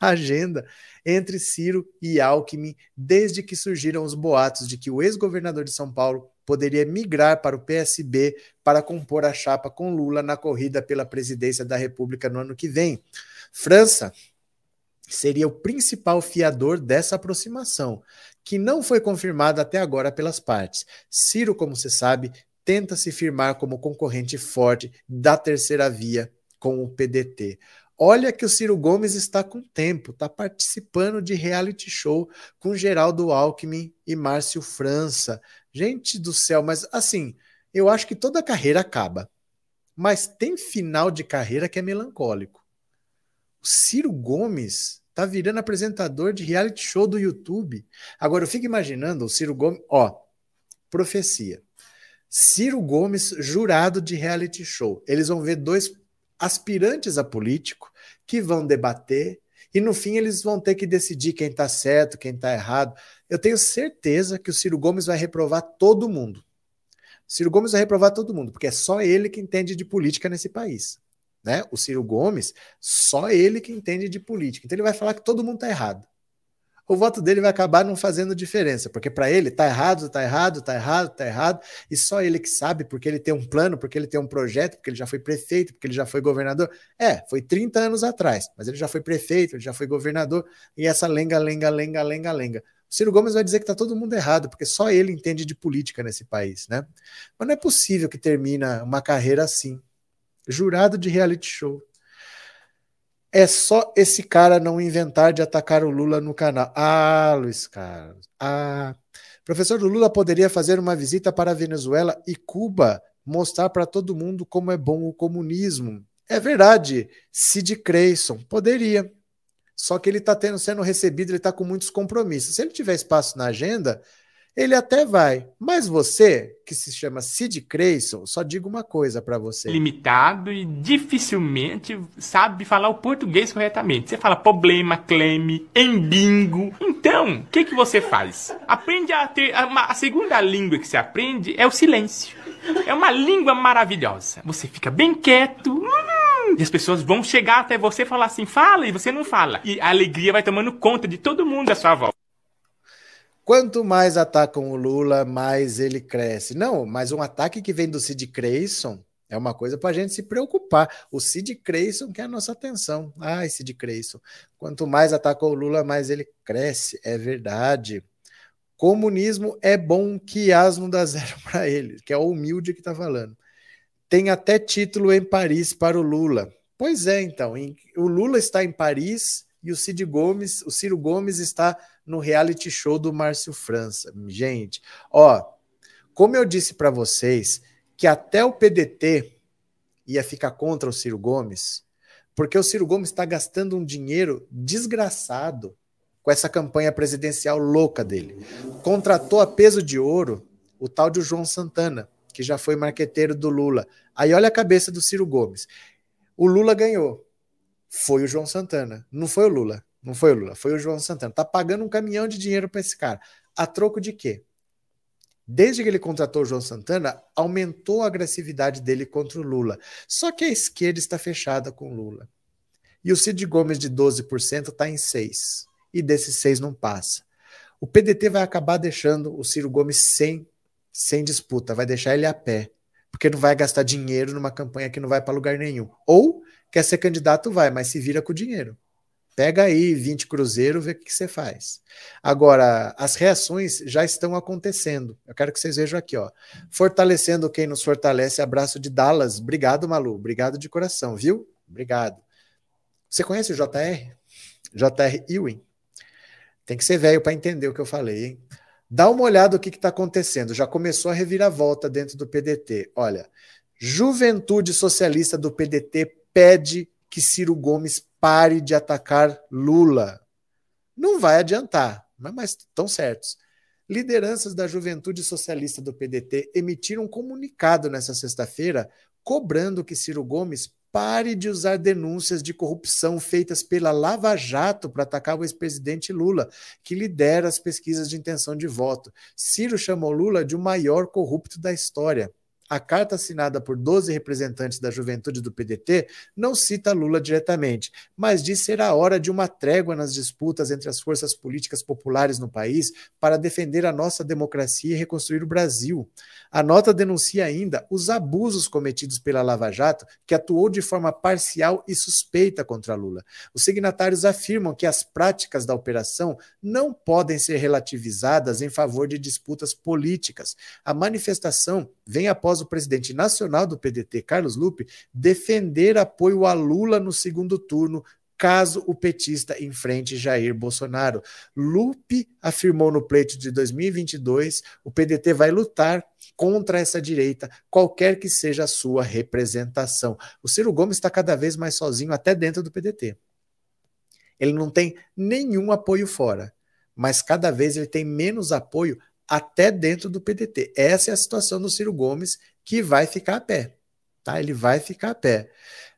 agenda entre Ciro e Alckmin desde que surgiram os boatos de que o ex-governador de São Paulo poderia migrar para o PSB para compor a chapa com Lula na corrida pela presidência da República no ano que vem. França seria o principal fiador dessa aproximação, que não foi confirmada até agora pelas partes. Ciro, como se sabe, tenta se firmar como concorrente forte da terceira via com o PDT. Olha que o Ciro Gomes está com tempo, está participando de reality show com Geraldo Alckmin e Márcio França. Gente do céu, mas assim, eu acho que toda carreira acaba. Mas tem final de carreira que é melancólico. O Ciro Gomes tá virando apresentador de reality show do YouTube. Agora eu fico imaginando o Ciro Gomes, ó, profecia. Ciro Gomes jurado de reality show. Eles vão ver dois aspirantes a político que vão debater e no fim eles vão ter que decidir quem está certo, quem está errado. Eu tenho certeza que o Ciro Gomes vai reprovar todo mundo. O Ciro Gomes vai reprovar todo mundo, porque é só ele que entende de política nesse país. Né? O Ciro Gomes, só ele que entende de política. Então ele vai falar que todo mundo está errado o voto dele vai acabar não fazendo diferença, porque para ele tá errado, tá errado, tá errado, tá errado, e só ele que sabe, porque ele tem um plano, porque ele tem um projeto, porque ele já foi prefeito, porque ele já foi governador. É, foi 30 anos atrás, mas ele já foi prefeito, ele já foi governador, e essa lenga, lenga, lenga, lenga, lenga. O Ciro Gomes vai dizer que tá todo mundo errado, porque só ele entende de política nesse país, né? Mas não é possível que termina uma carreira assim. Jurado de reality show. É só esse cara não inventar de atacar o Lula no canal. Ah, Luiz Carlos. Ah. Professor, Lula poderia fazer uma visita para a Venezuela e Cuba, mostrar para todo mundo como é bom o comunismo. É verdade, Sid Creyson poderia. Só que ele está sendo recebido, ele está com muitos compromissos. Se ele tiver espaço na agenda, ele até vai. Mas você, que se chama Sid Creyson, só digo uma coisa para você. Limitado e dificilmente sabe falar o português corretamente. Você fala problema, cleme, embingo. Então, o que, que você faz? Aprende a ter. A, a segunda língua que você aprende é o silêncio. É uma língua maravilhosa. Você fica bem quieto. Hum, e as pessoas vão chegar até você e falar assim, fala, e você não fala. E a alegria vai tomando conta de todo mundo à sua volta. Quanto mais atacam o Lula, mais ele cresce. Não, mas um ataque que vem do Cid Creyson é uma coisa para a gente se preocupar. O Cid Creyson quer a nossa atenção. Ai, Cid Creyson. Quanto mais atacam o Lula, mais ele cresce. É verdade. Comunismo é bom que asno dá zero para ele, que é o humilde que está falando. Tem até título em Paris para o Lula. Pois é, então. O Lula está em Paris e o Cid Gomes, o Ciro Gomes está no reality show do Márcio França. Gente, ó, como eu disse para vocês que até o PDT ia ficar contra o Ciro Gomes, porque o Ciro Gomes está gastando um dinheiro desgraçado com essa campanha presidencial louca dele. Contratou a peso de ouro o tal de João Santana, que já foi marqueteiro do Lula. Aí olha a cabeça do Ciro Gomes. O Lula ganhou. Foi o João Santana. Não foi o Lula. Não foi o Lula, foi o João Santana. Tá pagando um caminhão de dinheiro para esse cara. A troco de quê? Desde que ele contratou o João Santana, aumentou a agressividade dele contra o Lula. Só que a esquerda está fechada com o Lula. E o Cid Gomes de 12% está em 6%. E desses 6 não passa. O PDT vai acabar deixando o Ciro Gomes sem, sem disputa, vai deixar ele a pé. Porque não vai gastar dinheiro numa campanha que não vai para lugar nenhum. Ou quer ser candidato, vai, mas se vira com o dinheiro. Pega aí 20 cruzeiro, vê o que você faz. Agora, as reações já estão acontecendo. Eu quero que vocês vejam aqui, ó. Fortalecendo quem nos fortalece. Abraço de Dallas. Obrigado, Malu. Obrigado de coração, viu? Obrigado. Você conhece o JR? JR Ewing? Tem que ser velho para entender o que eu falei, hein? Dá uma olhada no que está acontecendo. Já começou a reviravolta dentro do PDT. Olha, Juventude Socialista do PDT pede que Ciro Gomes pare de atacar Lula. Não vai adiantar, mas estão certos. Lideranças da Juventude Socialista do PDT emitiram um comunicado nessa sexta-feira cobrando que Ciro Gomes pare de usar denúncias de corrupção feitas pela Lava Jato para atacar o ex-presidente Lula, que lidera as pesquisas de intenção de voto. Ciro chamou Lula de o maior corrupto da história. A carta assinada por 12 representantes da juventude do PDT não cita Lula diretamente, mas diz ser a hora de uma trégua nas disputas entre as forças políticas populares no país para defender a nossa democracia e reconstruir o Brasil. A nota denuncia ainda os abusos cometidos pela Lava Jato, que atuou de forma parcial e suspeita contra Lula. Os signatários afirmam que as práticas da operação não podem ser relativizadas em favor de disputas políticas. A manifestação vem após após o presidente nacional do PDT, Carlos Lupe, defender apoio a Lula no segundo turno, caso o petista enfrente Jair Bolsonaro. Lupe afirmou no pleito de 2022: o PDT vai lutar contra essa direita, qualquer que seja a sua representação. O Ciro Gomes está cada vez mais sozinho, até dentro do PDT. Ele não tem nenhum apoio fora, mas cada vez ele tem menos apoio até dentro do PDT. Essa é a situação do Ciro Gomes, que vai ficar a pé. Tá? Ele vai ficar a pé.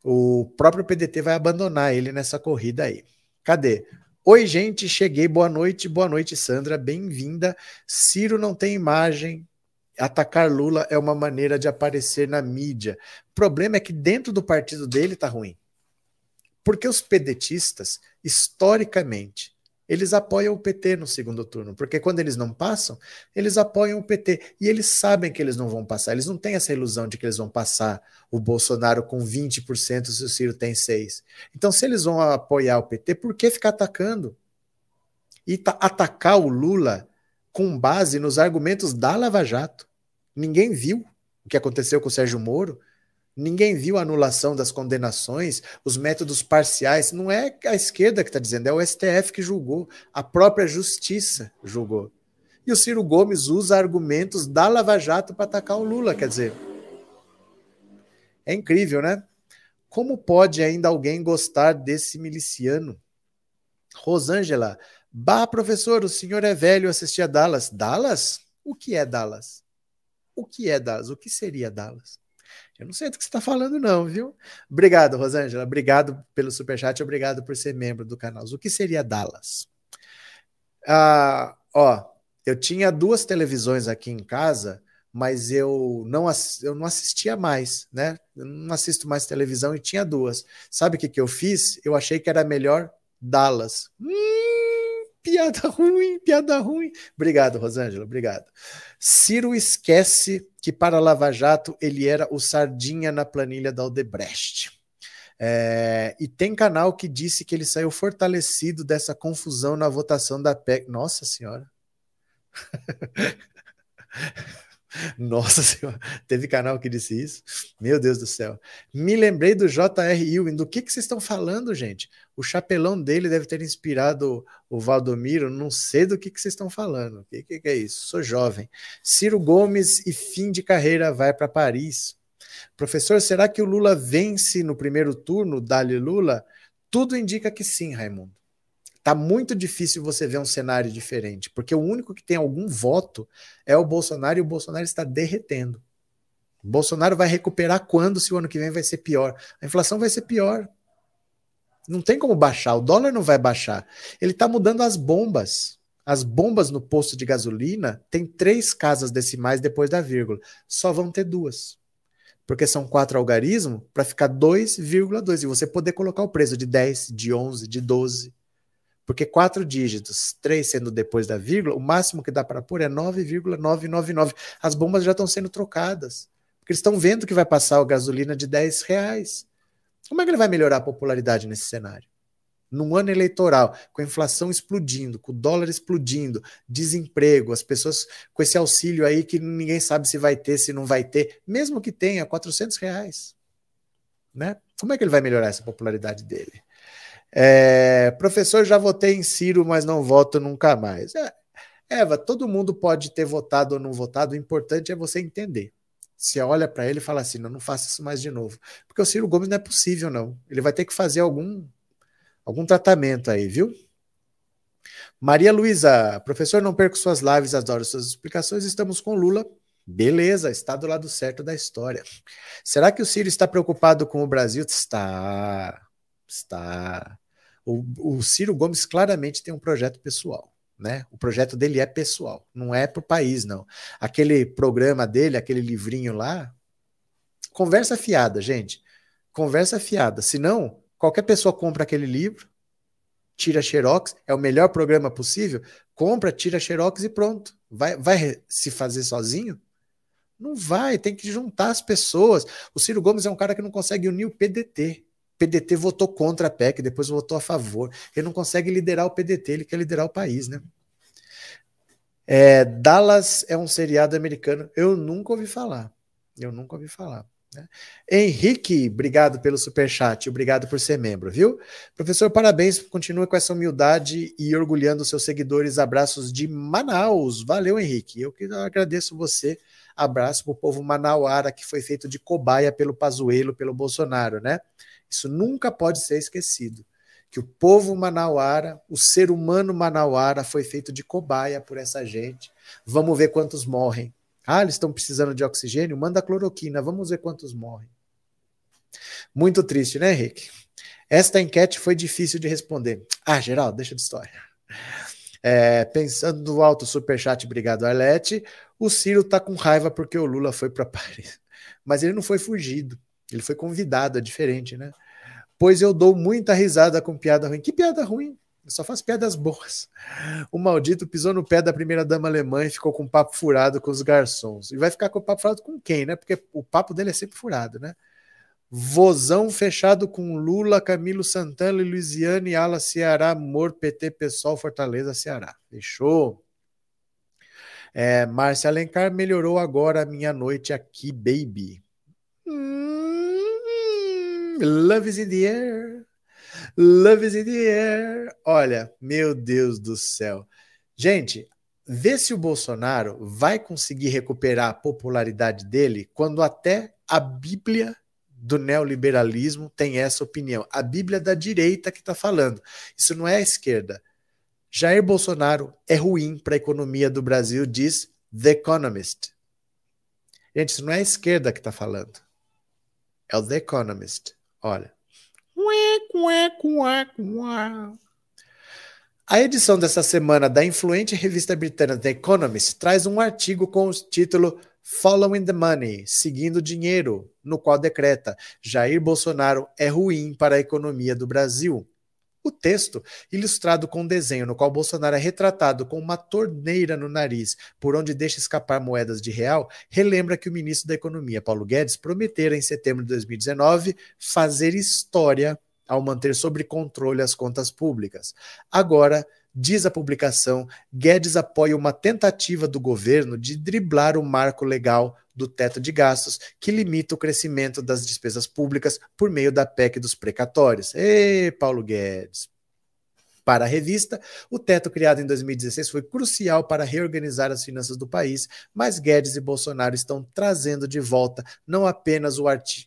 O próprio PDT vai abandonar ele nessa corrida aí. Cadê? Oi, gente, cheguei. Boa noite, boa noite, Sandra. Bem-vinda. Ciro não tem imagem. Atacar Lula é uma maneira de aparecer na mídia. O problema é que dentro do partido dele tá ruim. Porque os pedetistas, historicamente, eles apoiam o PT no segundo turno, porque quando eles não passam, eles apoiam o PT. E eles sabem que eles não vão passar, eles não têm essa ilusão de que eles vão passar o Bolsonaro com 20% se o Ciro tem 6%. Então, se eles vão apoiar o PT, por que ficar atacando? E ta atacar o Lula com base nos argumentos da Lava Jato. Ninguém viu o que aconteceu com o Sérgio Moro. Ninguém viu a anulação das condenações, os métodos parciais. Não é a esquerda que está dizendo, é o STF que julgou, a própria justiça julgou. E o Ciro Gomes usa argumentos da Lava Jato para atacar o Lula. Quer dizer, é incrível, né? Como pode ainda alguém gostar desse miliciano? Rosângela, bah, professor, o senhor é velho assistir a Dallas. Dallas? O que é Dallas? O que é Dallas? O que seria Dallas? Eu não sei do que você está falando, não, viu? Obrigado, Rosângela. Obrigado pelo superchat, obrigado por ser membro do canal. O que seria Dallas? Ah, ó, eu tinha duas televisões aqui em casa, mas eu não, eu não assistia mais, né? Eu não assisto mais televisão e tinha duas. Sabe o que, que eu fiz? Eu achei que era melhor Dallas. Hum, piada ruim, piada ruim. Obrigado, Rosângela, obrigado. Ciro esquece que para Lava Jato ele era o sardinha na planilha da Odebrecht. É, e tem canal que disse que ele saiu fortalecido dessa confusão na votação da PEC. Nossa Senhora! Nossa senhora, teve canal que disse isso? Meu Deus do céu. Me lembrei do J.R. Ewing. Do que, que vocês estão falando, gente? O chapelão dele deve ter inspirado o Valdomiro. Não sei do que, que vocês estão falando. O que, que, que é isso? Sou jovem. Ciro Gomes e fim de carreira vai para Paris. Professor, será que o Lula vence no primeiro turno, Dali Lula? Tudo indica que sim, Raimundo. Tá muito difícil você ver um cenário diferente, porque o único que tem algum voto é o Bolsonaro e o Bolsonaro está derretendo. O Bolsonaro vai recuperar quando se o ano que vem vai ser pior? A inflação vai ser pior. Não tem como baixar, o dólar não vai baixar. Ele está mudando as bombas. As bombas no posto de gasolina tem três casas decimais depois da vírgula. Só vão ter duas porque são quatro algarismos, para ficar 2,2 e você poder colocar o preço de 10, de 11, de 12. Porque quatro dígitos, três sendo depois da vírgula, o máximo que dá para pôr é 9,999. As bombas já estão sendo trocadas. Porque eles estão vendo que vai passar a gasolina de 10 reais. Como é que ele vai melhorar a popularidade nesse cenário? num ano eleitoral, com a inflação explodindo, com o dólar explodindo, desemprego, as pessoas com esse auxílio aí que ninguém sabe se vai ter, se não vai ter, mesmo que tenha 400 reais. Né? Como é que ele vai melhorar essa popularidade dele? É, professor, já votei em Ciro, mas não voto nunca mais. É, Eva, todo mundo pode ter votado ou não votado, o importante é você entender. Você olha para ele e fala assim: não, não faça isso mais de novo. Porque o Ciro Gomes não é possível, não. Ele vai ter que fazer algum algum tratamento aí, viu? Maria Luísa, professor, não perco suas lives, adoro suas explicações. Estamos com Lula. Beleza, está do lado certo da história. Será que o Ciro está preocupado com o Brasil? Está. Está. O, o Ciro Gomes claramente tem um projeto pessoal. Né? O projeto dele é pessoal, não é para o país, não. Aquele programa dele, aquele livrinho lá, conversa fiada, gente. Conversa fiada. Senão, Qualquer pessoa compra aquele livro, tira xerox, é o melhor programa possível, compra, tira xerox e pronto. Vai, vai se fazer sozinho? Não vai, tem que juntar as pessoas. O Ciro Gomes é um cara que não consegue unir o PDT. PDT votou contra a PEC, depois votou a favor. Ele não consegue liderar o PDT, ele quer liderar o país, né? É, Dallas é um seriado americano. Eu nunca ouvi falar. Eu nunca ouvi falar. Né? Henrique, obrigado pelo superchat, obrigado por ser membro, viu? Professor, parabéns, continue com essa humildade e orgulhando seus seguidores. Abraços de Manaus. Valeu, Henrique. Eu que agradeço você. Abraço para o povo manauara que foi feito de cobaia pelo Pazuello, pelo Bolsonaro, né? Isso nunca pode ser esquecido. Que o povo manauara, o ser humano manauara foi feito de cobaia por essa gente. Vamos ver quantos morrem ah, eles estão precisando de oxigênio? Manda cloroquina, vamos ver quantos morrem. Muito triste, né, Henrique? Esta enquete foi difícil de responder. Ah, Geraldo, deixa de história. É, pensando no alto superchat, obrigado, Arlete. O Ciro tá com raiva porque o Lula foi para Paris. Mas ele não foi fugido, ele foi convidado, é diferente, né? Pois eu dou muita risada com piada ruim. Que piada ruim? só faz piadas boas. O maldito pisou no pé da primeira dama alemã e ficou com o papo furado com os garçons. E vai ficar com o papo furado com quem, né? Porque o papo dele é sempre furado, né? Vozão fechado com Lula, Camilo Santana, Luiziane, Ala, Ceará, Mor, PT, Pessoal, Fortaleza, Ceará. Fechou? É, Márcia Alencar melhorou agora a minha noite aqui, baby. Mm, love is in the air. Love is in the air. Olha, meu Deus do céu. Gente, vê se o Bolsonaro vai conseguir recuperar a popularidade dele quando até a Bíblia do neoliberalismo tem essa opinião. A Bíblia da direita que está falando. Isso não é a esquerda. Jair Bolsonaro é ruim para a economia do Brasil, diz The Economist. Gente, isso não é a esquerda que está falando. É o The Economist. Olha. A edição dessa semana da influente revista britânica The Economist traz um artigo com o título Following the Money, seguindo o dinheiro, no qual decreta Jair Bolsonaro é ruim para a economia do Brasil. O texto, ilustrado com um desenho no qual Bolsonaro é retratado com uma torneira no nariz, por onde deixa escapar moedas de real, relembra que o ministro da Economia, Paulo Guedes, prometera em setembro de 2019 fazer história ao manter sob controle as contas públicas. Agora, diz a publicação, Guedes apoia uma tentativa do governo de driblar o marco legal do teto de gastos, que limita o crescimento das despesas públicas por meio da PEC dos precatórios. Ê, Paulo Guedes, para a revista, o teto criado em 2016 foi crucial para reorganizar as finanças do país, mas Guedes e Bolsonaro estão trazendo de volta não apenas o,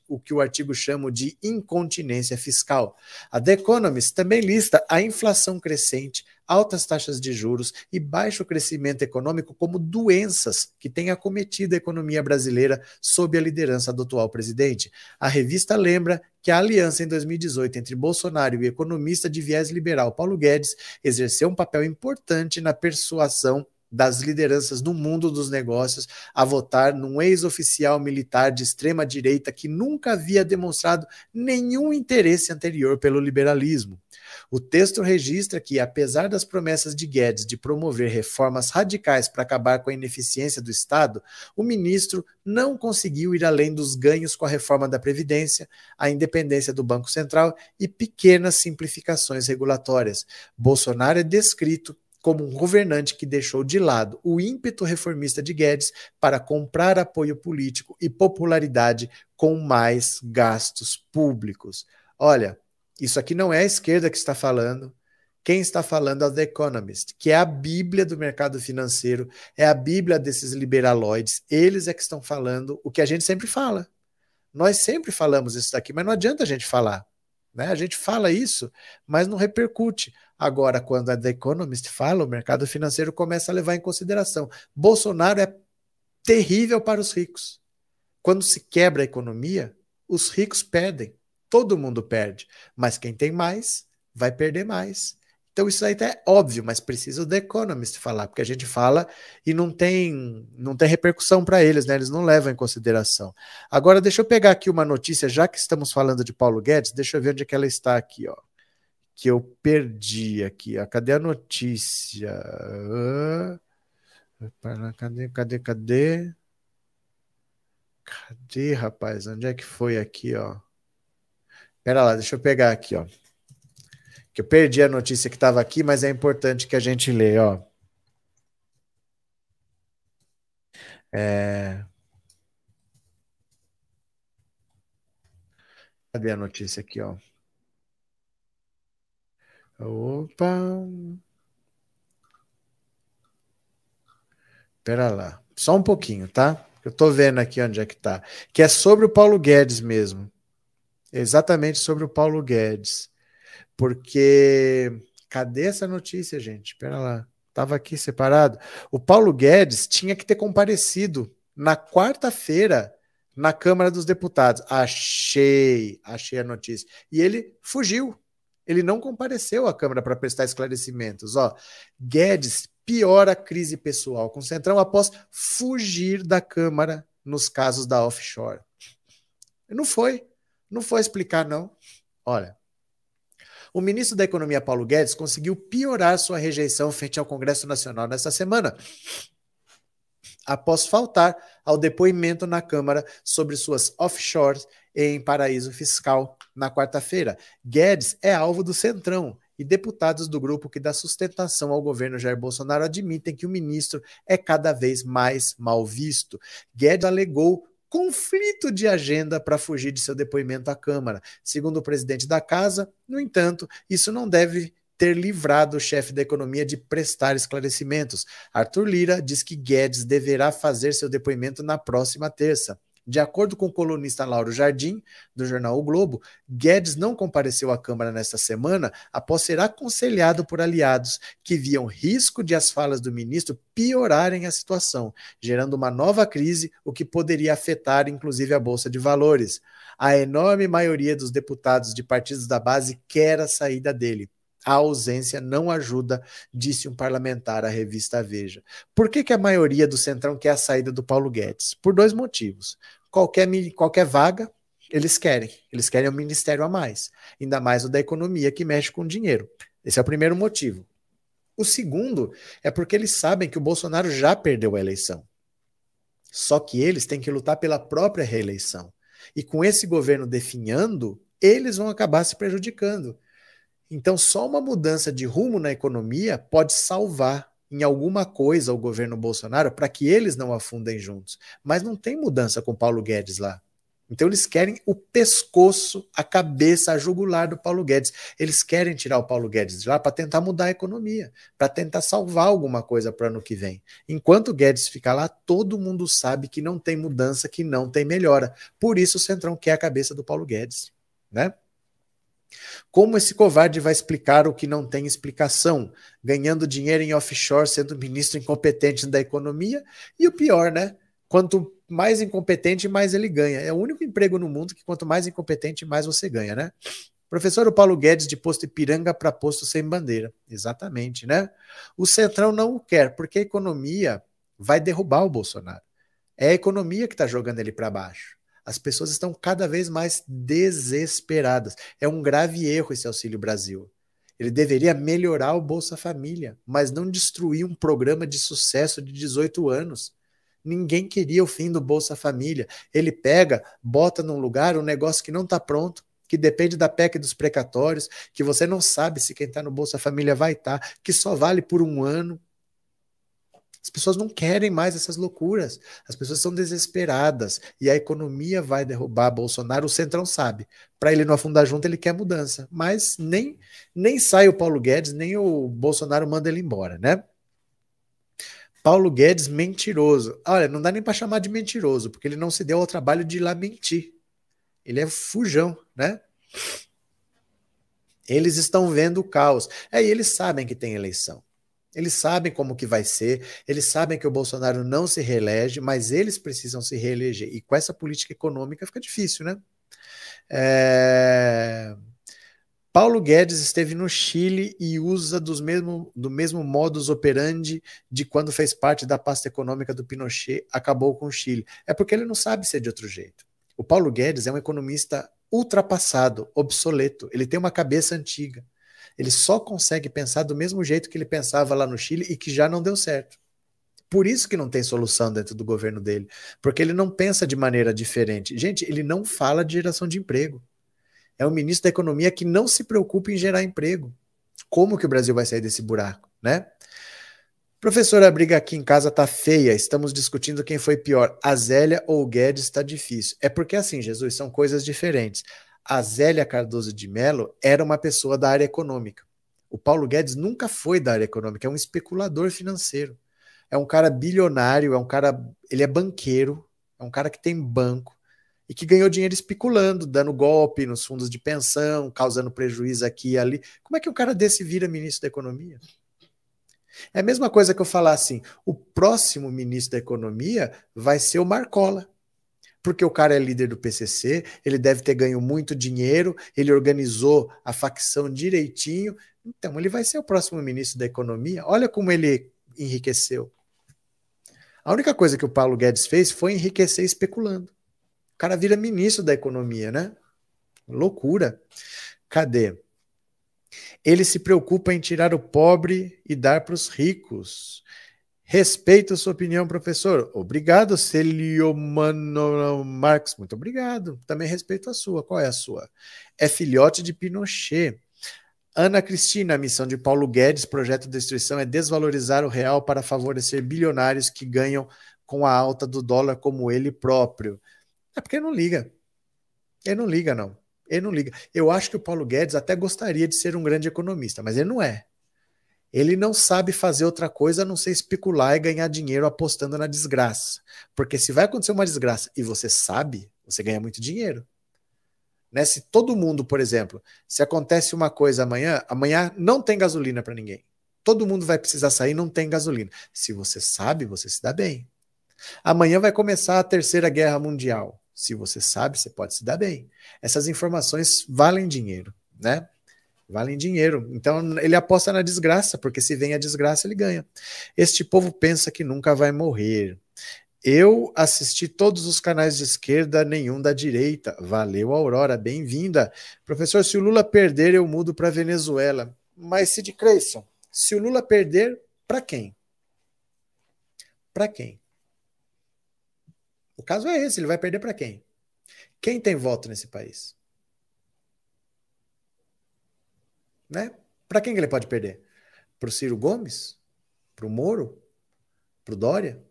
o, que o artigo chama de incontinência fiscal. A The Economist também lista a inflação crescente, altas taxas de juros e baixo crescimento econômico como doenças que têm acometido a economia brasileira sob a liderança do atual presidente. A revista lembra que a aliança em 2018 entre Bolsonaro e o economista de viés liberal Paulo Guedes exerceu um papel importante na persuasão das lideranças no mundo dos negócios a votar num ex-oficial militar de extrema direita que nunca havia demonstrado nenhum interesse anterior pelo liberalismo. O texto registra que, apesar das promessas de Guedes de promover reformas radicais para acabar com a ineficiência do Estado, o ministro não conseguiu ir além dos ganhos com a reforma da Previdência, a independência do Banco Central e pequenas simplificações regulatórias. Bolsonaro é descrito como um governante que deixou de lado o ímpeto reformista de Guedes para comprar apoio político e popularidade com mais gastos públicos. Olha, isso aqui não é a esquerda que está falando. Quem está falando é The Economist, que é a Bíblia do mercado financeiro, é a Bíblia desses liberaloides. Eles é que estão falando o que a gente sempre fala. Nós sempre falamos isso daqui, mas não adianta a gente falar. Né? A gente fala isso, mas não repercute. Agora, quando a The Economist fala, o mercado financeiro começa a levar em consideração. Bolsonaro é terrível para os ricos. Quando se quebra a economia, os ricos perdem. Todo mundo perde, mas quem tem mais vai perder mais. Então isso aí é óbvio, mas precisa o The Economist falar, porque a gente fala e não tem não tem repercussão para eles, né? Eles não levam em consideração. Agora deixa eu pegar aqui uma notícia, já que estamos falando de Paulo Guedes, deixa eu ver onde é que ela está aqui, ó. Que eu perdi aqui. Ó. Cadê a notícia? Cadê, cadê, cadê? Cadê, rapaz? Onde é que foi aqui, ó? Pera lá, deixa eu pegar aqui, ó. Que eu perdi a notícia que estava aqui, mas é importante que a gente lê, ó. É... Cadê a notícia aqui, ó? Opa! Pera lá. Só um pouquinho, tá? Eu tô vendo aqui onde é que tá. Que é sobre o Paulo Guedes mesmo exatamente sobre o Paulo Guedes. Porque cadê essa notícia, gente? Espera lá. Estava aqui separado. O Paulo Guedes tinha que ter comparecido na quarta-feira na Câmara dos Deputados. Achei, achei a notícia. E ele fugiu. Ele não compareceu à Câmara para prestar esclarecimentos. Ó, Guedes piora a crise pessoal com o Centrão após fugir da Câmara nos casos da offshore. Não foi. Não foi explicar, não. Olha, o ministro da Economia, Paulo Guedes, conseguiu piorar sua rejeição frente ao Congresso Nacional nesta semana, após faltar ao depoimento na Câmara sobre suas offshores em paraíso fiscal na quarta-feira. Guedes é alvo do Centrão e deputados do grupo que dá sustentação ao governo Jair Bolsonaro admitem que o ministro é cada vez mais mal visto. Guedes alegou conflito de agenda para fugir de seu depoimento à Câmara. Segundo o presidente da casa, no entanto, isso não deve ter livrado o chefe da economia de prestar esclarecimentos. Arthur Lira diz que Guedes deverá fazer seu depoimento na próxima terça. De acordo com o colunista Lauro Jardim, do jornal O Globo, Guedes não compareceu à Câmara nesta semana após ser aconselhado por aliados que viam risco de as falas do ministro piorarem a situação, gerando uma nova crise, o que poderia afetar inclusive a Bolsa de Valores. A enorme maioria dos deputados de partidos da base quer a saída dele. A ausência não ajuda, disse um parlamentar à revista Veja. Por que, que a maioria do Centrão quer a saída do Paulo Guedes? Por dois motivos. Qualquer, qualquer vaga, eles querem. Eles querem um ministério a mais. Ainda mais o da economia, que mexe com dinheiro. Esse é o primeiro motivo. O segundo é porque eles sabem que o Bolsonaro já perdeu a eleição. Só que eles têm que lutar pela própria reeleição. E com esse governo definhando, eles vão acabar se prejudicando. Então, só uma mudança de rumo na economia pode salvar em alguma coisa o governo Bolsonaro para que eles não afundem juntos. Mas não tem mudança com Paulo Guedes lá. Então eles querem o pescoço, a cabeça, a jugular do Paulo Guedes. Eles querem tirar o Paulo Guedes de lá para tentar mudar a economia, para tentar salvar alguma coisa para o ano que vem. Enquanto o Guedes ficar lá, todo mundo sabe que não tem mudança, que não tem melhora. Por isso o Centrão quer a cabeça do Paulo Guedes, né? Como esse covarde vai explicar o que não tem explicação, ganhando dinheiro em offshore, sendo ministro incompetente da economia? E o pior, né? Quanto mais incompetente, mais ele ganha. É o único emprego no mundo que quanto mais incompetente, mais você ganha, né? Professor Paulo Guedes de posto Ipiranga para posto sem bandeira. Exatamente, né? O Centrão não o quer, porque a economia vai derrubar o Bolsonaro. É a economia que está jogando ele para baixo. As pessoas estão cada vez mais desesperadas. É um grave erro esse Auxílio Brasil. Ele deveria melhorar o Bolsa Família, mas não destruir um programa de sucesso de 18 anos. Ninguém queria o fim do Bolsa Família. Ele pega, bota num lugar um negócio que não está pronto, que depende da PEC dos precatórios, que você não sabe se quem está no Bolsa Família vai estar, tá, que só vale por um ano. As pessoas não querem mais essas loucuras. As pessoas estão desesperadas e a economia vai derrubar Bolsonaro. O Centrão sabe. Para ele não afundar junto, ele quer mudança. Mas nem, nem sai o Paulo Guedes, nem o Bolsonaro manda ele embora, né? Paulo Guedes mentiroso. Olha, não dá nem para chamar de mentiroso, porque ele não se deu ao trabalho de lá mentir. Ele é fujão, né? Eles estão vendo o caos. É, e eles sabem que tem eleição. Eles sabem como que vai ser, eles sabem que o Bolsonaro não se reelege, mas eles precisam se reeleger. E com essa política econômica fica difícil, né? É... Paulo Guedes esteve no Chile e usa dos mesmo, do mesmo modus operandi de quando fez parte da pasta econômica do Pinochet, acabou com o Chile. É porque ele não sabe ser de outro jeito. O Paulo Guedes é um economista ultrapassado, obsoleto. Ele tem uma cabeça antiga. Ele só consegue pensar do mesmo jeito que ele pensava lá no Chile e que já não deu certo. Por isso que não tem solução dentro do governo dele, porque ele não pensa de maneira diferente. Gente, ele não fala de geração de emprego é um ministro da Economia que não se preocupa em gerar emprego. Como que o Brasil vai sair desse buraco, né? Professora, a briga aqui em casa tá feia. Estamos discutindo quem foi pior, a Zélia ou o Guedes, está difícil. É porque assim, Jesus, são coisas diferentes. A Zélia Cardoso de Mello era uma pessoa da área econômica. O Paulo Guedes nunca foi da área econômica, é um especulador financeiro. É um cara bilionário, é um cara, ele é banqueiro, é um cara que tem banco, e que ganhou dinheiro especulando, dando golpe nos fundos de pensão, causando prejuízo aqui e ali. Como é que um cara desse vira ministro da Economia? É a mesma coisa que eu falar assim: o próximo ministro da Economia vai ser o Marcola. Porque o cara é líder do PCC, ele deve ter ganho muito dinheiro, ele organizou a facção direitinho, então ele vai ser o próximo ministro da Economia. Olha como ele enriqueceu. A única coisa que o Paulo Guedes fez foi enriquecer especulando. O cara vira ministro da economia, né? Loucura. Cadê? Ele se preocupa em tirar o pobre e dar para os ricos. Respeito a sua opinião, professor. Obrigado, Celiomano Marx. Muito obrigado. Também respeito a sua. Qual é a sua? É filhote de Pinochet. Ana Cristina, a missão de Paulo Guedes, projeto de destruição, é desvalorizar o real para favorecer bilionários que ganham com a alta do dólar como ele próprio. É porque não liga. Ele não liga, não. Ele não liga. Eu acho que o Paulo Guedes até gostaria de ser um grande economista, mas ele não é. Ele não sabe fazer outra coisa a não ser especular e ganhar dinheiro apostando na desgraça. Porque se vai acontecer uma desgraça e você sabe, você ganha muito dinheiro. Né? Se todo mundo, por exemplo, se acontece uma coisa amanhã, amanhã não tem gasolina para ninguém. Todo mundo vai precisar sair, não tem gasolina. Se você sabe, você se dá bem. Amanhã vai começar a Terceira Guerra Mundial. Se você sabe, você pode se dar bem. Essas informações valem dinheiro, né? Valem dinheiro. Então ele aposta na desgraça, porque se vem a desgraça, ele ganha. Este povo pensa que nunca vai morrer. Eu assisti todos os canais de esquerda, nenhum da direita. Valeu, Aurora, bem-vinda. Professor, se o Lula perder, eu mudo para Venezuela. Mas, Sid Creyson, se o Lula perder, para quem? Para quem? O caso é esse, ele vai perder para quem? Quem tem voto nesse país? Né? Para quem que ele pode perder? Para o Ciro Gomes? Para o Moro? Para o Dória?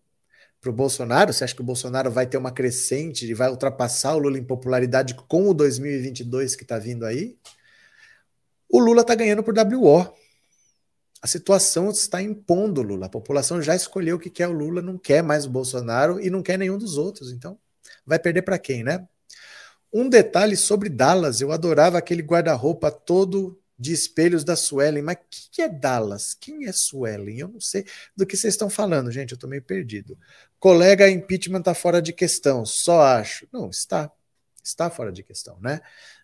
Para o Bolsonaro? Você acha que o Bolsonaro vai ter uma crescente e vai ultrapassar o Lula em popularidade com o 2022 que está vindo aí? O Lula está ganhando por WO. A situação está impondo o Lula. A população já escolheu o que quer o Lula, não quer mais o Bolsonaro e não quer nenhum dos outros. Então, vai perder para quem, né? Um detalhe sobre Dallas, eu adorava aquele guarda-roupa todo de espelhos da Suelen, mas o que, que é Dallas? Quem é Suelen? Eu não sei do que vocês estão falando, gente, eu estou meio perdido. Colega, impeachment está fora de questão, só acho. Não, está. Está fora de questão, né?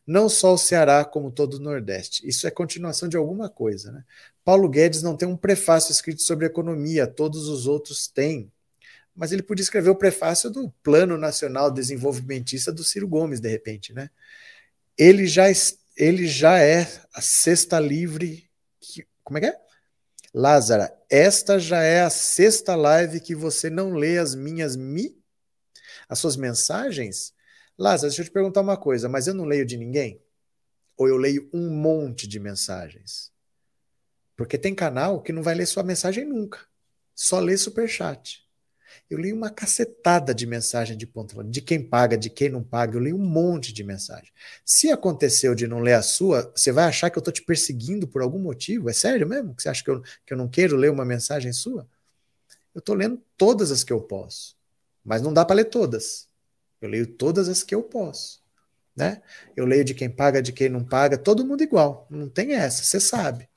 Não só o Ceará, como todo o Nordeste. Isso é continuação de alguma coisa, né? Paulo Guedes não tem um prefácio escrito sobre economia, todos os outros têm mas ele podia escrever o prefácio do Plano Nacional Desenvolvimentista do Ciro Gomes, de repente, né? Ele já, ele já é a sexta livre. Que, como é que é? Lázara, esta já é a sexta live que você não lê as minhas mi, as suas mensagens. Lázara, deixa eu te perguntar uma coisa, mas eu não leio de ninguém? Ou eu leio um monte de mensagens? Porque tem canal que não vai ler sua mensagem nunca, só lê superchat. Eu li uma cacetada de mensagem de ponto de quem paga, de quem não paga, eu li um monte de mensagem. Se aconteceu de não ler a sua, você vai achar que eu estou te perseguindo por algum motivo? É sério mesmo? Você acha que eu, que eu não quero ler uma mensagem sua? Eu estou lendo todas as que eu posso, mas não dá para ler todas. Eu leio todas as que eu posso. Né? Eu leio de quem paga, de quem não paga, todo mundo igual. Não tem essa, você sabe.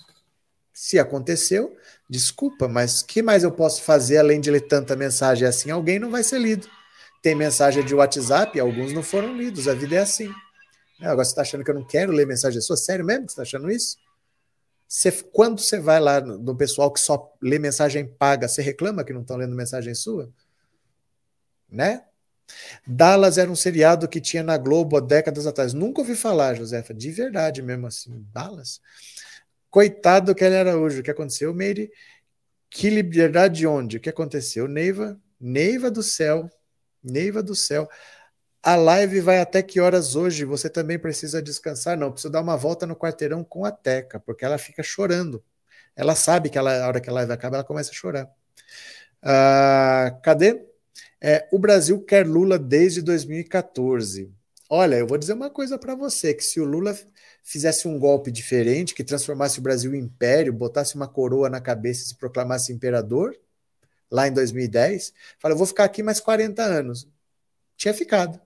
Se aconteceu, desculpa, mas que mais eu posso fazer além de ler tanta mensagem assim? Alguém não vai ser lido. Tem mensagem de WhatsApp, alguns não foram lidos, a vida é assim. É, agora você está achando que eu não quero ler mensagem sua? Sério mesmo que você está achando isso? Você, quando você vai lá no, no, pessoal que só lê mensagem paga, você reclama que não estão lendo mensagem sua? Né? Dallas era um seriado que tinha na Globo há décadas atrás. Nunca ouvi falar, Josefa, de verdade mesmo assim. Dallas? Coitado do Kelly Araújo, o que aconteceu, Meire? Que liberdade onde? O que aconteceu? Neiva, Neiva do céu, Neiva do céu. A live vai até que horas hoje? Você também precisa descansar? Não, preciso dar uma volta no quarteirão com a Teca, porque ela fica chorando. Ela sabe que ela, a hora que a live acaba, ela começa a chorar. Ah, cadê? É, o Brasil quer Lula desde 2014. Olha, eu vou dizer uma coisa para você: que se o Lula fizesse um golpe diferente, que transformasse o Brasil em império, botasse uma coroa na cabeça e se proclamasse imperador, lá em 2010, fala, eu vou ficar aqui mais 40 anos. Tinha ficado.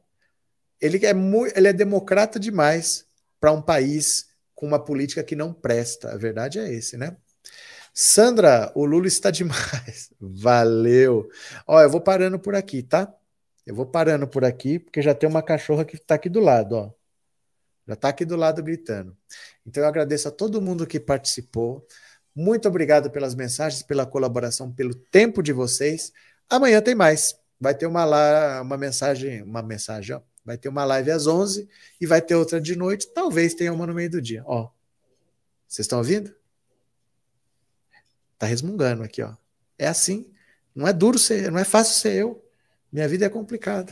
Ele é, ele é democrata demais para um país com uma política que não presta. A verdade é esse, né? Sandra, o Lula está demais. Valeu. Ó, eu vou parando por aqui, tá? Eu vou parando por aqui, porque já tem uma cachorra que está aqui do lado, ó. Já está aqui do lado gritando. Então eu agradeço a todo mundo que participou. Muito obrigado pelas mensagens, pela colaboração, pelo tempo de vocês. Amanhã tem mais. Vai ter uma, uma mensagem, uma mensagem, ó. Vai ter uma live às 11 e vai ter outra de noite. Talvez tenha uma no meio do dia. Ó, vocês estão ouvindo? Tá resmungando aqui, ó. É assim. Não é duro ser, não é fácil ser eu. Minha vida é complicada.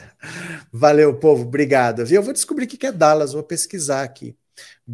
Valeu, povo. Obrigado. Eu vou descobrir o que é Dallas, vou pesquisar aqui.